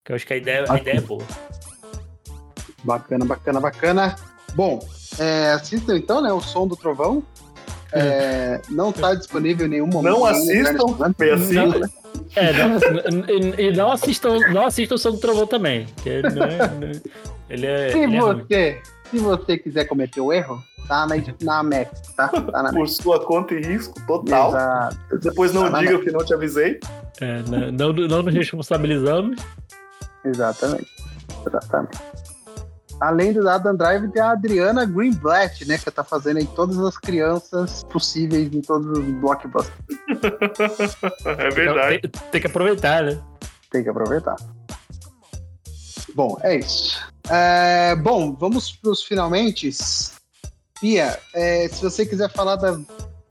Que eu acho que a ideia, a ideia é boa. Bacana, bacana, bacana. Bom, é, assistam então, né? O Som do Trovão. É, não tá disponível em nenhum momento. Não né, assistam, bem assim. Não, é, não, e, e não assistam, não assistam o Som do Trovão também. que ele não é- ele é. Se ele é você, se você quiser cometer o erro, tá na, na Max, tá? Tá na Por Max. sua conta e risco total. Exato. Depois não Tá diga que não te avisei. É, não, não, não nos responsabilizamos. Exatamente. Exatamente. Além do Adam Drive, tem a Adriana Greenblatt, né? Que tá fazendo aí todas as crianças possíveis em todos os blockbusters. [laughs] É Então, tem, tem que aproveitar, né? Tem que aproveitar. Bom, é isso. É, bom, vamos para os finalmente. Pia, é, se você quiser falar da-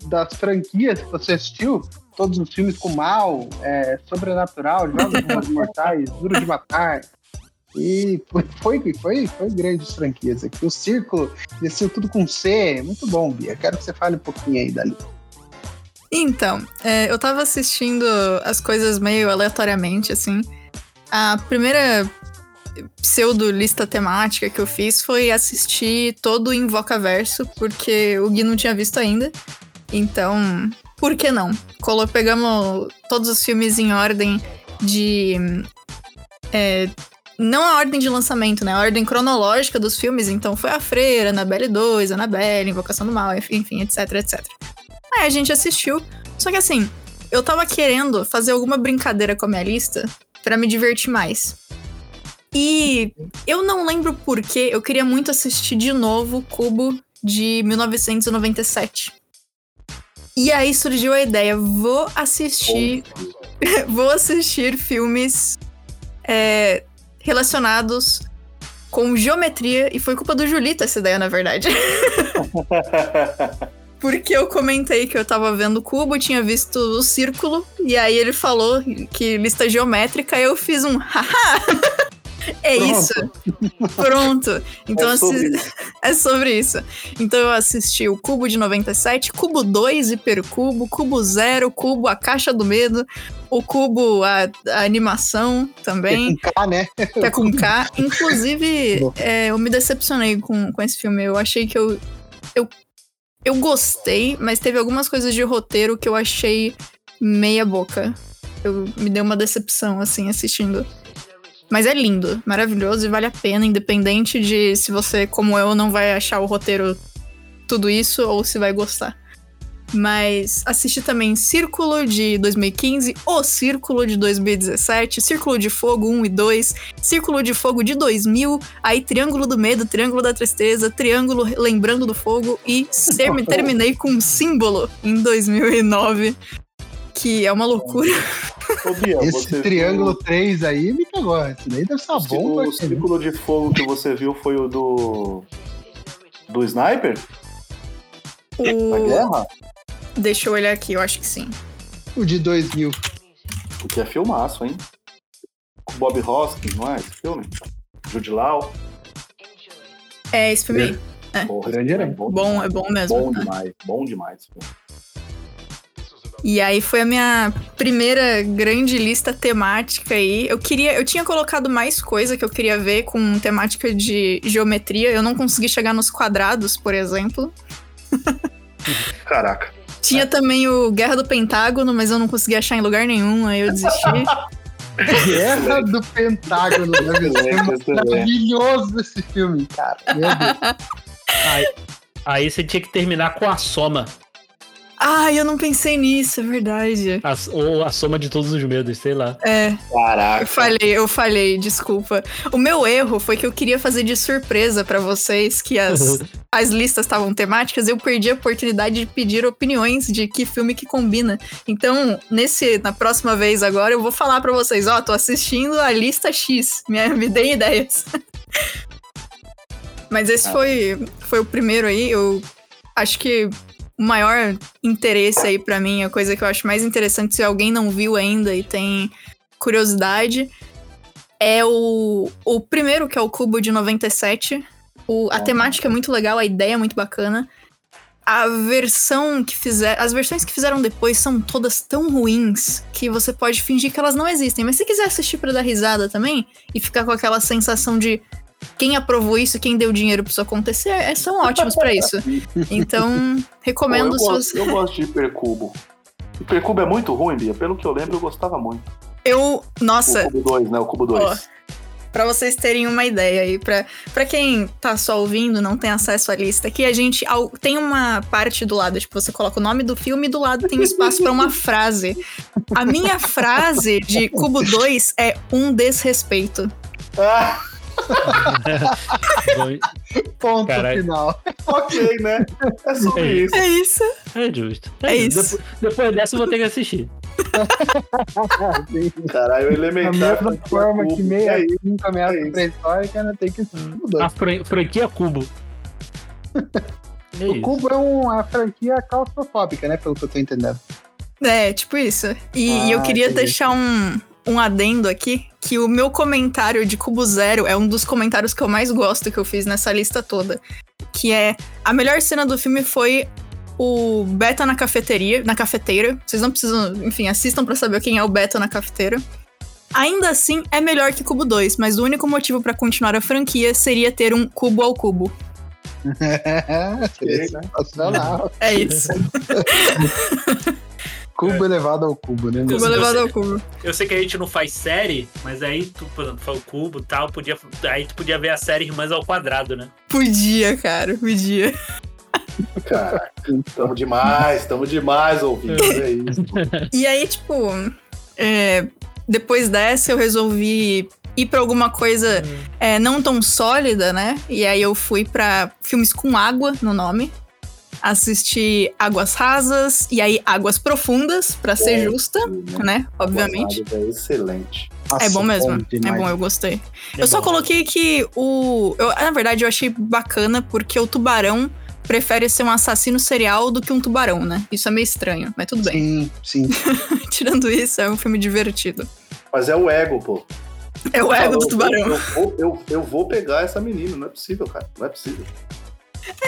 das franquias que você assistiu, todos os filmes com Mal, é, Sobrenatural, Jogos [laughs] Mortais, Duro de Matar. E foi, foi, foi, foi grandes franquias aqui. O Círculo desceu tudo com C. Muito bom, Bia. Quero que você fale um pouquinho aí dali. Então, é, eu tava assistindo as coisas meio aleatoriamente, assim. A primeira pseudo-lista temática que eu fiz foi assistir todo o Invocaverso, porque o Gui não tinha visto ainda. Então, por que não? Colo pegamos todos os filmes em ordem de. é, não a ordem de lançamento, né? A ordem cronológica dos filmes. Então foi a Freira, Annabelle 2, Annabelle, Invocação do Mal, enfim, etc, etc. Aí a gente assistiu. Só que assim, eu tava querendo fazer alguma brincadeira com a minha lista pra me divertir mais. E eu não lembro porquê, eu queria muito assistir de novo Cubo de 1997. E aí surgiu a ideia, vou assistir, [laughs] vou assistir filmes é, relacionados com geometria, e foi culpa do Julito essa ideia, na verdade. [laughs] Porque eu comentei que eu tava vendo o cubo, tinha visto o círculo, e aí ele falou que lista geométrica, eu fiz um [laughs] haha! É Pronto. isso. Pronto. Então É sobre assi- [laughs] é sobre isso. Então eu assisti o Cubo de 97, Cubo 2, Hipercubo, Cubo 0, Cubo A Caixa do Medo, o Cubo A, a Animação também Com K, né? que é com [laughs] K. Inclusive, é, eu me decepcionei com, com esse filme. Eu achei que eu, eu. Eu gostei, mas teve algumas coisas de roteiro que eu achei meia boca. Eu me deu uma decepção, assim, assistindo. Mas é lindo, maravilhoso e vale a pena, independente de se você, como eu, não vai achar o roteiro tudo isso ou se vai gostar. Mas assisti também Círculo de 2015, O Círculo de 2017, Círculo de Fogo 1 e 2, Círculo de Fogo de 2000, aí Triângulo do Medo, Triângulo da Tristeza, Triângulo Lembrando do Fogo e ter- [laughs] terminei com um Símbolo em 2009, que é uma loucura. Ô, Bia, Esse você triângulo 3 aí me pegou. Esse daí deve ser uma viu- bomba. O círculo de fogo que você viu foi o do. Do Sniper? O... A guerra? Deixa eu olhar aqui, eu acho que sim. O de 2000. O que é filmaço, hein? Com Bob Hoskins, não é esse filme? Jude Law. É esse filme aí. É. Porra, elenco. Bom, é bom mesmo. Bom né? demais, bom demais. E aí foi a minha primeira grande lista temática aí. Eu queria, eu tinha colocado mais coisa que eu queria ver com temática de geometria. Eu não consegui chegar nos quadrados, por exemplo. [laughs] Caraca. Tinha também o Guerra do Pentágono, mas eu não consegui achar em lugar nenhum, aí eu desisti. [laughs] Guerra do Pentágono. Excelente, excelente. maravilhoso esse filme, cara. Meu Deus. [laughs] Aí, aí você tinha que terminar com a soma. Ai, eu não pensei nisso, é verdade. A- ou a soma de todos os medos, sei lá. É, eu Caraca. falei, eu falei, desculpa. O meu erro foi que eu queria fazer de surpresa pra vocês que as, [laughs] as listas estavam temáticas, eu perdi a oportunidade de pedir opiniões de que filme que combina. Então, nesse na próxima vez agora, eu vou falar pra vocês, ó, tô assistindo a lista X, me, me deem ideias. [laughs] Mas esse foi, foi o primeiro aí, eu acho que o maior interesse aí pra mim, a coisa que eu acho mais interessante se alguém não viu ainda e tem curiosidade, é o, o primeiro, que é o Cubo de 97. O, a Ah. temática é muito legal, a ideia é muito bacana. A versão que fizer, as versões que fizeram depois são todas tão ruins que você pode fingir que elas não existem. Mas se quiser assistir pra dar risada também e ficar com aquela sensação de quem aprovou isso, quem deu dinheiro pra isso acontecer, é- são ótimos pra isso. Então, recomendo eu, se gosto, você. eu gosto de Hipercubo. Hipercubo é muito ruim, Bia. Pelo que eu lembro, eu gostava muito. Eu. Nossa, O Cubo 2, né? O Cubo 2. Pra vocês terem uma ideia aí, pra, pra quem tá só ouvindo, não tem acesso à lista, aqui a gente ao- tem uma parte do lado, tipo, você coloca o nome do filme e do lado tem espaço pra uma frase. A minha frase de Cubo 2 é um desrespeito. Ah, [laughs] Bom, [laughs] Ponto Caralho. final. ok, né? É sobre É isso. É isso. É justo. É isso. Depois, depois dessa eu vou ter que assistir. [laughs] Caralho, o Da elementar. mesma forma que meia É isso. cinco ameaça é isso. pré-histórica, né, tem que mudar. A fran- franquia Cubo. É O isso. Cubo é uma franquia claustrofóbica, né? Pelo que eu tô entendendo. É, tipo isso. E, e eu Ah, queria deixar um, um adendo aqui, que o meu comentário de Cubo Zero é um dos comentários que eu mais gosto que eu fiz nessa lista toda. Que é, a melhor cena do filme foi o Beta na cafeteria, na cafeteira. Vocês não precisam, enfim, assistam pra saber quem é o Beta na cafeteira. Ainda assim, é melhor que Cubo 2, mas o único motivo pra continuar a franquia seria ter um cubo ao cubo. [laughs] Seria sensacional. É isso. [laughs] Cubo elevado ao cubo, né? cubo elevado ao cubo. Eu sei que a gente não faz série, mas aí tu, por exemplo, faz o cubo e tal, podia, aí tu podia ver a série Irmãs ao Quadrado, né? Podia, cara, podia. Caraca, tamo demais, tamo demais ouvindo. É isso. E aí, tipo, é, depois dessa eu resolvi ir pra alguma coisa é, não tão sólida, né? E aí eu fui pra filmes com água no nome. Assisti Águas Rasas e aí Águas Profundas, pra ser Bom, justa, né? Obviamente. É excelente. É bom Nossa, mesmo. É demais. bom, eu gostei. É eu só bom. coloquei que o. eu- na verdade, eu achei bacana porque o tubarão prefere ser um assassino serial do que um tubarão, né? Isso é meio estranho, mas tudo bem. Sim, sim. [laughs] Tirando isso, é um filme divertido. Mas é o ego, pô. É o ego do Falou, tubarão. Eu, eu, eu, eu vou pegar essa menina, não é possível, cara. Não é possível.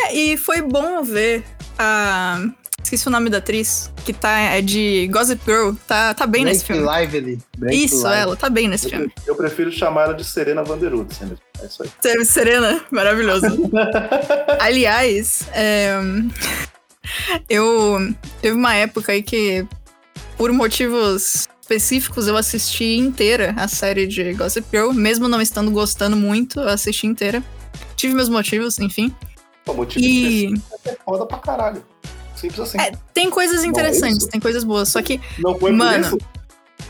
É, e foi bom ver a. Esqueci o nome da atriz, que tá é de Gossip Girl. Tá, tá bem nesse filme. Lively. Blake Isso, Lively. ela, tá bem nesse Eu, filme. eu prefiro chamar ela de Serena Vanderwood, assim, é isso aí. Ser- Serena, maravilhoso. [laughs] Aliás, é, eu. Teve uma época aí que, por motivos específicos, eu assisti inteira a série de Gossip Girl, mesmo não estando gostando muito, eu assisti inteira. Tive meus motivos, enfim. O motivo E é foda pra caralho. Simples assim. é, tem coisas é interessantes, isso? tem coisas boas, só que não foi mano, por isso?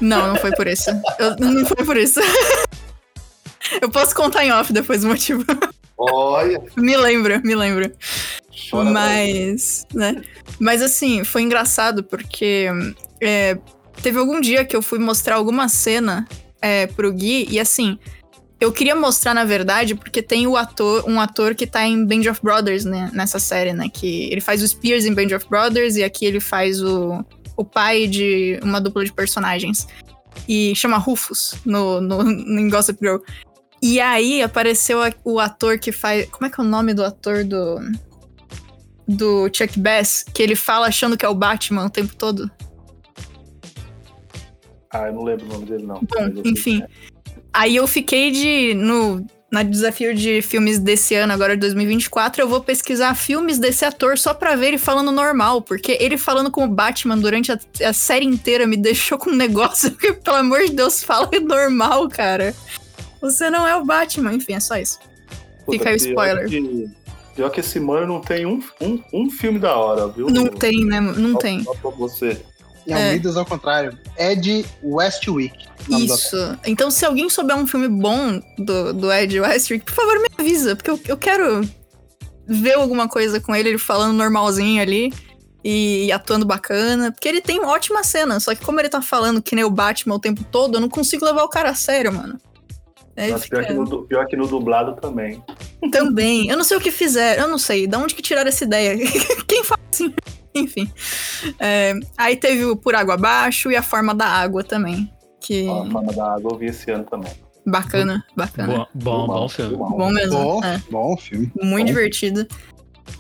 Não, não foi por isso. Eu- não foi por isso. [laughs] Eu posso contar em off depois o motivo. Olha, me lembra, me lembra. chora Mas, né? Mas assim, foi engraçado porque é, teve algum dia que eu fui mostrar alguma cena é, pro Gui e assim, Eu queria mostrar, na verdade, porque tem o ator, um ator que tá em Band of Brothers, né, nessa série, né? Que ele faz o Spears em Band of Brothers e aqui ele faz o, o pai de uma dupla de personagens. E chama Rufus no, no, no em Gossip Girl. E aí apareceu o ator que faz. Como é que é o nome do ator do. Do Chuck Bass? Que ele fala achando que é o Batman o tempo todo. Ah, eu não lembro o nome dele, não. Bom, enfim. Aí eu fiquei de. No, na desafio de filmes desse ano, agora de 2024, eu vou pesquisar filmes desse ator só pra ver ele falando normal, porque ele falando como Batman durante a, a série inteira me deixou com um negócio [laughs] que, pelo amor de Deus, fala normal, cara. Você não é o Batman, enfim, é só isso. Puta, Fica aí o spoiler. Que, pior que esse mano não tem um, um, um filme da hora, viu? Não tem, né? Não só, tem. Só pra você. Em é. ao contrário. Ed Westwick. Isso. Então, se alguém souber um filme bom do, do Ed Westwick, por favor, me avisa, porque eu, eu quero ver alguma coisa com ele, ele falando normalzinho ali e atuando bacana. Porque ele tem ótima cena, só que como ele tá falando que nem o Batman o tempo todo, eu não consigo levar o cara a sério, mano. É, fica... pior, que no, pior que no dublado também. Também. Eu não sei o que fizeram, eu não sei. De onde que tiraram essa ideia? [laughs] Quem faz assim? [laughs] Enfim. É, aí teve o Por Água Abaixo e a Forma da Água também. Que... A Forma da Água eu vi esse ano também. Bacana, bacana. Bom, bom, bom filme. Bom mesmo. Bom, é. bom filme. Muito bom. divertido.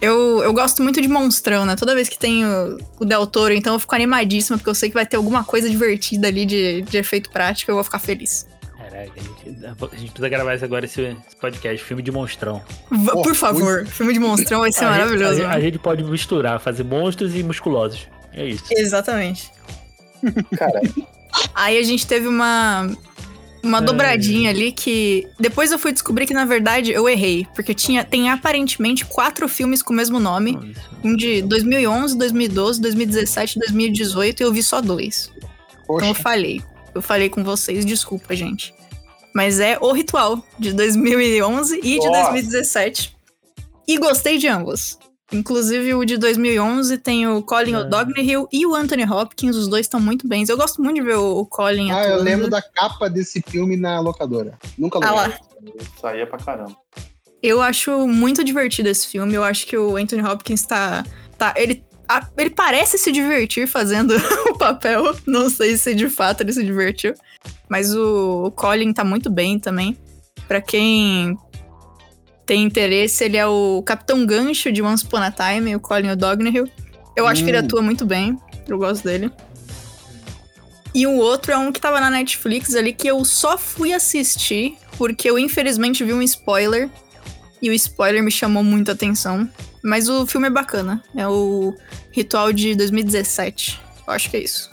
Eu, eu gosto muito de monstrão, né? Toda vez que tem o, o Del Toro, então eu fico animadíssima, porque eu sei que vai ter alguma coisa divertida ali de, de efeito prático, eu vou ficar feliz. Caraca, a gente, a gente precisa gravar agora esse, esse, podcast, filme de monstrão. Por favor, filme de monstrão vai ser a maravilhoso. Gente, a, a, gente pode misturar, fazer monstros e musculosos. É isso. Exatamente. Cara. Aí a gente teve uma. Uma é... dobradinha ali que. Depois eu fui descobrir que, na verdade, eu errei. Porque tinha, tem aparentemente quatro filmes com o mesmo nome. Um de 2011, 2012, 2017 2018 e eu vi só dois. Poxa. Então eu falhei. Eu falei com vocês, desculpa, gente. Mas é O Ritual, de 2011 e de Nossa. 2017. E gostei de ambos. Inclusive o de 2011 tem o Colin é. O'Donoghue e o Anthony Hopkins, os dois estão muito bem. Eu gosto muito de ver o, Colin Ah, atuando. eu lembro da capa desse filme na locadora. Nunca lembro. Ah. Saía pra caramba. Eu acho muito divertido esse filme. Eu acho que o Anthony Hopkins tá. tá ele a, ele parece se divertir fazendo [laughs] o papel. Não sei se de fato ele se divertiu. Mas o, o Colin tá muito bem também. Para quem tem interesse, ele é o Capitão Gancho de Once Upon a Time, o Colin O'Donoghue. Eu acho hum. que ele hum. atua muito bem. Eu gosto dele. E o outro é um que tava na Netflix ali que eu só fui assistir porque eu infelizmente vi um spoiler. E o spoiler me chamou muito a atenção. Mas o filme é bacana. É o Ritual de 2017. Eu acho que é isso.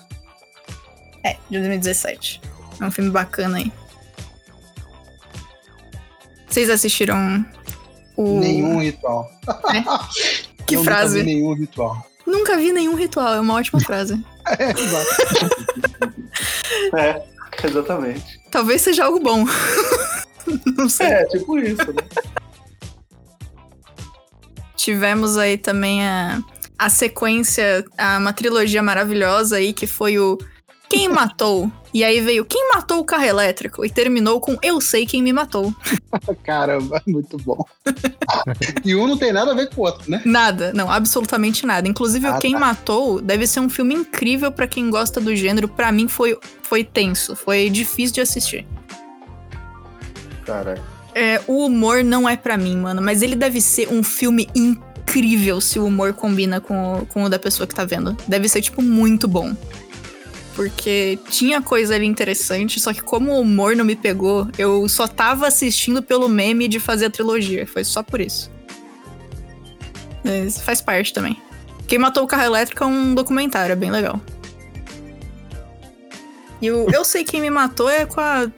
É, de 2017. É um filme bacana aí. Vocês assistiram o. Nenhum ritual. É? [laughs] Que Eu frase? Nunca vi nenhum ritual. Nunca vi nenhum ritual, é uma ótima [laughs] frase. é, exato. [laughs] é, exatamente. Talvez seja algo bom. Não sei. É, tipo isso, né? Tivemos aí também a, a sequência, a, uma trilogia maravilhosa aí, que foi o Quem Matou? E aí veio Quem Matou o Carro Elétrico? E terminou com Eu Sei Quem Me Matou. [laughs] Caramba, muito bom. [laughs] e um não tem nada a ver com o outro, né? Nada, não, absolutamente nada. Inclusive, ah, o Quem tá. Matou deve ser um filme incrível para quem gosta do gênero. Para mim foi, foi tenso, foi difícil de assistir. Caralho. É, o humor não é para mim, mano, mas ele deve ser um filme incrível se o humor combina com o, com o da pessoa que tá vendo. Deve ser, tipo, muito bom. Porque tinha coisa ali interessante, só que como o humor não me pegou, eu só tava assistindo pelo meme de fazer a trilogia. Foi só por isso. Mas faz parte também. Quem Matou o Carro Elétrico é um documentário, é bem legal. E o Eu Sei Quem Me Matou é com a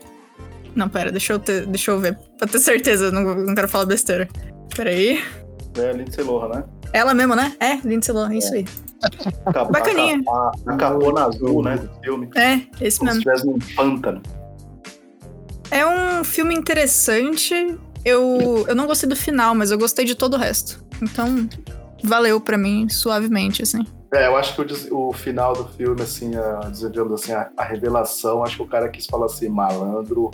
não, pera, deixa eu, ter, deixa eu ver. Pra ter certeza, não, não quero falar besteira. Pera aí. É a Lindsay Lohan, né? Ela mesma, né? É, Lindsay Lohan, é. isso aí. Capa, Bacaninha. A, capona azul, né, do filme. É, esse Como mesmo. se estivesse num pântano. É um filme interessante. Eu, eu não gostei do final, mas eu gostei de todo o resto. Então, valeu pra mim, suavemente, assim. É, eu acho que o, o final do filme, assim, a, digamos assim, a, a, revelação, acho que o cara quis falar assim, malandro,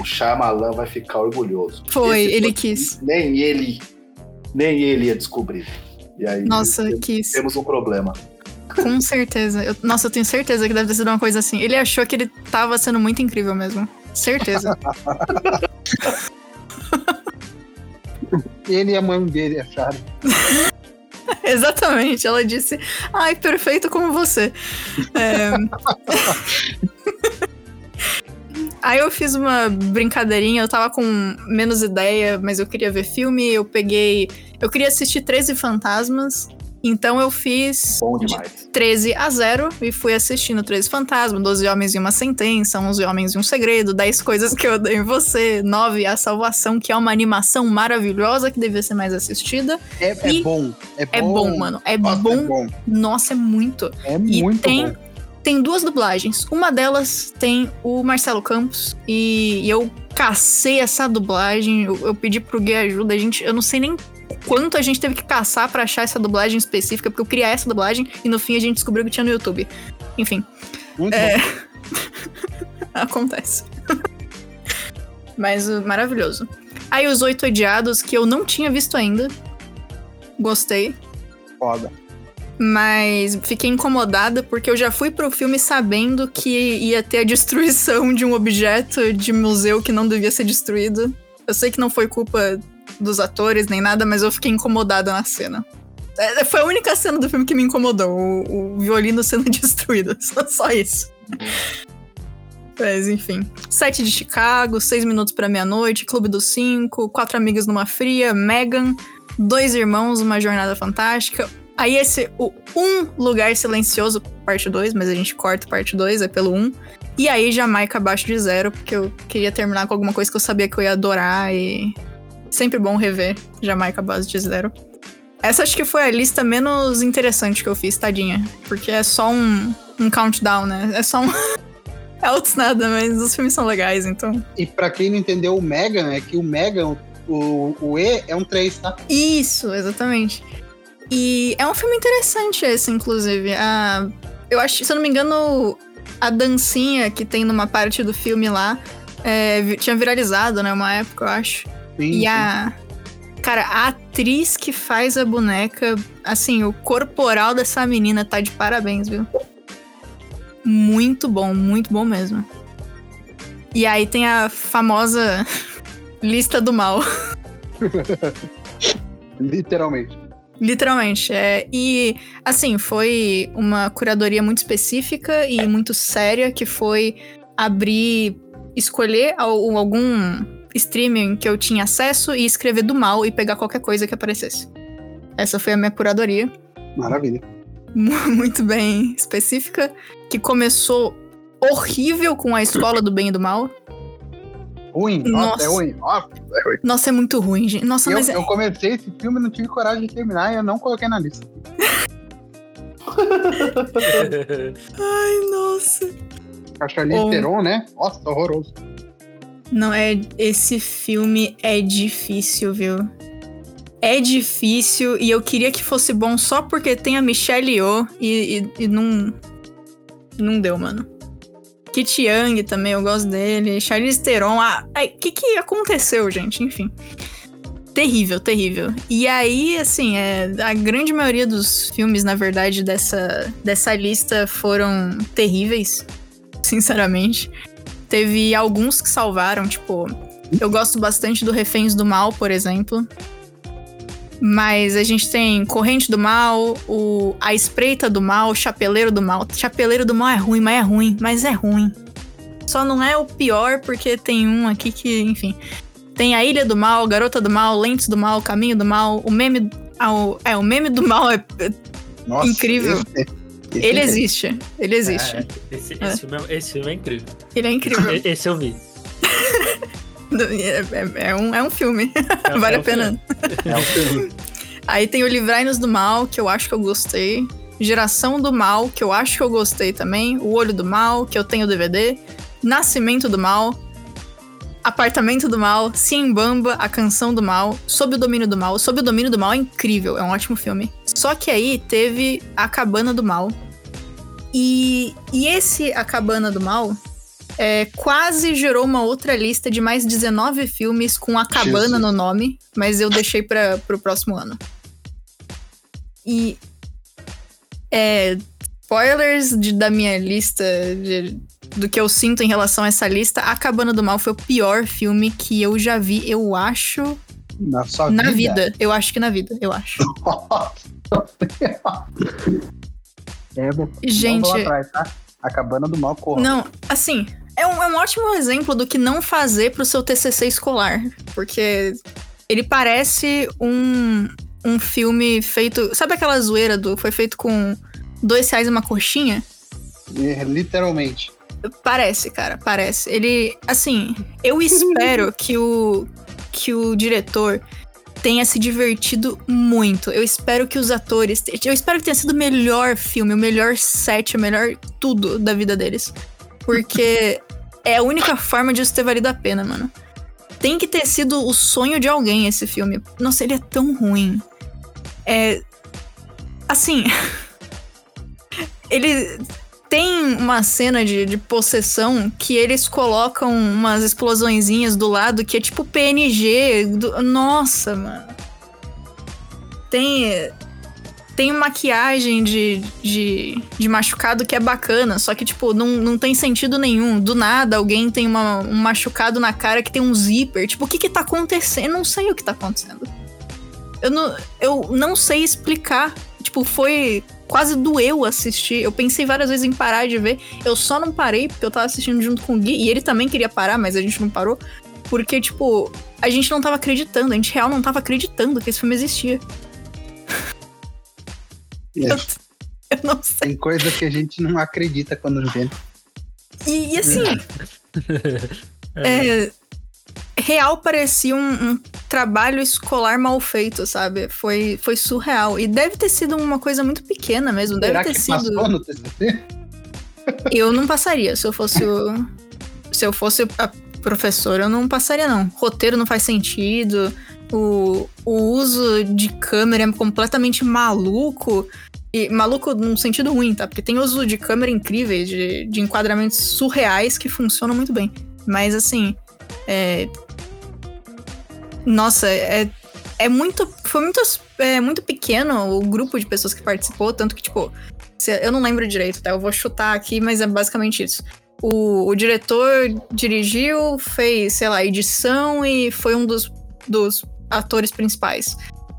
o Shyamalan vai ficar orgulhoso. Foi, Esse ele quis. Nem ele, nem ele ia descobrir. E aí, Nossa, temos, quis. Temos um problema. Com certeza. Eu, nossa, eu tenho certeza que deve ter sido uma coisa assim. Ele achou que ele tava sendo muito incrível mesmo. Certeza. [laughs] ele e a mãe dele acharam. [laughs] Exatamente. Ela disse: Ai, perfeito como você. É... [laughs] Aí eu fiz uma brincadeirinha, eu tava com menos ideia, mas eu queria ver filme, eu peguei. Eu queria assistir 13 Fantasmas. Então eu fiz Bom demais. 13 a 0 e fui assistindo 13 Fantasmas, 12 Homens e uma Sentença, 11 Homens e um Segredo, 10 Coisas que eu odeio em você, 9 A Salvação, que é uma animação maravilhosa que devia ser mais assistida. É, é bom, é bom. É bom, mano. É, Nossa, bom. é bom. Nossa, é muito. É e muito tem, bom. Tem duas dublagens. Uma delas tem o Marcelo Campos e eu cacei essa dublagem. Eu, eu pedi pro Gui ajuda. A gente, eu não sei nem quanto a gente teve que caçar para achar essa dublagem específica, porque eu queria essa dublagem e no fim a gente descobriu que tinha no YouTube. Enfim. Muito é... [laughs] Acontece. [laughs] Mas uh, maravilhoso. Aí os Oito Odiados, que eu não tinha visto ainda. Gostei. Foda. Mas fiquei incomodada porque eu já fui pro filme sabendo que ia ter a destruição de um objeto de museu que não devia ser destruído. Eu sei que não foi culpa dos atores nem nada, mas eu fiquei incomodada na cena. É, foi a única cena do filme que me incomodou, o, o violino sendo [laughs] destruído. Só, só isso. Mas enfim. Sete de Chicago, Seis Minutos para Meia-Noite, Clube dos Cinco, Quatro Amigas numa Fria, Megan, Dois Irmãos, Uma Jornada Fantástica. Aí esse, o Um Lugar Silencioso, parte 2, mas a gente corta parte 2, é pelo 1. Um. E aí Jamaica abaixo de zero, porque eu queria terminar com alguma coisa que eu sabia que eu ia adorar e Sempre bom rever Jamaica base de zero. Essa acho que foi a lista menos interessante que eu fiz, tadinha. Porque é só um, um countdown, né? É só um. [laughs] é outros nada, mas os filmes são legais, então. E para quem não entendeu o Megan, é que o Megan, o, o E é um 3, tá? Isso, exatamente. E é um filme interessante esse, inclusive. Ah, eu acho, se eu não me engano, a dancinha que tem numa parte do filme lá é, tinha viralizado, né? Uma época, eu acho. Sim, e a. Cara, a atriz que faz a boneca, assim, o corporal dessa menina tá de parabéns, viu? Muito bom, muito bom mesmo. E aí tem a famosa [laughs] lista do mal. [laughs] Literalmente. Literalmente, é. E, assim, foi uma curadoria muito específica e muito séria que foi abrir, escolher algum streaming que eu tinha acesso e escrever do mal e pegar qualquer coisa que aparecesse. Essa foi a minha curadoria. Maravilha. [laughs] Muito bem específica, que começou horrível com a escola do bem e do mal. Ruim, nossa, nossa é ruim. Nossa, é ruim. Nossa, é muito ruim, gente. Nossa, eu, mas. É eu comecei esse filme e não tive coragem de terminar e eu não coloquei na lista. [laughs] Ai, nossa. Charlize oh. Theron, né? Nossa, horroroso. Não, é. Esse filme é difícil, viu? É difícil e eu queria que fosse bom só porque tem a Michelle Yeoh e, e, e não. Não deu, mano. Kit Young também, eu gosto dele. Charlize Theron. O ah, que que aconteceu, gente? Enfim. Terrível, terrível. E aí, assim, é, a grande maioria dos filmes, na verdade, dessa, dessa lista foram terríveis. Sinceramente. Teve alguns que salvaram, tipo, eu gosto bastante do Reféns do Mal, por exemplo. Mas a gente tem Corrente do Mal, o A Espreita do Mal, Chapeleiro do Mal. Chapeleiro do Mal é ruim, mas é ruim, mas é ruim. Só não é o pior porque tem um aqui que, enfim. Tem a Ilha do Mal, Garota do Mal, Lentes do Mal, Caminho do Mal, o meme. Ah, o, é, o meme do mal é Nossa, incrível. Esse, ele existe. Ele existe. É, esse, esse, é. Filme é, esse, Filme é, incrível. Ele é incrível. esse eu vi. É, é, um, é um filme. É, [laughs] vale a pena. É um filme. Aí tem o Livrai-nos do Mal, que eu acho que eu gostei. Geração do Mal, que eu acho que eu gostei também. O Olho do Mal, que eu tenho DVD. Nascimento do Mal. Apartamento do Mal, Simbamba, A Canção do Mal, Sob o Domínio do Mal. Sob o Domínio do Mal é incrível, é um ótimo filme. Só que aí teve A Cabana do Mal. E, e esse A Cabana do Mal é, quase gerou uma outra lista de mais 19 filmes com a cabana Jesus. no nome, mas eu deixei para o próximo ano. E. É, spoilers de, da minha lista, de, do que eu sinto em relação a essa lista, A Cabana do Mal foi o pior filme que eu já vi, eu acho. Na sua na vida? vida. Eu acho que na vida, eu acho. [laughs] é, Gente. Atrás, tá? A Cabana do Mal corre. Não, assim, é um, é um ótimo exemplo do que não fazer pro seu TCC escolar. Porque ele parece um, um filme feito. Sabe aquela zoeira do. Foi feito com dois reais e uma coxinha? É, literalmente. Parece, cara, parece. Ele. Assim, eu espero [laughs] que o. Que o diretor tenha se divertido muito. Eu espero que os atores. Eu espero que tenha sido o melhor filme, o melhor set, o melhor tudo da vida deles. Porque é a única forma de isso ter valido a pena, mano. Tem que ter sido o sonho de alguém esse filme. Nossa, ele é tão ruim. É. Assim. [laughs] ele tem uma cena de, de possessão que eles colocam umas explosõezinhas do lado que é tipo PNG. Do... Nossa, mano. Tem tem maquiagem de, de, de, machucado que é bacana, só que, tipo, não, não tem sentido nenhum. Do nada, alguém tem uma, um machucado na cara que tem um zíper. Tipo, o que que tá acontecendo? Eu não sei o que tá acontecendo. Eu não, eu não sei explicar. Tipo, foi. Quase doeu assistir. Eu pensei várias vezes em parar de ver. Eu só não parei porque eu tava assistindo junto com o Gui. E ele também queria parar, mas a gente não parou. Porque, tipo, a gente não tava acreditando. A gente real não tava acreditando que esse filme existia. Eu, [laughs] eu, não sei. Tem coisa que a gente não acredita quando vê. E, e assim. [laughs] é, real parecia um, um, trabalho escolar mal feito, sabe? Foi, foi surreal. E deve ter sido uma coisa muito pequena mesmo. Será deve ter que sido. Passou no TCC? [laughs] Eu não passaria se eu fosse o. se eu fosse a professora, eu não passaria, não. Roteiro não faz sentido. O, o uso de câmera é completamente maluco. E maluco num sentido ruim, tá? Porque tem uso de câmera incríveis, de, de enquadramentos surreais que funcionam muito bem. Mas assim. É... Nossa, é, é muito. Foi muito, é, muito pequeno o grupo de pessoas que participou, tanto que, tipo. Eu não lembro direito, tá? Eu vou chutar aqui, mas é basicamente isso. O, o diretor dirigiu, fez, sei lá, edição e foi um dos, dos atores principais.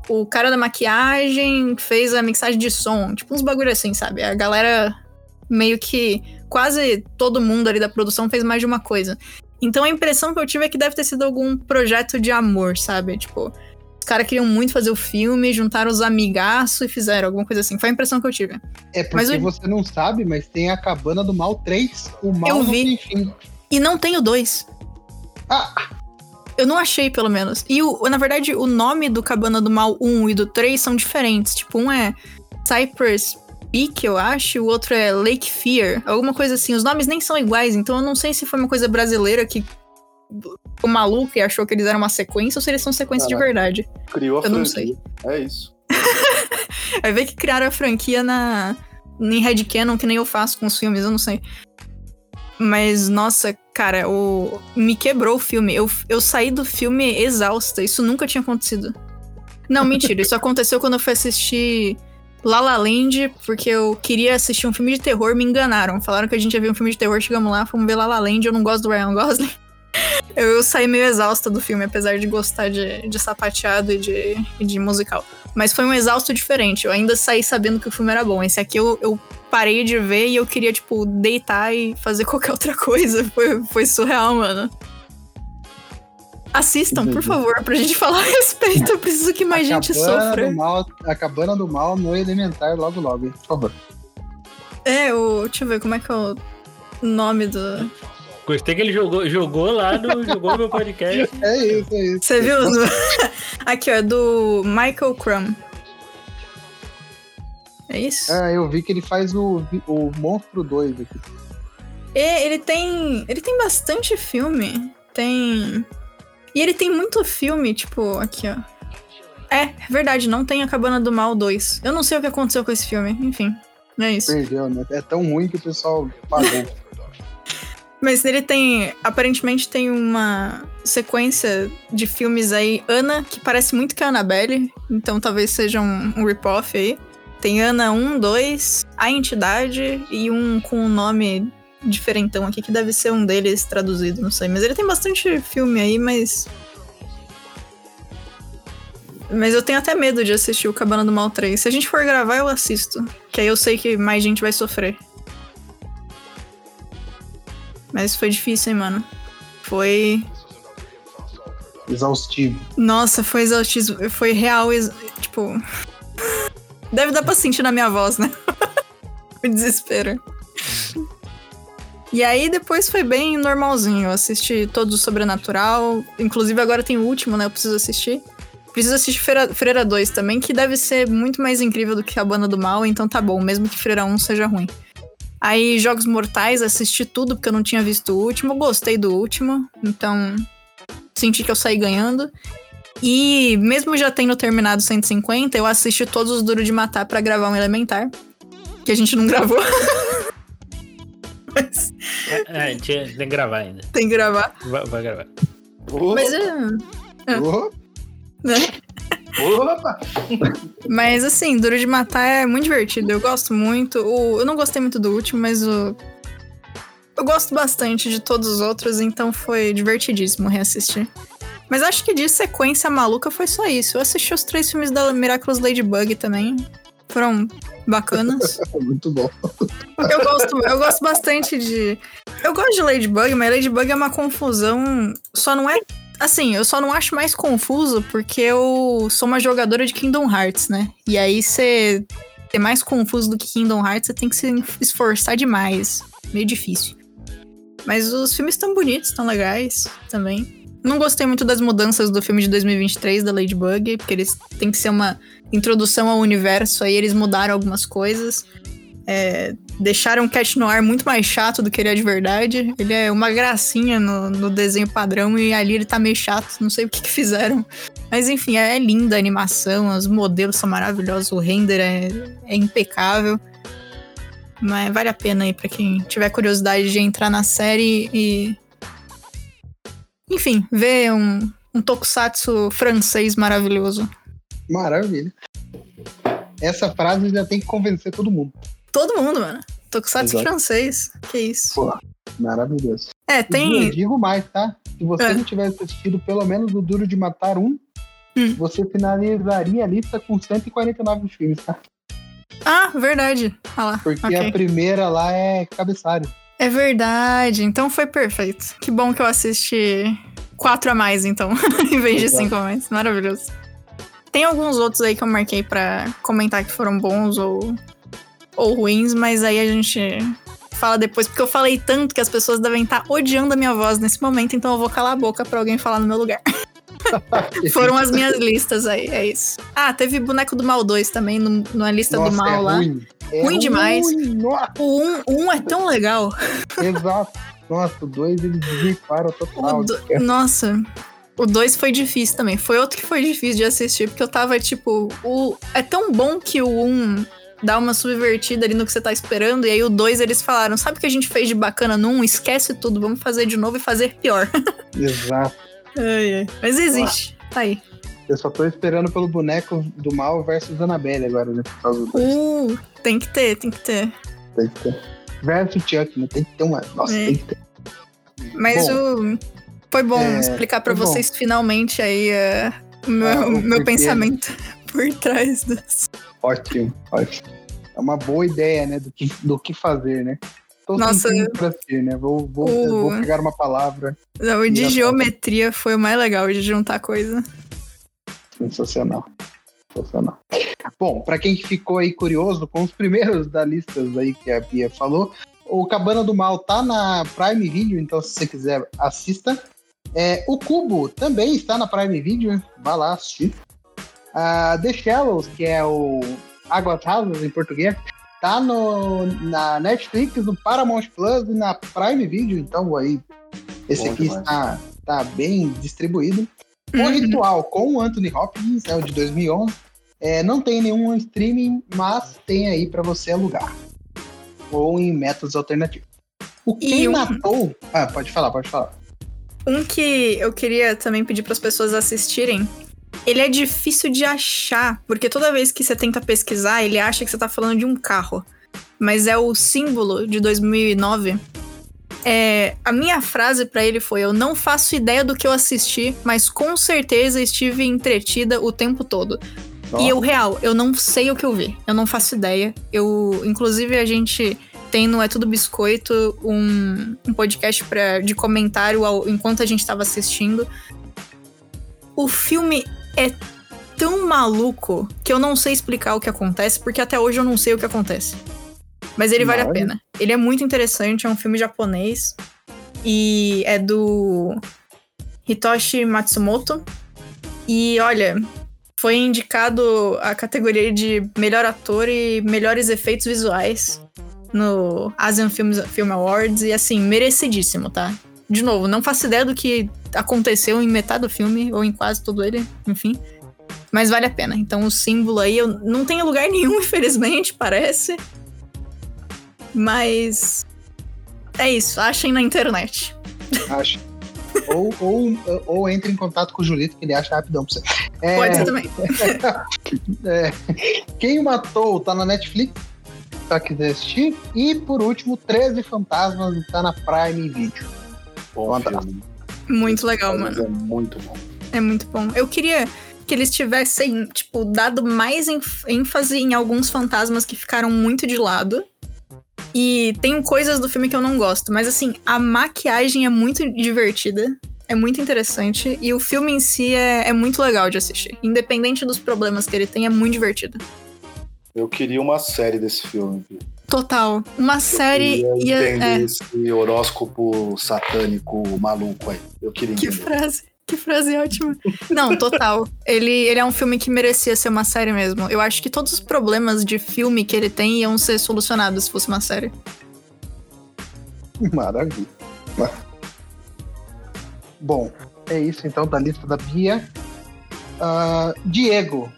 O cara da maquiagem fez a mixagem de som, tipo uns bagulho assim, sabe? A galera meio que quase todo mundo ali da produção fez mais de uma coisa. Então a impressão que eu tive é que deve ter sido algum projeto de amor, sabe? Tipo, os caras queriam muito fazer o filme, juntaram os amigaços e fizeram alguma coisa assim. Foi a impressão que eu tive. É porque mas você não sabe, mas tem a Cabana do Mal 3. O Mal eu vi. E não tem o 2. Ah! Eu não achei, pelo menos. E, o, na verdade, o nome do Cabana do Mal 1 e do 3 são diferentes. Tipo, um é Cypress Peak, eu acho, o outro é Lake Fear, alguma coisa assim. Os nomes nem são iguais, então eu não sei se foi uma coisa brasileira que o maluco e achou que eles eram uma sequência ou se eles são sequência Caraca. de verdade. Criou a eu franquia. não sei. É isso. [laughs] Vai ver que criaram a franquia na em Headcanon, que nem eu faço com os filmes, eu não sei. Mas, nossa, cara, o... me quebrou o filme. Eu, eu saí do filme exausta. Isso nunca tinha acontecido. Não, mentira. Isso aconteceu quando eu fui assistir La La Land, porque eu queria assistir um filme de terror. Me enganaram. Falaram que a gente ia ver um filme de terror. Chegamos lá, fomos ver La La Land. Eu não gosto do Ryan Gosling. [laughs] Eu saí meio exausta do filme, apesar de gostar de, de sapateado e de, de musical. Mas foi um exausto diferente. Eu ainda saí sabendo que o filme era bom. Esse aqui eu, eu parei de ver e eu queria, tipo, deitar e fazer [laughs] qualquer outra coisa. Foi, foi surreal, mano. Assistam, por favor, pra gente [laughs] falar a respeito. Eu preciso que mais a gente sofra. Do mal, a cabana do mal no elementar logo logo, por favor. É, o. Deixa eu ver como é que é o nome do. Gostei que ele jogou, jogou lá no, jogou no meu [laughs] podcast. É isso, é isso. Você viu? Aqui, ó, é do Michael Crumb. É isso? É, eu vi que ele faz o, o Monstro 2 aqui. E ele tem. Ele tem bastante filme. Tem. E ele tem muito filme, tipo, aqui, ó. É, é verdade, não tem a Cabana do Mal 2. Eu não sei o que aconteceu com esse filme, enfim. É isso. Perdeu, né? É tão ruim que o pessoal pagou. [laughs] Mas ele tem. Aparentemente tem uma sequência de filmes aí, Ana, que parece muito com a Annabelle. Então talvez seja um, um rip-off aí. Tem Ana 1, 2, A Entidade e um com um nome diferentão aqui, que deve ser um deles traduzido, não sei. Mas ele tem bastante filme aí, mas. Mas eu tenho até medo de assistir o Cabana do Mal 3. Se a gente for gravar, eu assisto. Que aí eu sei que mais gente vai sofrer. Mas foi difícil, hein, mano. Foi. Exaustivo. Nossa, foi exaustivo. Foi real, ex... tipo. [laughs] Deve dar pra sentir na minha voz, né? [laughs] o desespero. E aí depois foi bem normalzinho. Eu assisti todo o Sobrenatural. Inclusive agora tem o último, né? Eu preciso assistir. Preciso assistir Freira, Freira 2 também, que deve ser muito mais incrível do que a Banda do Mal, então tá bom, mesmo que Freira 1 seja ruim. Aí, Jogos Mortais, assisti tudo porque eu não tinha visto o último. Gostei do último, então senti que eu saí ganhando. E mesmo já tendo terminado 150, eu assisti todos os Duro de Matar para gravar um Elementar. Que a gente não gravou. [laughs] Mas... É, é, a gente tem que gravar ainda. Tem que gravar. Vai, vai gravar. Mas é. é. Né? Opa! [laughs] mas assim, Duro de Matar é muito divertido. Eu gosto muito. O, eu não gostei muito do último, mas o. Eu gosto bastante de todos os outros, então foi divertidíssimo reassistir. Mas acho que de sequência maluca foi só isso. Eu assisti os três filmes da Miraculous Ladybug também. Foram bacanas. [laughs] Muito bom. Eu gosto, eu gosto bastante de. Eu gosto de Ladybug, mas Ladybug é uma confusão. Só não é Assim, eu só não acho mais confuso porque eu sou uma jogadora de Kingdom Hearts, né? E aí você ser mais confuso do que Kingdom Hearts, você tem que se esforçar demais. Meio difícil. Mas os filmes estão bonitos, estão legais também. Não gostei muito das mudanças do filme de 2023 da Ladybug, porque eles têm que ser uma introdução ao universo, aí eles mudaram algumas coisas. É, deixaram o Cat Noir muito mais chato do que ele é de verdade. Ele é uma gracinha no, no desenho padrão e ali ele tá meio chato. Não sei o que, que fizeram. Mas enfim, é, é linda a animação, os modelos são maravilhosos, o render é, é impecável. Mas vale a pena aí pra quem tiver curiosidade de entrar na série e. Enfim, ver um, um tokusatsu francês maravilhoso. Maravilha. Essa frase já tem que convencer todo mundo. Todo mundo, mano. Tokusatsu Exato. francês. Que isso. Pô, maravilhoso. É, tem. Eu digo mais, tá? Se você é. não tivesse assistido pelo menos o Duro de Matar um, hum. você finalizaria a lista com 149 filmes, tá? Ah, verdade. Ah lá. Porque okay. a primeira lá é cabeçalho. É verdade. Então foi perfeito. Que bom que eu assisti quatro a mais, então, [laughs] em vez de cinco a mais. Maravilhoso. Tem alguns outros aí que eu marquei para comentar que foram bons ou ou ruins, mas aí a gente fala depois, porque eu falei tanto que as pessoas devem estar odiando a minha voz nesse momento, então eu vou calar a boca para alguém falar no meu lugar. [laughs] Foram as minhas listas aí, é isso. Ah, teve Boneco do Mal 2 também, no, na lista Nossa, do Mal é lá. Ruim, é ruim demais. O 1 um, um é tão legal. Exato. Nossa, o 2 ele deslimparam total. Do... Nossa, o 2 foi difícil também. Foi outro que foi difícil de assistir, porque eu tava tipo. O... É tão bom que o 1 um dar uma subvertida ali no que você tá esperando. E aí o 2 eles falaram: sabe o que a gente fez de bacana num? Esquece tudo, vamos fazer de novo e fazer pior. [laughs] Exato. ai, ai. Mas existe, tá aí. Eu só tô esperando pelo boneco do mal versus Annabelle agora, né? Por causa do uh, tem que ter, tem que ter. Tem que ter. Versus Chuck, né? Tem que ter uma. Nossa, é. tem que ter. Mas bom, o. Foi bom é, explicar para vocês bom. finalmente aí uh, o meu, ah, o meu pensamento [laughs] por trás das. Ótimo, ótimo. É uma boa ideia, né? Do que, do que fazer, né? Tô Nossa, pra si, né? Vou, vou, o... vou pegar uma palavra. Não, o de geometria foi o mais legal de juntar coisa. Sensacional. Sensacional. Bom, para quem ficou aí curioso com os primeiros da lista aí que a Bia falou, o Cabana do Mal tá na Prime Video, então se você quiser, assista. É, o Cubo também está na Prime Video, vá lá assistir. Uh, The Shallows, que é o Águas Rasas em português, tá no, na Netflix, no Paramount Plus e na Prime Video, então aí esse Bom aqui está, tá bem distribuído. O uhum. Ritual com o Anthony Hopkins, é o de 2011. É, não tem nenhum streaming, mas tem aí para você alugar. Ou em métodos alternativos. O Quem um... Matou. Ah, pode falar, pode falar. Um que eu queria também pedir para as pessoas assistirem. Ele é difícil de achar, porque toda vez que você tenta pesquisar, ele acha que você tá falando de um carro. Mas é o símbolo de 2009. É, a minha frase para ele foi: Eu não faço ideia do que eu assisti, mas com certeza estive entretida o tempo todo. E eu, real, eu não sei o que eu vi. Eu não faço ideia. Eu, inclusive, a gente tem no É Tudo Biscoito um, um podcast pra, de comentário ao, enquanto a gente estava assistindo. O filme é tão maluco que eu não sei explicar o que acontece, porque até hoje eu não sei o que acontece. Mas ele vale a pena. Ele é muito interessante, é um filme japonês. E é do Hitoshi Matsumoto. E olha, foi indicado a categoria de melhor ator e melhores efeitos visuais no Asian Film, Film Awards e assim, merecidíssimo, tá? De novo, não faço ideia do que aconteceu em metade do filme, ou em quase todo ele, enfim. Mas vale a pena. Então o símbolo aí, eu não tem lugar nenhum, [laughs] infelizmente, parece. Mas. É isso, achem na internet. Acho. ou, ou, ou entre em contato com o Julito, que ele acha rapidão pra você. É... Pode ser também. [laughs] é... Quem matou tá na Netflix tá quiser assistir. E por último, 13 Fantasmas está na Prime Video. Bom muito legal, mano. É muito bom. É muito bom. Eu queria que eles tivessem, tipo, dado mais ênfase em alguns fantasmas que ficaram muito de lado. E tem coisas do filme que eu não gosto, mas assim, a maquiagem é muito divertida, é muito interessante, e o filme em si é, é muito legal de assistir. Independente dos problemas que ele tem, é muito divertido. Eu queria uma série desse filme. Total. Uma eu série. Ia entender é. esse horóscopo satânico maluco aí. Eu queria entender. Que frase. Que frase ótima. Não, total. ele, ele é um filme que merecia ser uma série mesmo. Eu acho que todos os problemas de filme que ele tem iam ser solucionados se fosse uma série. Maravilha. Bom, é isso então da lista da Bia. Uh, Diego,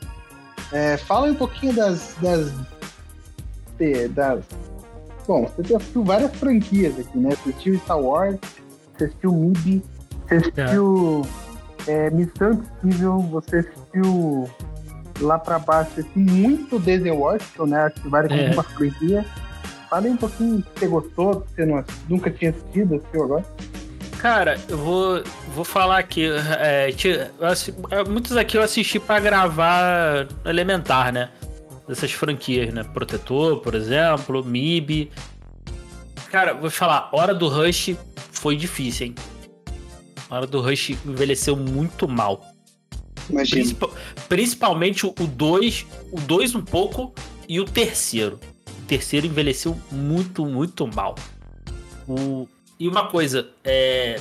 é, fala um pouquinho das, das, das. Bom, você assistiu várias franquias aqui, né? Você assistiu Star Wars, você assistiu MIB, você assistiu é. É, Missão Impossível, você assistiu lá pra baixo, assim, muito Disney Washington, né? Acho que várias é. algumas franquias. Fala um pouquinho que você gostou, que você não, nunca tinha assistido, assistiu agora. Cara, eu vou, vou falar aqui. É, é, muitos aqui eu assisti para gravar Elementar, né? Dessas franquias, né? Protetor, por exemplo, MIB. Cara, vou falar, Hora do Rush foi difícil, hein? Hora do Rush envelheceu muito mal. Principal, principalmente o 2, o 2 um pouco e o terceiro. O terceiro envelheceu muito, muito mal. O, e uma coisa, é,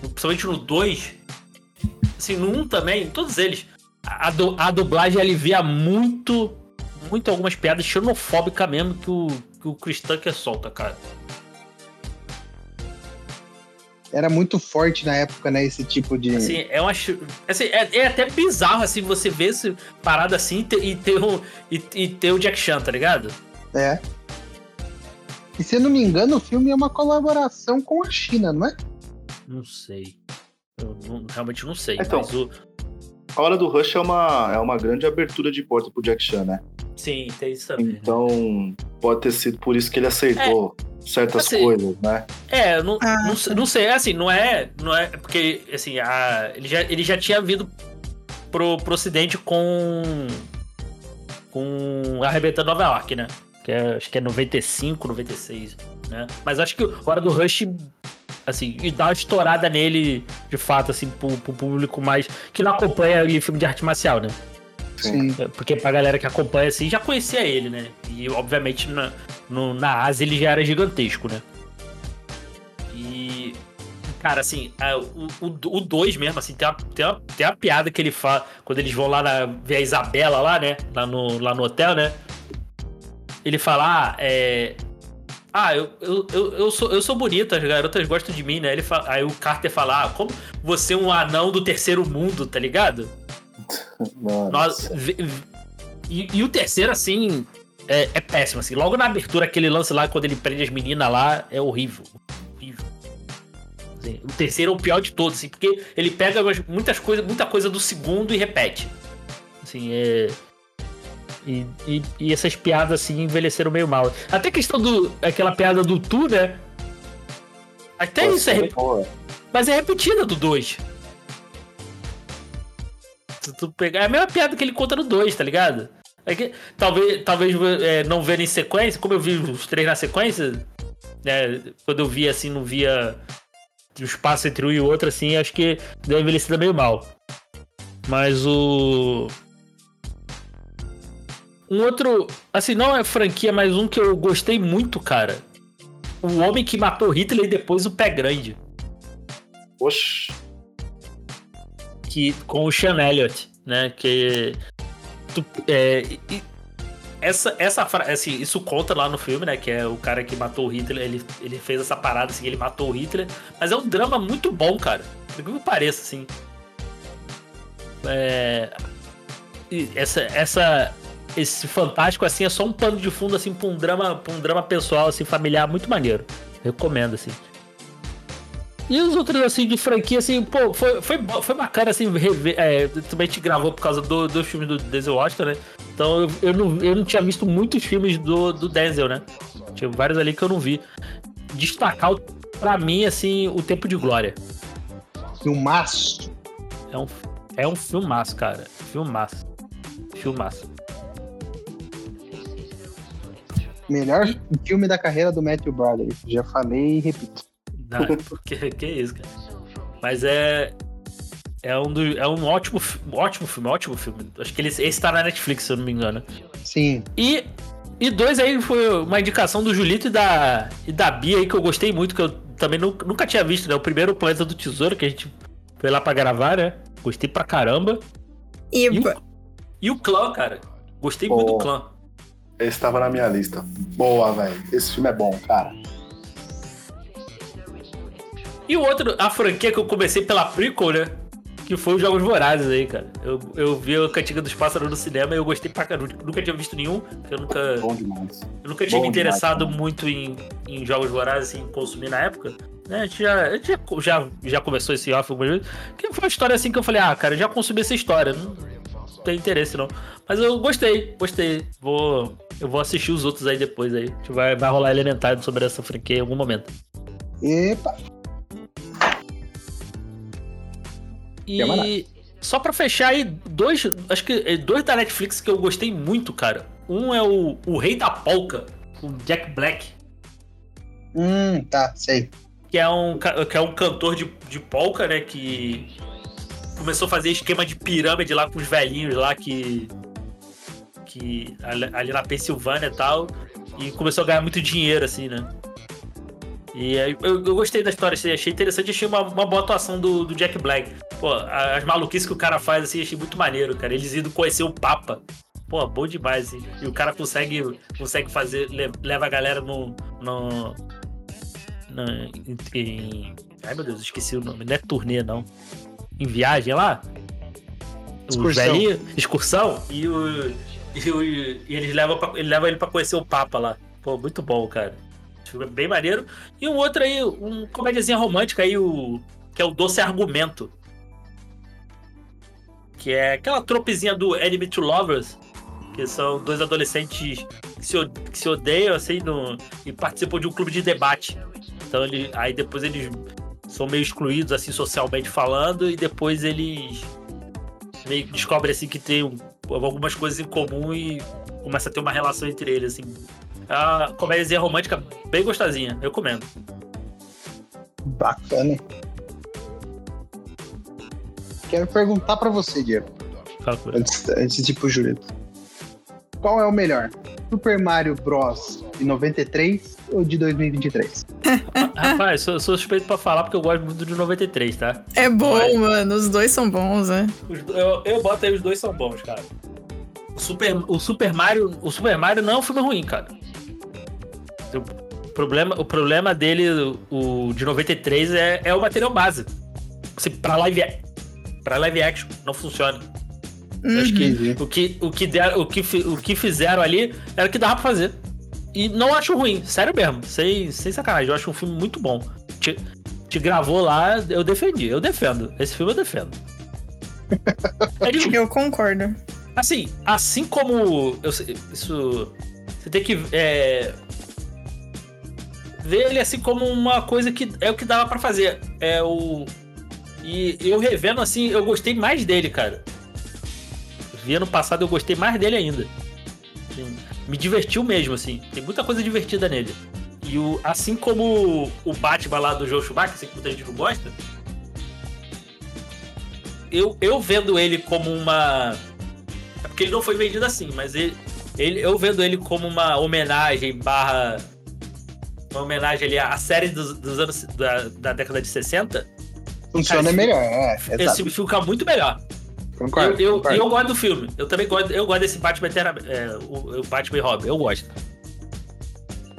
principalmente no 2, assim, no 1 um também, todos eles, a, do, a dublagem alivia muito, muito algumas piadas xenofóbicas mesmo que o, que o Chris Tucker solta, cara. Era muito forte na época, né? Esse tipo de. Assim, é uma. Assim, é, é até bizarro, assim, você ver esse parada assim e ter, e ter, o, e, e ter o Jack Chan, tá ligado? É. E se eu não me engano, o filme é uma colaboração com a China, não é? Não sei. Eu não, realmente não sei. Então, mas o... A Hora do Rush é uma, é uma grande abertura de porta pro Jack Chan, né? Sim, tem isso também. Então, pode ter sido por isso que ele aceitou é, certas assim, coisas, né? É, não, ah, não, tá. não, sei, assim, não é, não é porque, assim, a, ele, já, ele já tinha vindo pro, pro ocidente com com Arrebentando Nova York, né? que é, acho que é 95, 96, né? Mas acho que a Hora do Rush, assim, e dá uma estourada nele, de fato, assim, pro, pro público mais. que não acompanha ali filme de arte marcial, né? Sim. É, porque pra galera que acompanha, assim, já conhecia ele, né? E, obviamente, na, no, na Ásia ele já era gigantesco, né? E. Cara, assim, o 2 mesmo, assim, tem uma, tem, uma, tem uma piada que ele fala quando eles vão lá na, ver a Isabela lá, né? Lá no, lá no hotel, né? ele fala, ah, é. Ah, eu, eu, eu, eu, sou, eu sou bonita, as garotas gostam de mim, né? Ele fala, aí o Carter fala, ah, como você é um anão do terceiro mundo, tá ligado? Nossa. e, e, o terceiro, assim, é, é, péssimo, assim. Logo na abertura, aquele lance lá, quando ele prende as meninas lá, é horrível. Assim, o terceiro é o pior de todos, assim, porque ele pega muitas coisas, muita coisa do segundo e repete. Assim, é. E, e, e, essas piadas assim envelheceram meio mal. Até a questão do. aquela piada do tu, né? Até Pô, isso é. Rep... Mas é repetida do 2. Tu pegar. É a mesma piada que ele conta no 2, tá ligado? É que, talvez talvez é, não vendo em sequência, como eu vi os três na sequência, né? Quando eu vi assim, não via o espaço entre um e outro, assim, acho que deu envelhecida meio mal. Mas o. Um outro. Assim, não é franquia, mas um que eu gostei muito, cara. O Homem que Matou Hitler e depois o Pé Grande. Oxi. Que, com o Sean Elliott, né? Que. Tu, é, essa, essa assim, isso conta lá no filme, né? Que é o cara que matou o Hitler. Ele, ele fez essa parada, assim, ele matou o Hitler. Mas é um drama muito bom, cara. Por que me pareça, assim. É. Essa, essa, esse fantástico assim é só um pano de fundo assim para um drama, para um drama pessoal assim familiar muito maneiro. Recomendo assim. E os outros assim de franquia assim, pô, foi, foi, foi bacana assim rever, é, também te gravou por causa do, do filme do Denzel Washington, né? Então eu, eu, não, eu não tinha visto muitos filmes do, do Denzel, né? Tinha vários ali que eu não vi. Destacar para mim assim o Tempo de Glória. Filmaço. É um é um filmaço, cara. Filmaço. Filmaço. Melhor filme da carreira do Matthew Broderick. Já falei e repito. Não, [laughs] porque, que isso, cara. Mas é. É um, do, é um ótimo, ótimo filme, ótimo filme. Acho que ele, esse tá na Netflix, se eu não me engano. Sim. E, e dois aí foi uma indicação do Julito e da, e da Bia aí que eu gostei muito, que eu também nunca, nunca tinha visto, né? O primeiro Planeta do Tesouro, que a gente foi lá pra gravar, né? Gostei pra caramba. E, e, o, e o clã, cara. Gostei muito do clã. Esse tava na minha lista. Boa, velho. Esse filme é bom, cara. E o outro, a franquia que eu comecei pela prequel, né? Que foi os Jogos Vorazes aí, cara. Eu, eu vi a Cantiga dos Pássaros no cinema e eu gostei pra caramba. Nunca tinha visto nenhum. Eu nunca. Bom demais. Eu nunca tinha Bom me interessado demais, muito em, em Jogos Vorazes, em consumir na época. Né? A gente já, a gente já, já, começou esse off algumas vezes. Que foi uma história assim que eu falei, ah, cara, eu já consumi essa história. Não, tem interesse, não. Mas eu gostei, gostei. Vou. Eu vou assistir os outros aí depois aí. A gente vai, vai rolar elementar sobre essa franquia em algum momento. Epa! E só para fechar aí, dois, acho que é, dois da Netflix que eu gostei muito, cara. Um é o, o Rei da Polka, o Jack Black. Hum, tá, sei. Que é um, que é um cantor de, de polka, né? Que começou a fazer esquema de pirâmide lá com os velhinhos lá que. que ali na Pensilvânia e tal. E começou a ganhar muito dinheiro, assim, né? E eu, eu gostei da história, achei interessante, achei uma, uma boa atuação do, do Jack Black. Pô, as maluquices que o cara faz, assim, achei muito maneiro, cara. Eles indo conhecer o Papa. Pô, bom demais, assim. E o cara consegue, consegue fazer, leva a galera no. no, no em, ai meu Deus, esqueci o nome. Não é turnê, não. Em viagem lá? Excursão. Velhinho, excursão. E, o, e, o, e eles levam pra, ele leva ele pra conhecer o Papa lá. Pô, muito bom, cara bem maneiro. E um outro aí, um comédiazinha romântica aí, o, que é o Doce Argumento. Que é aquela tropezinha do Enemy to Lovers, que são dois adolescentes que se, que se odeiam, assim, no, e participam de um clube de debate. Então, ele, aí depois eles são meio excluídos, assim, socialmente falando, e depois eles meio que descobrem, assim, que tem algumas coisas em comum e começa a ter uma relação entre eles, assim, é uma comédia romântica bem gostosinha, eu comendo. Bacana. Quero perguntar para você, Diego. Fala antes, antes de ir pro Julito. Qual é o melhor? Super Mario Bros. de 93 ou de 2023? [laughs] Rapaz, sou, sou suspeito pra falar porque eu gosto muito de 93, tá? É bom, Mas... mano. Os dois são bons, né? Eu, eu boto aí os dois são bons, cara. O Super, o Super Mario, o Super Mario não é um filme ruim, cara. O problema, o problema dele, o de 93, é, é o material base. Se pra live, pra live action não funciona. Uhum. Acho que o que, o, que der, o, que, o que fizeram ali era o que dava pra fazer. E não acho ruim, sério mesmo, sem, sem sacanagem. Eu acho um filme muito bom. gente gravou lá, eu defendi, eu defendo. Esse filme eu defendo. [laughs] É eu concordo. Assim, assim como. Eu, isso. Você tem que. É, ver ele assim como uma coisa que é o que dava para fazer. É o. E eu revendo assim, eu gostei mais dele, cara. Vi ano passado, eu gostei mais dele ainda. Me divertiu mesmo, assim. Tem muita coisa divertida nele. E o, assim como o Batman lá do Joe Schumacher, assim, que muita gente não gosta, eu, eu vendo ele como uma. É porque ele não foi vendido assim, mas ele, ele, eu vendo ele como uma homenagem barra. Uma homenagem ali à série dos, dos anos da, da década de 60. Funciona cara, melhor, é. Esse filme fica muito melhor. Concordo, eu, eu, eu gosto do filme. Eu também gosto, eu gosto desse Batman é, o, o Batman e Robin. Eu gosto.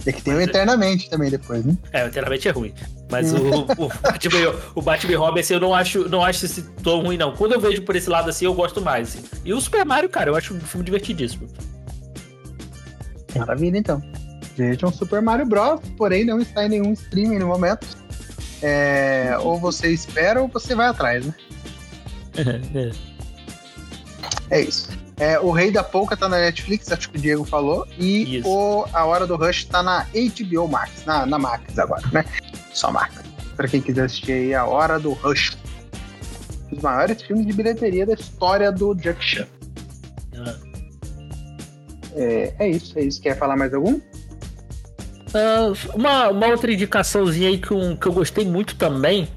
É que tem o Eternamente também depois, né? É, o Eternamente é ruim. Mas o, [laughs] o, Batman, o Batman Robin, assim, eu não acho, não acho esse tão ruim, não. Quando eu vejo por esse lado assim, eu gosto mais. Assim. E o Super Mario, cara, eu acho um filme divertidíssimo. Maravilha, então. Vejam Super Mario Bros., porém não está em nenhum streaming no momento. É, ou você espera ou você vai atrás, né? é. é isso. É, o Rei da Polka tá na Netflix, acho que o Diego falou. E o A Hora do Rush tá na HBO Max, na, na Max agora, né? Só Max. Pra quem quiser assistir aí A Hora do Rush. Os maiores filmes de bilheteria da história do Jack Chan. Ah. É, é isso, é isso. Quer falar mais algum? Uh, uma, uma outra indicaçãozinha aí que, um, que eu gostei muito também,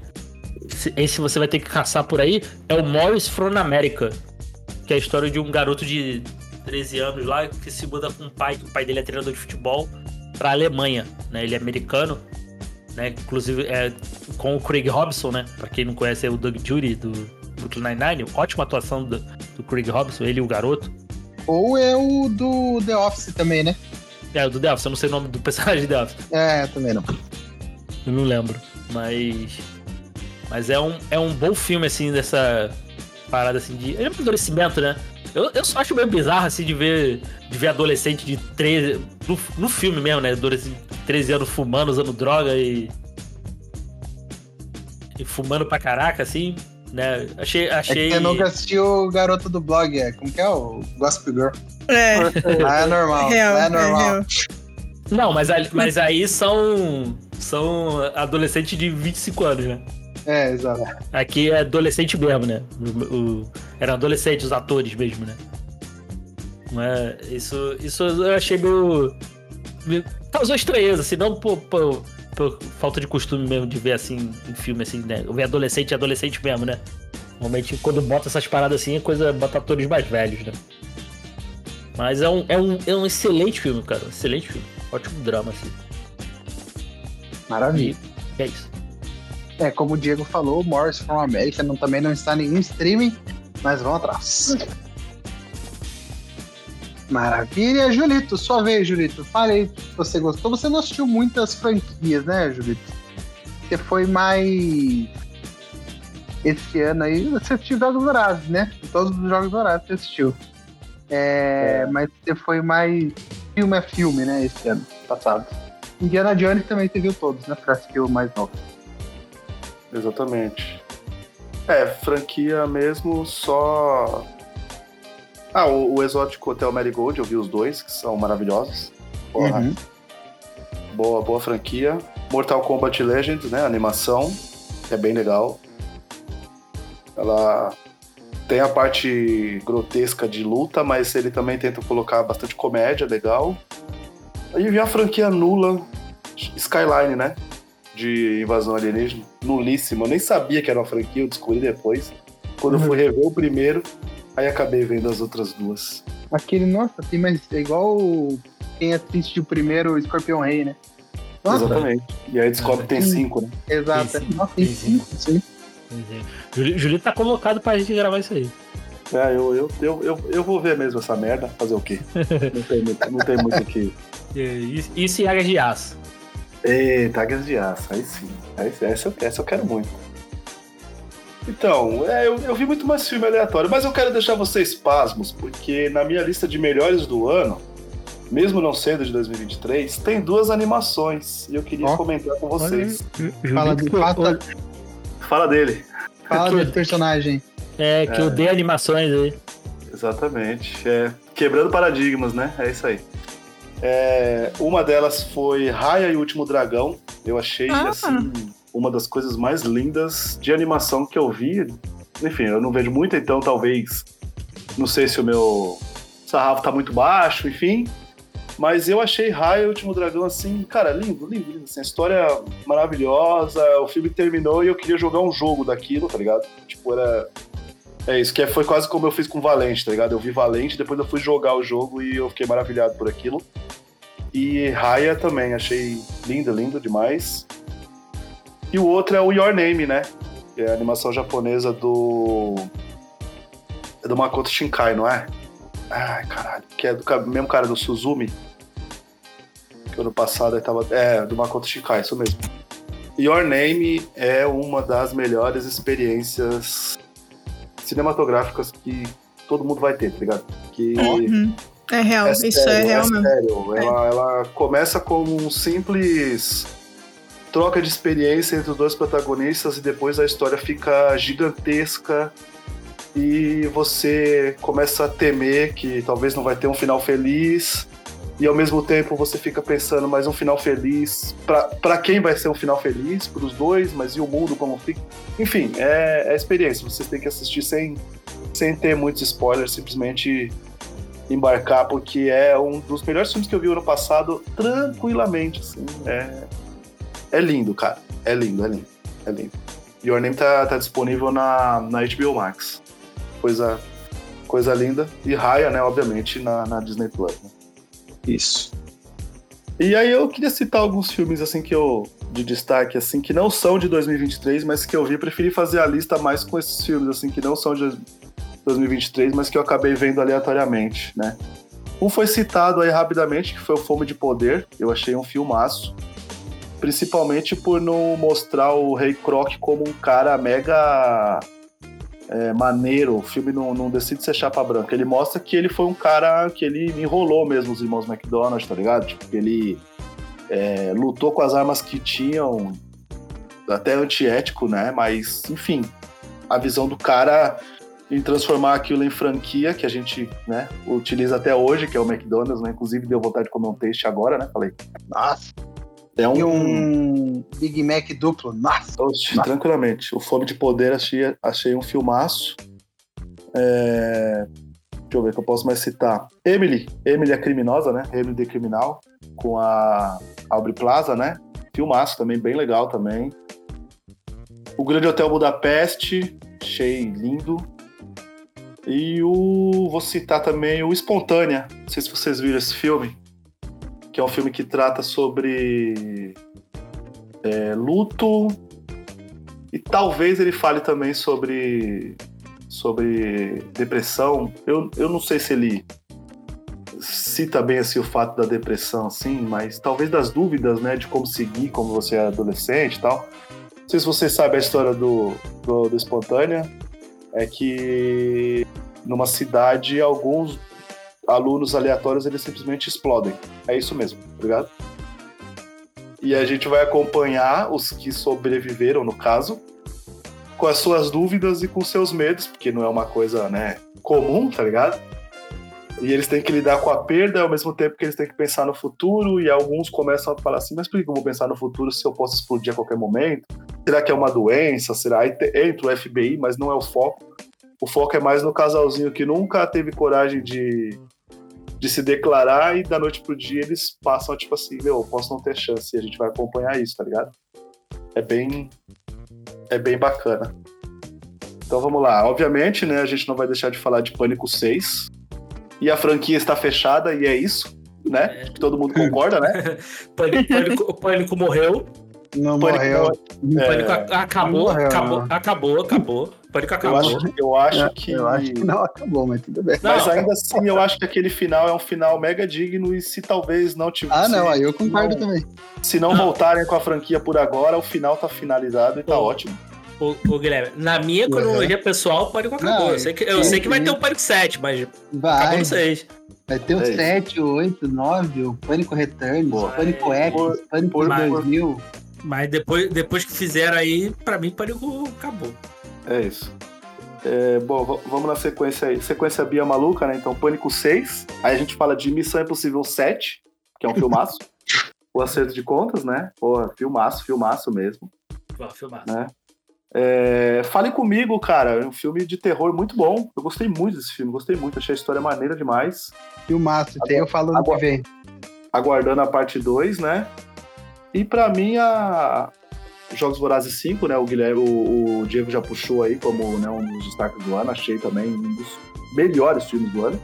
esse você vai ter que caçar por aí, é o Morris from America que é a história de um garoto de 13 anos lá que se muda com o pai, que o pai dele é treinador de futebol, para a Alemanha, né? Ele é americano, né? Inclusive é com o Craig Robson, né? Para quem não conhece é o Doug Judy do Brooklyn Nine-Nine, ótima atuação do, do Craig Robson, ele e o garoto. Ou é o do The Office também, né? É, o do Office, eu não sei o nome do personagem The Office. É, também não. Eu não lembro, mas mas é um, é um bom filme assim dessa parada assim de. É amadurecimento, né? Eu, eu só acho meio bizarro assim de ver, de ver adolescente de 13. No, no filme mesmo, né? Adolescente de 13 anos fumando, usando droga e. E fumando pra caraca, assim. Né? Achei. achei... É que eu nunca assisti o garoto do blog, é. Como que é? O Gospel Girl. É. Ah, é normal. Real, é normal. É Não, mas, mas aí são. São adolescentes de 25 anos, né? É, exato. Aqui é adolescente mesmo, né? O, o, eram adolescentes, os atores mesmo, né? É, isso, isso eu achei meio. meio causou estranheza, assim, não por, por, por, falta de costume mesmo de ver assim em filme, assim, né? Ver adolescente adolescente mesmo, né? Normalmente quando bota essas paradas assim é coisa bota atores mais velhos, né? Mas é um, é um, é um excelente filme, cara. excelente filme. Ótimo drama, assim. Maravilha. E é isso. É, como o Diego falou, Morris from America não, também não está em nenhum streaming, mas vão atrás. Maravilha, Julito, sua vez, Julito. Falei que você gostou. Você não assistiu muitas franquias, né, Julito? Você foi mais. Esse ano aí, você assistiu Jogos Dourados, né? Todos os Jogos Dourados você assistiu. É, é. Mas você foi mais filme a filme, né, esse ano passado. Indiana Jones também você viu todos, né? Pra assistir o mais novo. Exatamente. É, franquia mesmo, só. Ah, o, o Exótico Hotel Marigold, eu vi os dois, que são maravilhosos. Porra. Uhum. Boa, boa franquia. Mortal Kombat Legends, né? Animação, é bem legal. Ela tem a parte grotesca de luta, mas ele também tenta colocar bastante comédia, legal. Aí vi a franquia nula, Skyline, né? de invasão alienígena, nulíssima. Eu nem sabia que era uma franquia, eu descobri depois. Quando uhum. eu fui rever o primeiro, aí acabei vendo as outras duas. Aquele, nossa, tem mais. É igual quem assiste o primeiro Escorpião Rei, né? Nossa. Exatamente. E aí descobre que tem cinco, né? Exato. Tem cinco. Nossa, tem cinco, sim. Julito tá convocado pra gente gravar isso aí. É, eu, eu, eu, eu, eu vou ver mesmo essa merda, fazer o quê? não, tem, não tem muito o que. Isso [laughs] e águia de aço. Eita, Águias de Aço, aí sim. Essa, essa eu quero muito. Então, é, eu, eu vi muito mais filme aleatório, mas eu quero deixar vocês pasmos, porque na minha lista de melhores do ano, mesmo não sendo de 2023, tem duas animações e eu queria oh. comentar com vocês. Fala, de, fala, fala dele. Fala do personagem. É, que é. eu dei animações aí. Exatamente. É, quebrando paradigmas, né? É isso aí. É, uma delas foi Raya e o Último Dragão. Eu achei, ah. assim, uma das coisas mais lindas de animação que eu vi. Enfim, eu não vejo muito, então talvez. Não sei se o meu sarrafo tá muito baixo, enfim. Mas eu achei Raya e o Último Dragão, assim, cara, lindo, lindo, lindo. Assim, a história maravilhosa. O filme terminou e eu queria jogar um jogo daquilo, tá ligado? Tipo, era é isso, que é, foi quase como eu fiz com Valente, tá ligado? Eu vi Valente, depois eu fui jogar o jogo e eu fiquei maravilhado por aquilo. E Raya também, achei lindo, lindo demais. E o outro é o Your Name, né? Que é a animação japonesa do. É do Makoto Shinkai, não é? Ai, caralho. Que é do mesmo cara do Suzumi. Que ano passado ele tava. É, do Makoto Shinkai, isso mesmo. Your Name é uma das melhores experiências cinematográficas que todo mundo vai ter, tá ligado? Que uhum. É real, é isso sério, é real é mesmo. Sério. É. Ela, ela começa como um simples troca de experiência entre os dois protagonistas e depois a história fica gigantesca e você começa a temer que talvez não vai ter um final feliz e ao mesmo tempo você fica pensando, mas um final feliz, para quem vai ser um final feliz? Para os dois, mas e o mundo como fica? Enfim, é, é experiência, vocês têm que assistir sem, sem ter muitos spoilers, simplesmente embarcar, porque é um dos melhores filmes que eu vi ano passado, tranquilamente, assim, é, é lindo, cara, é lindo, é lindo, é lindo. Your Name tá, tá disponível na, na HBO Max, coisa, coisa linda, e Raya, né, obviamente, na, na Disney Plus, né? Isso. E aí eu queria citar alguns filmes assim que eu de destaque assim que não são de 2023, mas que eu vi, preferi fazer a lista mais com esses filmes assim que não são de 2023, mas que eu acabei vendo aleatoriamente, né? Um foi citado aí rapidamente, que foi o Fome de Poder. Eu achei um filmaço. Principalmente por não mostrar o Rei Croc como um cara mega é, maneiro, o filme não, não decide ser chapa branca. Ele mostra que ele foi um cara que ele enrolou mesmo os irmãos McDonald's, tá ligado? Tipo, que ele é, lutou com as armas que tinham, até antiético, né? Mas, enfim, a visão do cara em transformar aquilo em franquia, que a gente né, utiliza até hoje, que é o McDonald's, né? Inclusive deu vontade de comer um taste agora, né? Falei, nossa, é um... E um Big Mac duplo. Nossa! Oxe, Nossa. Tranquilamente. O Fome de Poder achei, achei um filmaço. É... Deixa eu ver o que eu posso mais citar. Emily. Emily é criminosa, né? Emily de Criminal. Com a Aubrey Plaza, né? Filmaço também, bem legal também. O Grande Hotel Budapeste. Achei lindo. E o. Vou citar também o Espontânea. Não sei se vocês viram esse filme que é um filme que trata sobre é, luto e talvez ele fale também sobre sobre depressão. Eu, eu não sei se ele cita bem assim o fato da depressão, assim, mas talvez das dúvidas, né, de como seguir, como você é adolescente e tal. Não sei se você sabe a história do, do, do Espontânea, é que numa cidade alguns alunos aleatórios eles simplesmente explodem. É isso mesmo, tá ligado? E a gente vai acompanhar os que sobreviveram, no caso, com as suas dúvidas e com seus medos, porque não é uma coisa, né, comum, tá ligado? E eles têm que lidar com a perda ao mesmo tempo que eles têm que pensar no futuro, e alguns começam a falar assim, mas por que eu vou pensar no futuro se eu posso explodir a qualquer momento? Será que é uma doença? Será? Aí entra o FBI, mas não é o foco. O foco é mais no casalzinho que nunca teve coragem de de se declarar e da noite pro dia eles passam, tipo assim, meu, posso não ter chance e a gente vai acompanhar isso, tá ligado? É bem. É bem bacana. Então vamos lá. Obviamente, né, a gente não vai deixar de falar de Pânico 6. E a franquia está fechada, e é isso, né? É. Todo mundo concorda, né? [laughs] Pânico, o Pânico morreu. Não Pânico morreu. É... Pânico acabou, morreu, acabou, acabou, acabou. Pânico acabou. Eu acho, eu acho é, que. Eu acho que não acabou, mas tudo bem. Mas não, ainda assim, eu acho que aquele final é um final mega digno e se talvez não tivesse. Ah, não, aí eu concordo não, também. Se não voltarem com a franquia por agora, o final tá finalizado e tá ótimo. Ô, ô, Guilherme, na minha cronologia uhum. pessoal, o Pânico acabou. Não, eu sei que, eu sei que vai ter o Pânico 7, mas vai. acabou no 6. Vai ter o é 7, o 8, o 9, o Pânico Returns, o Pânico X, o Pânico por, 2000. Mas depois, depois que fizeram aí, pra mim, Pânico acabou. É isso. É, bom, vamos na sequência aí. Sequência Bia Maluca, né? Então, Pânico 6. Aí a gente fala de Missão Impossível 7, que é um filmaço. [laughs] o Acerto de Contas, né? Porra, filmaço, filmaço mesmo. Pô, filmaço. Né? É, Fale Comigo, cara. É um filme de terror muito bom. Eu gostei muito desse filme, gostei muito. Achei a história maneira demais. Filmaço, tem eu falando Agu... que vem. Aguardando a parte 2, né? E para mim, a, Jogos Vorazes 5, né? O Guilherme, o, o, Diego já puxou aí como né, um dos destaques do ano. Achei também um dos melhores filmes do ano.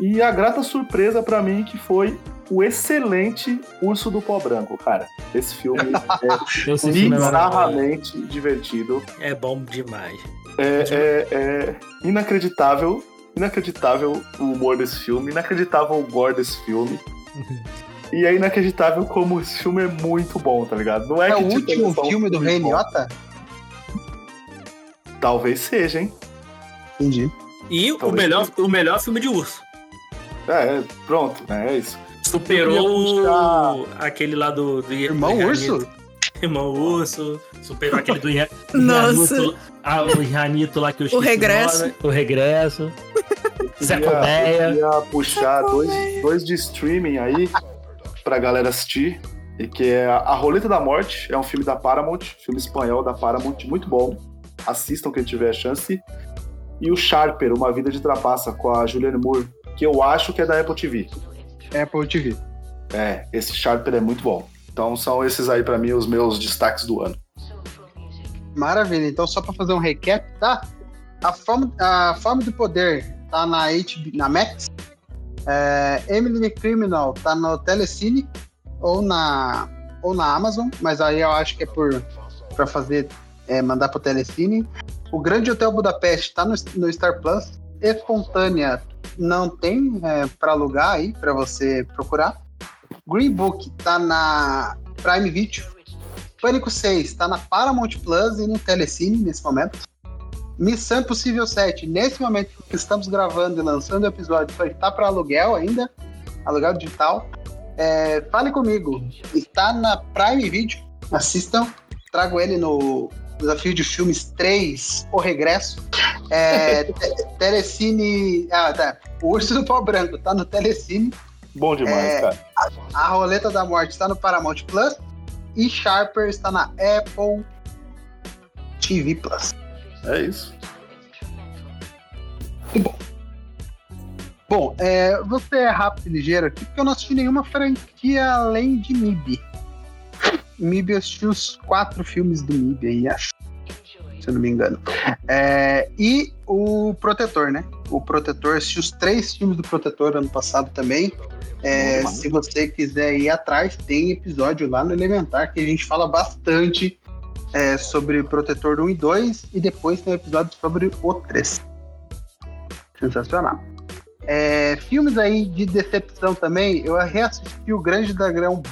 E a grata surpresa para mim que foi o excelente Urso do Pó Branco, cara. Esse filme [laughs] é bizarramente divertido. É bom demais. É, é, é inacreditável, inacreditável o humor desse filme, inacreditável o gore desse filme. [laughs] E é inacreditável como esse filme é muito bom, tá ligado? Não é, é o último filme do Rei Liotta? Talvez seja, hein? Entendi. E o melhor, o melhor filme de urso. É, pronto, né? É isso. Superou aquele lá do, do Irmão do Urso? Irmão Urso. Superou aquele do [laughs] Nossa. Ah, o Janito lá que eu O regresso. o regresso. [laughs] Zé Colmeia. Eu ia puxar dois, dois de streaming aí pra galera assistir. E que é A Roleta da Morte, é um filme da Paramount, filme espanhol da Paramount, muito bom. Assistam quem tiver a chance. E o Sharper, Uma Vida de Trapaça, com a Julianne Moore, que eu acho que é da Apple TV. Apple TV. É, esse Sharper é muito bom. Então são esses aí para mim os meus destaques do ano. Maravilha. Então só para fazer um recap, tá? A forma, a forma do poder tá na HBO, na Max, é, Emily Criminal tá no Telecine ou na, ou na Amazon, mas aí eu acho que é por para fazer é, mandar pro Telecine. O Grande Hotel Budapeste tá no, no Star Plus. Espontânea não tem é, para alugar aí para você procurar. Green Book tá na Prime Video. Pânico 6 tá na Paramount Plus e no Telecine nesse momento. Missão Impossível 7, nesse momento que estamos gravando e lançando o episódio, só está para aluguel ainda, aluguel digital. É, fale comigo, está na Prime Video, assistam, trago ele no Desafio de Filmes 3, O Regresso. É, [laughs] telecine. Ah, tá. O Urso do Pau Branco tá no Telecine. Bom demais, é, cara. A, a Roleta da Morte está no Paramount Plus. E Sharper está na Apple TV Plus. É isso. Bom, bom é, você é rápido e ligeiro aqui, porque eu não assisti nenhuma franquia além de MIB. MIB eu assisti os quatro filmes do MIB aí, acho. Se eu não me engano. É, e o Protetor, né? O Protetor, assisti os três filmes do Protetor ano passado também. É, se você quiser ir atrás, tem episódio lá no Elementar que a gente fala bastante é, sobre Protetor 1 e 2 e depois tem um episódio sobre o 3. Sensacional. É, filmes aí de decepção também, eu reassisti o Grande Dragão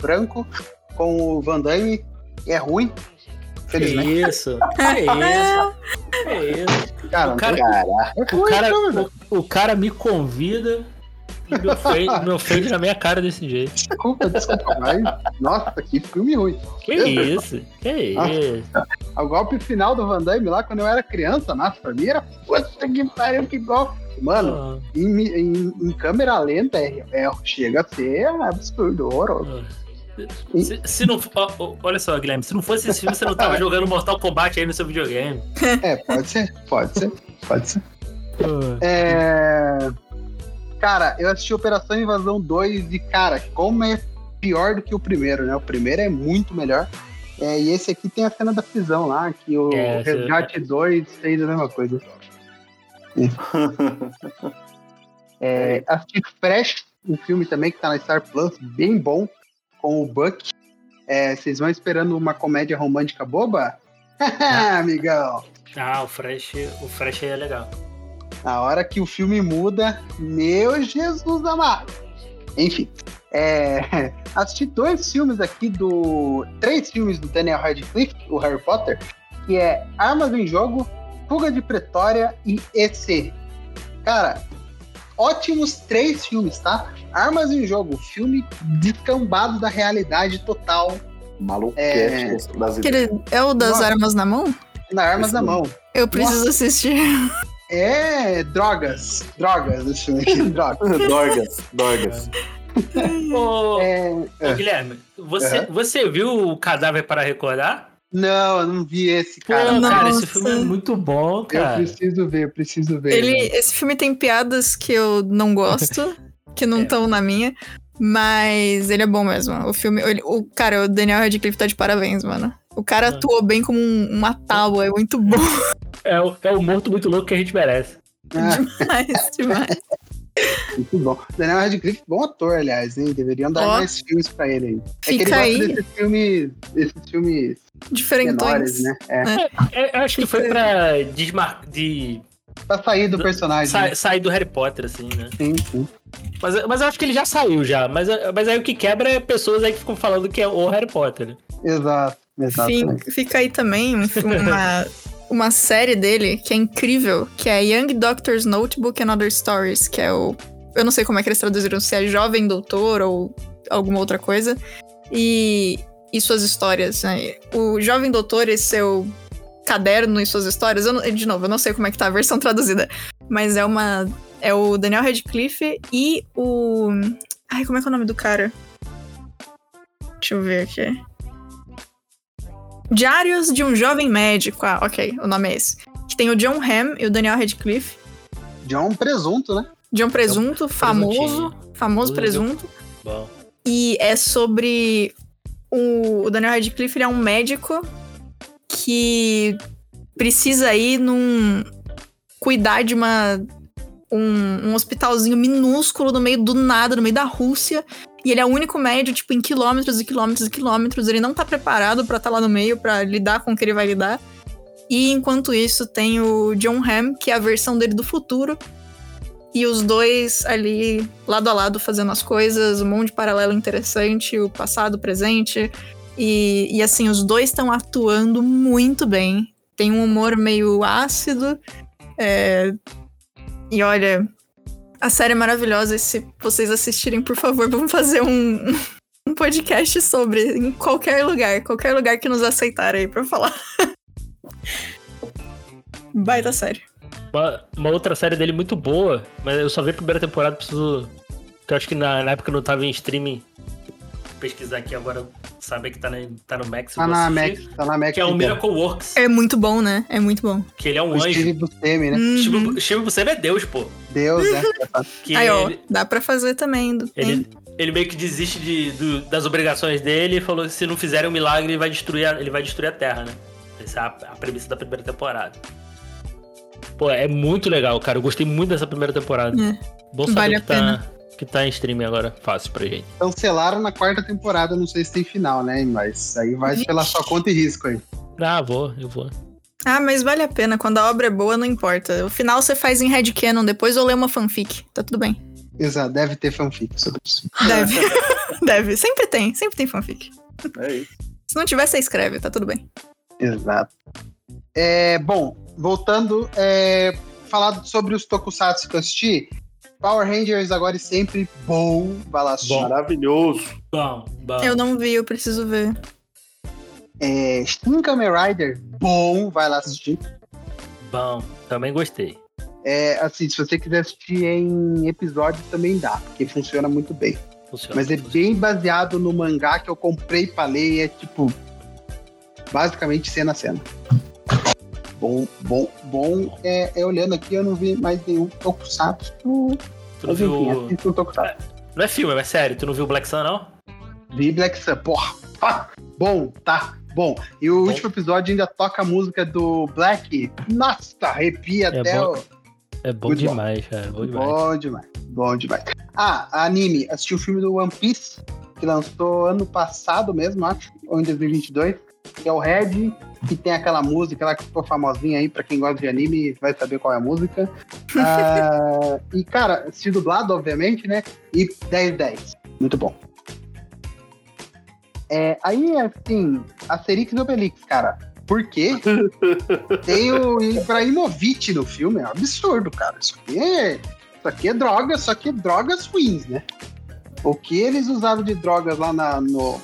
Branco com o Van Damme, é ruim. Felizmente. Que isso? Que [laughs] isso? Que isso? Cara, o cara, cara, é o, cara o, o cara me convida meu feio, [laughs] meu feio na minha cara desse jeito. Desculpa, desculpa, mas. Nossa, que filme ruim. Que isso? Que isso? O golpe final do Van Damme lá, quando eu era criança, nossa, pra mim era. Puta que pariu, que golpe. Mano, ah. em, em, em, câmera lenta é, é, chega a ser absurdo, horroroso. Ah. Se, se, não. Olha só, Guilherme, se não fosse esse filme, você não tava [laughs] jogando Mortal Kombat aí no seu videogame. É, pode ser, pode ser, pode ser. Ah. É. Cara, eu assisti Operação Invasão 2 e, cara, como é pior do que o primeiro, né? O primeiro é muito melhor. É, e esse aqui tem a cena da prisão lá, que o é, Resgate é... 2 fez a mesma coisa. [laughs] é, assisti Fresh, um filme também que tá na Star Plus, bem bom, com o Buck. É, vocês vão esperando uma comédia romântica boba? [laughs] Amigão! Ah, o Fresh, o Fresh é legal. Na hora que o filme muda, meu Jesus amado. Enfim, é, [laughs] assisti dois filmes aqui do. Três filmes do Daniel Radcliffe, o Harry Potter. que é Armas em Jogo, Fuga de Pretória e EC. Cara, ótimos três filmes, tá? Armas em Jogo, filme descambado da realidade total. Maluquete é... é o das Nossa. armas na mão? Na armas Esse na mão. Eu preciso Nossa. assistir. [laughs] É, drogas. Drogas, esse filme aqui. [laughs] Drogas. drogas, drogas. [laughs] Ô, é, ô é. Guilherme, você, você viu o Cadáver para Recordar? Não, eu não vi esse, cara. Pô, cara, esse filme é muito bom, cara. Eu preciso ver, eu preciso ver. Ele, esse filme tem piadas que eu não gosto, [laughs] que não estão é. na minha, mas ele é bom mesmo. O filme, ele, o cara, o Daniel Radcliffe tá de parabéns, mano. O cara ah. atuou bem como um, uma tábua, é muito bom. [laughs] É o, é o morto muito louco que a gente merece. Ah. Demais, [laughs] demais. Muito bom. Daniel Radcliffe, bom ator, aliás, hein? Deveriam dar oh. mais filmes pra ele aí. É Fica é aí. Desses filmes, desses filmes diferentões, né? É. É, eu acho que foi pra desmar... de Pra sair do personagem. Sa né? Sair do Harry Potter, assim, né? Sim, sim. Mas, mas eu acho que ele já saiu já. Mas, mas aí o que quebra é pessoas aí que ficam falando que é o Harry Potter. Né? Exato, exato. Fica aí também uma, [laughs] uma série dele que é incrível, que é Young Doctor's Notebook and Other Stories, que é o. Eu não sei como é que eles traduziram, se é Jovem Doutor ou alguma outra coisa. E, e suas histórias. Né? O Jovem Doutor e seu caderno e suas histórias. Eu, de novo, eu não sei como é que tá a versão [laughs] traduzida. Mas é uma. É o Daniel Radcliffe e o. Ai, como é que é o nome do cara? Deixa eu ver aqui. Diários de um Jovem Médico. Ah, ok, o nome é esse. Que tem o John Hamm e o Daniel Radcliffe. John Presunto, né? John Presunto, famoso. Famoso Presunto. Bom. E é sobre. O, o Daniel Radcliffe ele é um médico que precisa ir num. cuidar de uma. Um, um hospitalzinho minúsculo no meio do nada, no meio da Rússia. E ele é o único médio, tipo, em quilômetros e quilômetros e quilômetros. Ele não tá preparado para estar tá lá no meio, para lidar com o que ele vai lidar. E enquanto isso, tem o John Hamm, que é a versão dele do futuro. E os dois ali, lado a lado, fazendo as coisas, um monte de paralelo interessante, o passado, o presente. E, e assim, os dois estão atuando muito bem. Tem um humor meio ácido. É... E olha, a série é maravilhosa. E se vocês assistirem, por favor, vamos fazer um, [laughs] um podcast sobre em qualquer lugar. Qualquer lugar que nos aceitarem aí pra falar. [laughs] Baita série. Uma, uma, outra série dele muito boa, mas eu só vi a primeira temporada, preciso. Que eu acho que na, na época não tava em streaming pesquisar aqui agora, saber que tá, na, tá no Max. Tá na Max, tá na Max. Que é o Miracle Works. É muito bom, né? É muito bom. Que ele é um o anjo. Steve Buscemi, né? Uhum. Steve, Buscemi é Deus, pô. Deus, é. [laughs] que Aí, ó, ele, dá pra fazer também. Ele, ele meio que desiste de, do, das obrigações dele e falou que se não fizerem um milagre, ele vai destruir a, ele vai destruir a Terra, né? Essa é a, a premissa da primeira temporada. Pô, é muito legal, cara. Eu gostei muito dessa primeira temporada. É. Bom saber vale que tá, que tá em streaming agora, fácil pra gente. Cancelaram na quarta temporada, não sei se tem final, né? Mas aí vai Vixe. pela sua conta e risco aí. Ah, vou, eu vou. Ah, mas vale a pena. Quando a obra é boa, não importa. O final você faz em headcanon, depois eu leio uma fanfic. Tá tudo bem. Exato, deve ter fanfic sobre isso. [laughs] Deve. [laughs] deve. Sempre tem, sempre tem fanfic. É isso. Se não tiver, você escreve, tá tudo bem. Exato. É, bom, voltando, é, falar sobre os tokusatsu que eu assisti. Power Rangers agora e sempre bom, vai lá assistir. Maravilhoso. Bom, bom. Eu não vi, eu preciso ver. É, Shin Kamen Rider, bom, vai lá assistir. Bom, também gostei. É, assim, se você quiser assistir em episódio também dá, porque funciona muito bem. Funciona, Mas é funciona. bem baseado no mangá que eu comprei pra ler e é tipo. Basicamente cena a cena. Bom, bom, bom. É, é, olhando aqui, eu não vi mais nenhum Tokusatsu. Tu não viu. Enfim, um tokusatsu. Não é filme, é sério. Tu não viu Black Sun, não? Vi Black Sun, porra. [laughs] Ah, bom, tá. Bom, e o bom. último episódio ainda toca a música do Black. Nossa, arrepia é até bom. o. É bom Muito demais, bom. cara. Bom demais. Bom demais. Bom demais. Ah, anime. Assisti o filme do One Piece, que lançou ano passado mesmo, acho, ou em 2022 que é o Red, que tem aquela música lá que ficou famosinha aí, pra quem gosta de anime vai saber qual é a música. uh, [laughs] e, cara, se dublado, obviamente, né? E 10-10. Muito bom. É, aí, assim, Asterix e Obelix, cara. Porque [laughs] tem o Ibrahimovic no filme, é um absurdo, cara. Isso aqui é, isso aqui é droga, só que drogas ruins, né? O que eles usaram de drogas lá na, no,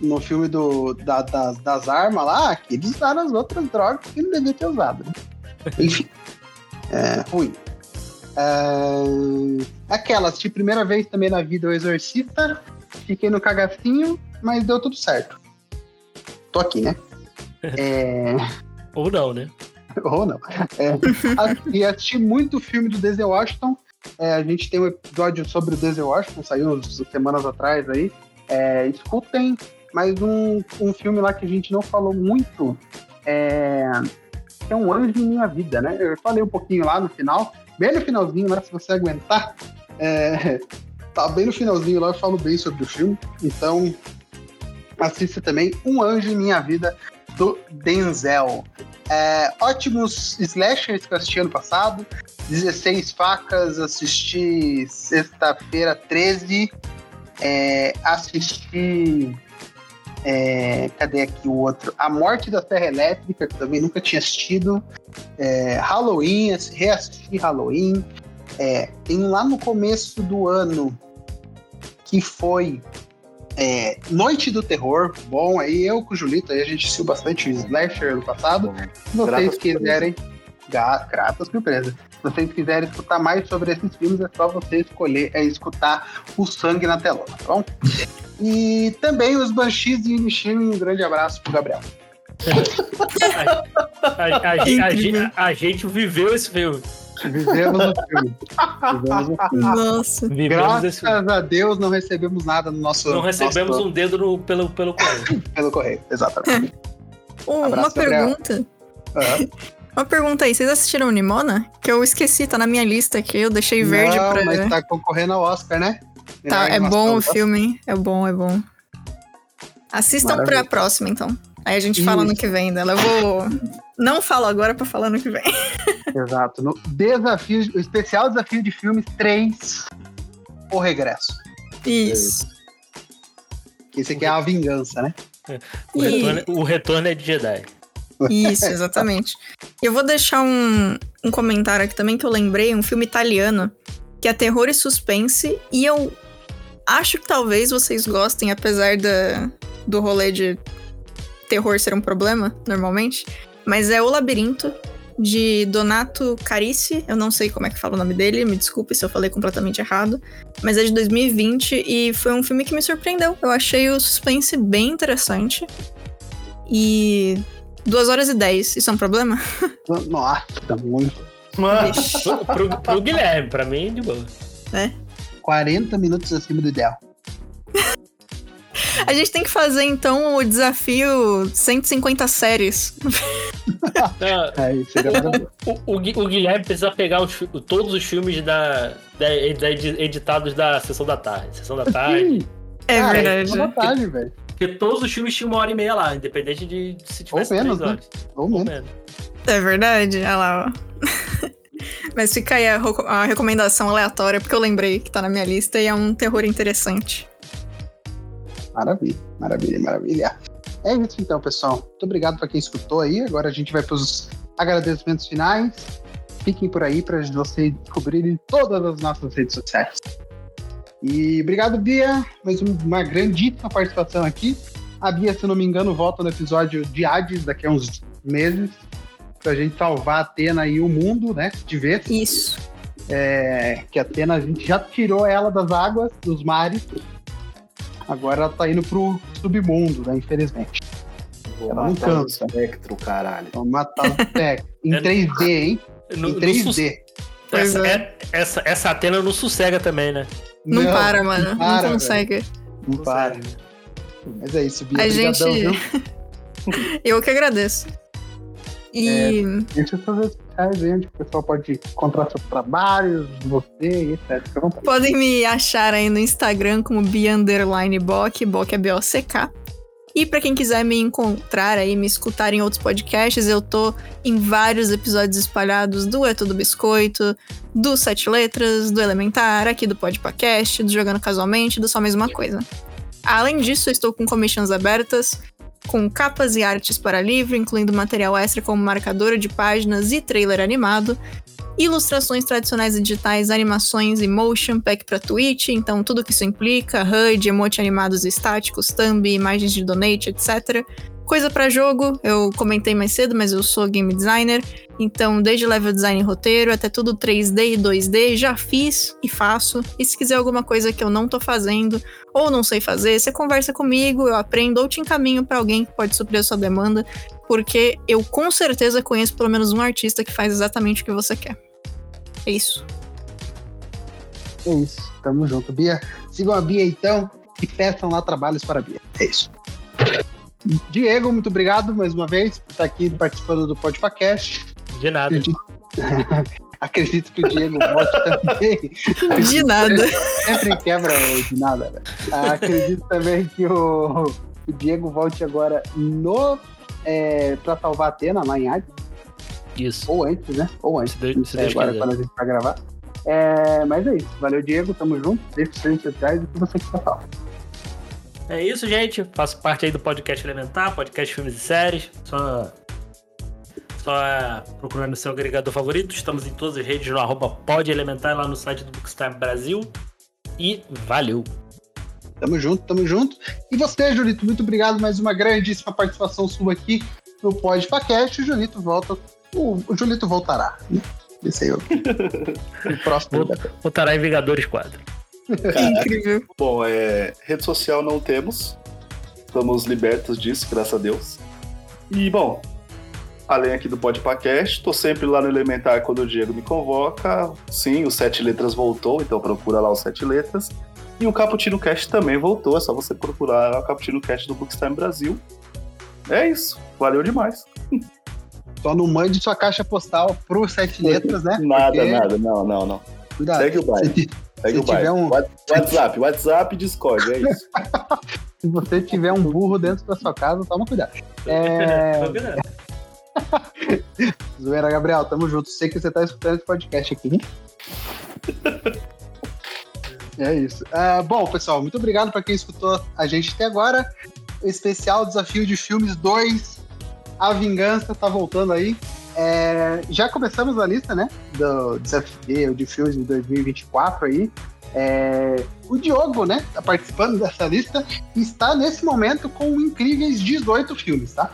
no filme do, da, das, das armas lá, que eles usaram as outras drogas que não deviam ter usado. Né? [laughs] Enfim, é ruim. É, aquela, assisti primeira vez também na vida o Exorcista, fiquei no cagacinho, mas deu tudo certo. Tô aqui, né? [laughs] É... Ou não, né? [laughs] Ou não. É, e assisti muito filme do Denzel Washington. É, a gente tem um episódio sobre o Denzel Washington, saiu semanas atrás aí. É, escutem, mas um, um filme lá que a gente não falou muito é, é Um Anjo em Minha Vida, né? Eu falei um pouquinho lá no final, bem no finalzinho, né? Se você aguentar, é, [laughs] tá bem no finalzinho lá, eu falo bem sobre o filme. Então, assista também Um Anjo em Minha Vida, do Denzel. É, ótimos slashers que eu assisti ano passado. 16 facas, assisti sexta-feira 13. É, assisti. É, cadê aqui o outro? A Morte da Terra Elétrica, que também nunca tinha assistido. É, Halloween, reassisti Halloween. É, tem lá no começo do ano que foi é, Noite do Terror, bom, aí eu com o Julito, aí a gente assistiu bastante Slasher no passado. Se vocês quiserem. Grata surpresa. Se vocês quiserem escutar mais sobre esses filmes, é só você escolher, é escutar o sangue na tela, tá bom? E também os Banshees de Inishin, um grande abraço pro Gabriel. a, a, a, a, gente viveu esse filme. Vivemos o filme. Vivemos o filme. Nossa. Graças a Deus não recebemos nada no nosso. Não recebemos nosso... um dedo no, pelo, pelo correio. [laughs] pelo correio, exatamente. uma pergunta. Uhum. Uma pergunta aí, vocês assistiram Nimona? Que eu esqueci, tá na minha lista aqui, eu deixei verde não, pra. Mas tá concorrendo ao Oscar, né? Tá, é bom o filme, hein? É bom, é bom. Assistam Maravilha. pra próxima, então. Aí a gente Isso. fala no que vem dela. Eu vou. Não falo agora pra falar no que vem. [laughs] Exato. No desafio, o especial desafio de filmes 3, o regresso. Isso. Esse aqui é a vingança, né? O, e... retorno, o retorno é de Jedi. Isso, exatamente. Eu vou deixar um, um comentário aqui também que eu lembrei, um filme italiano, que é terror e suspense, e eu acho que talvez vocês gostem, apesar da, do rolê de terror ser um problema, normalmente. Mas é O Labirinto, de Donato Carici. Eu não sei como é que fala o nome dele, me desculpe se eu falei completamente errado. Mas é de 2020 e foi um filme que me surpreendeu. Eu achei o suspense bem interessante. E. 2 horas e 10, isso é um problema? [laughs] Nossa, tá muito. Mano, pro, pro, pro Guilherme, pra mim, de boa. É. 40 minutos acima do ideal. A gente tem que fazer, então, o desafio 150 séries. é, o, o, o, Guilherme precisa pegar os, todos os filmes da, da, da, editados da Sessão da Tarde. Sessão da Tarde. É Cara, verdade. É vontade, velho. Porque todos os filmes tinham uma hora e meia lá, independente de se tivesse Ou menos, três horas. Né? Ou, Ou menos. É verdade, olha lá, ó. Mas fica aí a, a recomendação aleatória, porque eu lembrei que tá na minha lista e é um terror interessante. Maravilha, maravilha, maravilha. É isso então, pessoal. Muito obrigado para quem escutou aí. Agora a gente vai para os agradecimentos finais. Fiquem por aí para vocês descobrirem todas as nossas redes sociais. E obrigado, Bia. Mais uma grandíssima participação aqui. A Bia, se não me engano, volta no episódio de Hades daqui a uns meses. Pra gente salvar a Atena e o mundo, né? De vez. Isso. É, que a Atena, a gente já tirou ela das águas, dos mares. Agora ela tá indo pro submundo, né? Infelizmente. Vou ela não cansa. O espectro, caralho. Vamos matar o [laughs] espectro. em 3D, hein? No, em 3D. Essa, é, essa, essa Atena não sossega também, né? Não, não para, mano. Não, para, não consegue. Não, não para. Mas é isso, Bia. A gente. [laughs] Eu que agradeço. E. É, eu fazer sociais aí, onde o pessoal pode encontrar seus trabalhos, você, etc. Podem me achar aí no Instagram como Bock, Bock é B-O-C-K. E para quem quiser me encontrar aí, me escutar em outros podcasts, eu tô em vários episódios espalhados do É Tudo Biscoito, do Sete Letras, do Elementar, aqui do Podpacast, do Jogando Casualmente, do Só Mesma Coisa. Além disso, eu estou com commissions abertas com capas e artes para livro, incluindo material extra como marcadora de páginas e trailer animado, ilustrações tradicionais e digitais, animações e motion pack para Twitch, então tudo que isso implica, HUD, emote animados estáticos, thumb, imagens de donate, etc. Coisa para jogo, eu comentei mais cedo, mas eu sou game designer, então desde level design e roteiro até tudo 3D e 2D, já fiz e faço. E se quiser alguma coisa que eu não tô fazendo ou não sei fazer, você conversa comigo, eu aprendo ou te encaminho para alguém que pode suprir a sua demanda, porque eu com certeza conheço pelo menos um artista que faz exatamente o que você quer. É isso. É isso, tamo junto. Bia, sigam a Bia então e peçam lá trabalhos para a Bia. É isso. Diego, muito obrigado mais uma vez por estar aqui participando do Podpacast. De nada. Acredito, [laughs] Acredito que o Diego volte também. [laughs] De nada. Sempre quebra de nada. Né? Acredito também que o, o Diego volte agora no é, para salvar a Atena lá em Hades. Isso. Ou antes, né? Ou antes. Se se É, agora quando a gente vai gravar. É, mas é isso. Valeu, Diego. Tamo junto. Deixa os redes sociais e o que você quiser falar. É isso, gente. Faço parte aí do podcast Elementar, podcast Filmes e Séries. Só, só é, procurar no seu agregador favorito. Estamos em todas as redes no arroba Pod Elementar, lá no site do Bookstime Brasil. E valeu! Tamo junto, tamo junto. E você, Julito, muito obrigado. Mais uma grandíssima participação sua aqui no Podpacast. O Julito volta. O, o Julito voltará. Esse aí é o, [laughs] próximo. Voltará em Vingadores 4. Incrível. Bom, é, rede social não temos. Estamos libertos disso, graças a Deus. E, bom, além aqui do Podpacast, tô sempre lá no Elementar quando o Diego me convoca. Sim, o Sete Letras voltou, então procura lá o Sete Letras. E o Caputino Cast também voltou, é só você procurar o Caputino Cast do Bookstime Brasil. É isso, valeu demais. Só não mande sua caixa postal pro sete letras, né? Nada, Porque- nada, não, não, não. Cuidado. Segue o baile. [laughs] Segue Se tiver um- What- WhatsApp, WhatsApp e Discord, é isso. [laughs] Se você tiver um burro dentro da sua casa, toma cuidado. É... [laughs] Zoeira, Gabriel, tamo junto. Sei que você tá escutando esse podcast aqui. [laughs] É isso. Ah, bom, pessoal, muito obrigado para quem escutou a gente até agora. Especial Desafio de Filmes 2, A Vingança, tá voltando aí. É, já começamos a lista, né? Do desafio de filmes de 2024 aí. É, o Diogo, né? Tá participando dessa lista e está nesse momento com incríveis 18 filmes, tá?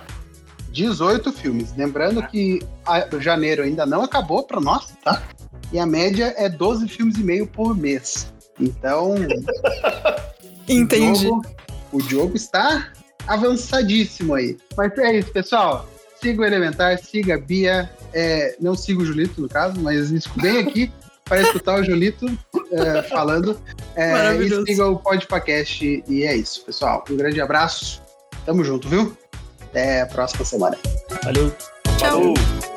18 filmes. Lembrando que a- janeiro ainda não acabou para nós, tá? E a média é 12 filmes e meio por mês. Então, [laughs] Entendi. O Diogo, o Diogo está avançadíssimo aí. Mas é isso, pessoal. Siga o Elementar, siga a Bia. É, não siga o Julito, no caso, mas vem aqui [laughs] para escutar o Julito é, falando. É, e siga o Podpacast. E é isso, pessoal. Um grande abraço. Tamo junto, viu? Até a próxima semana. Valeu! Tchau. Falou.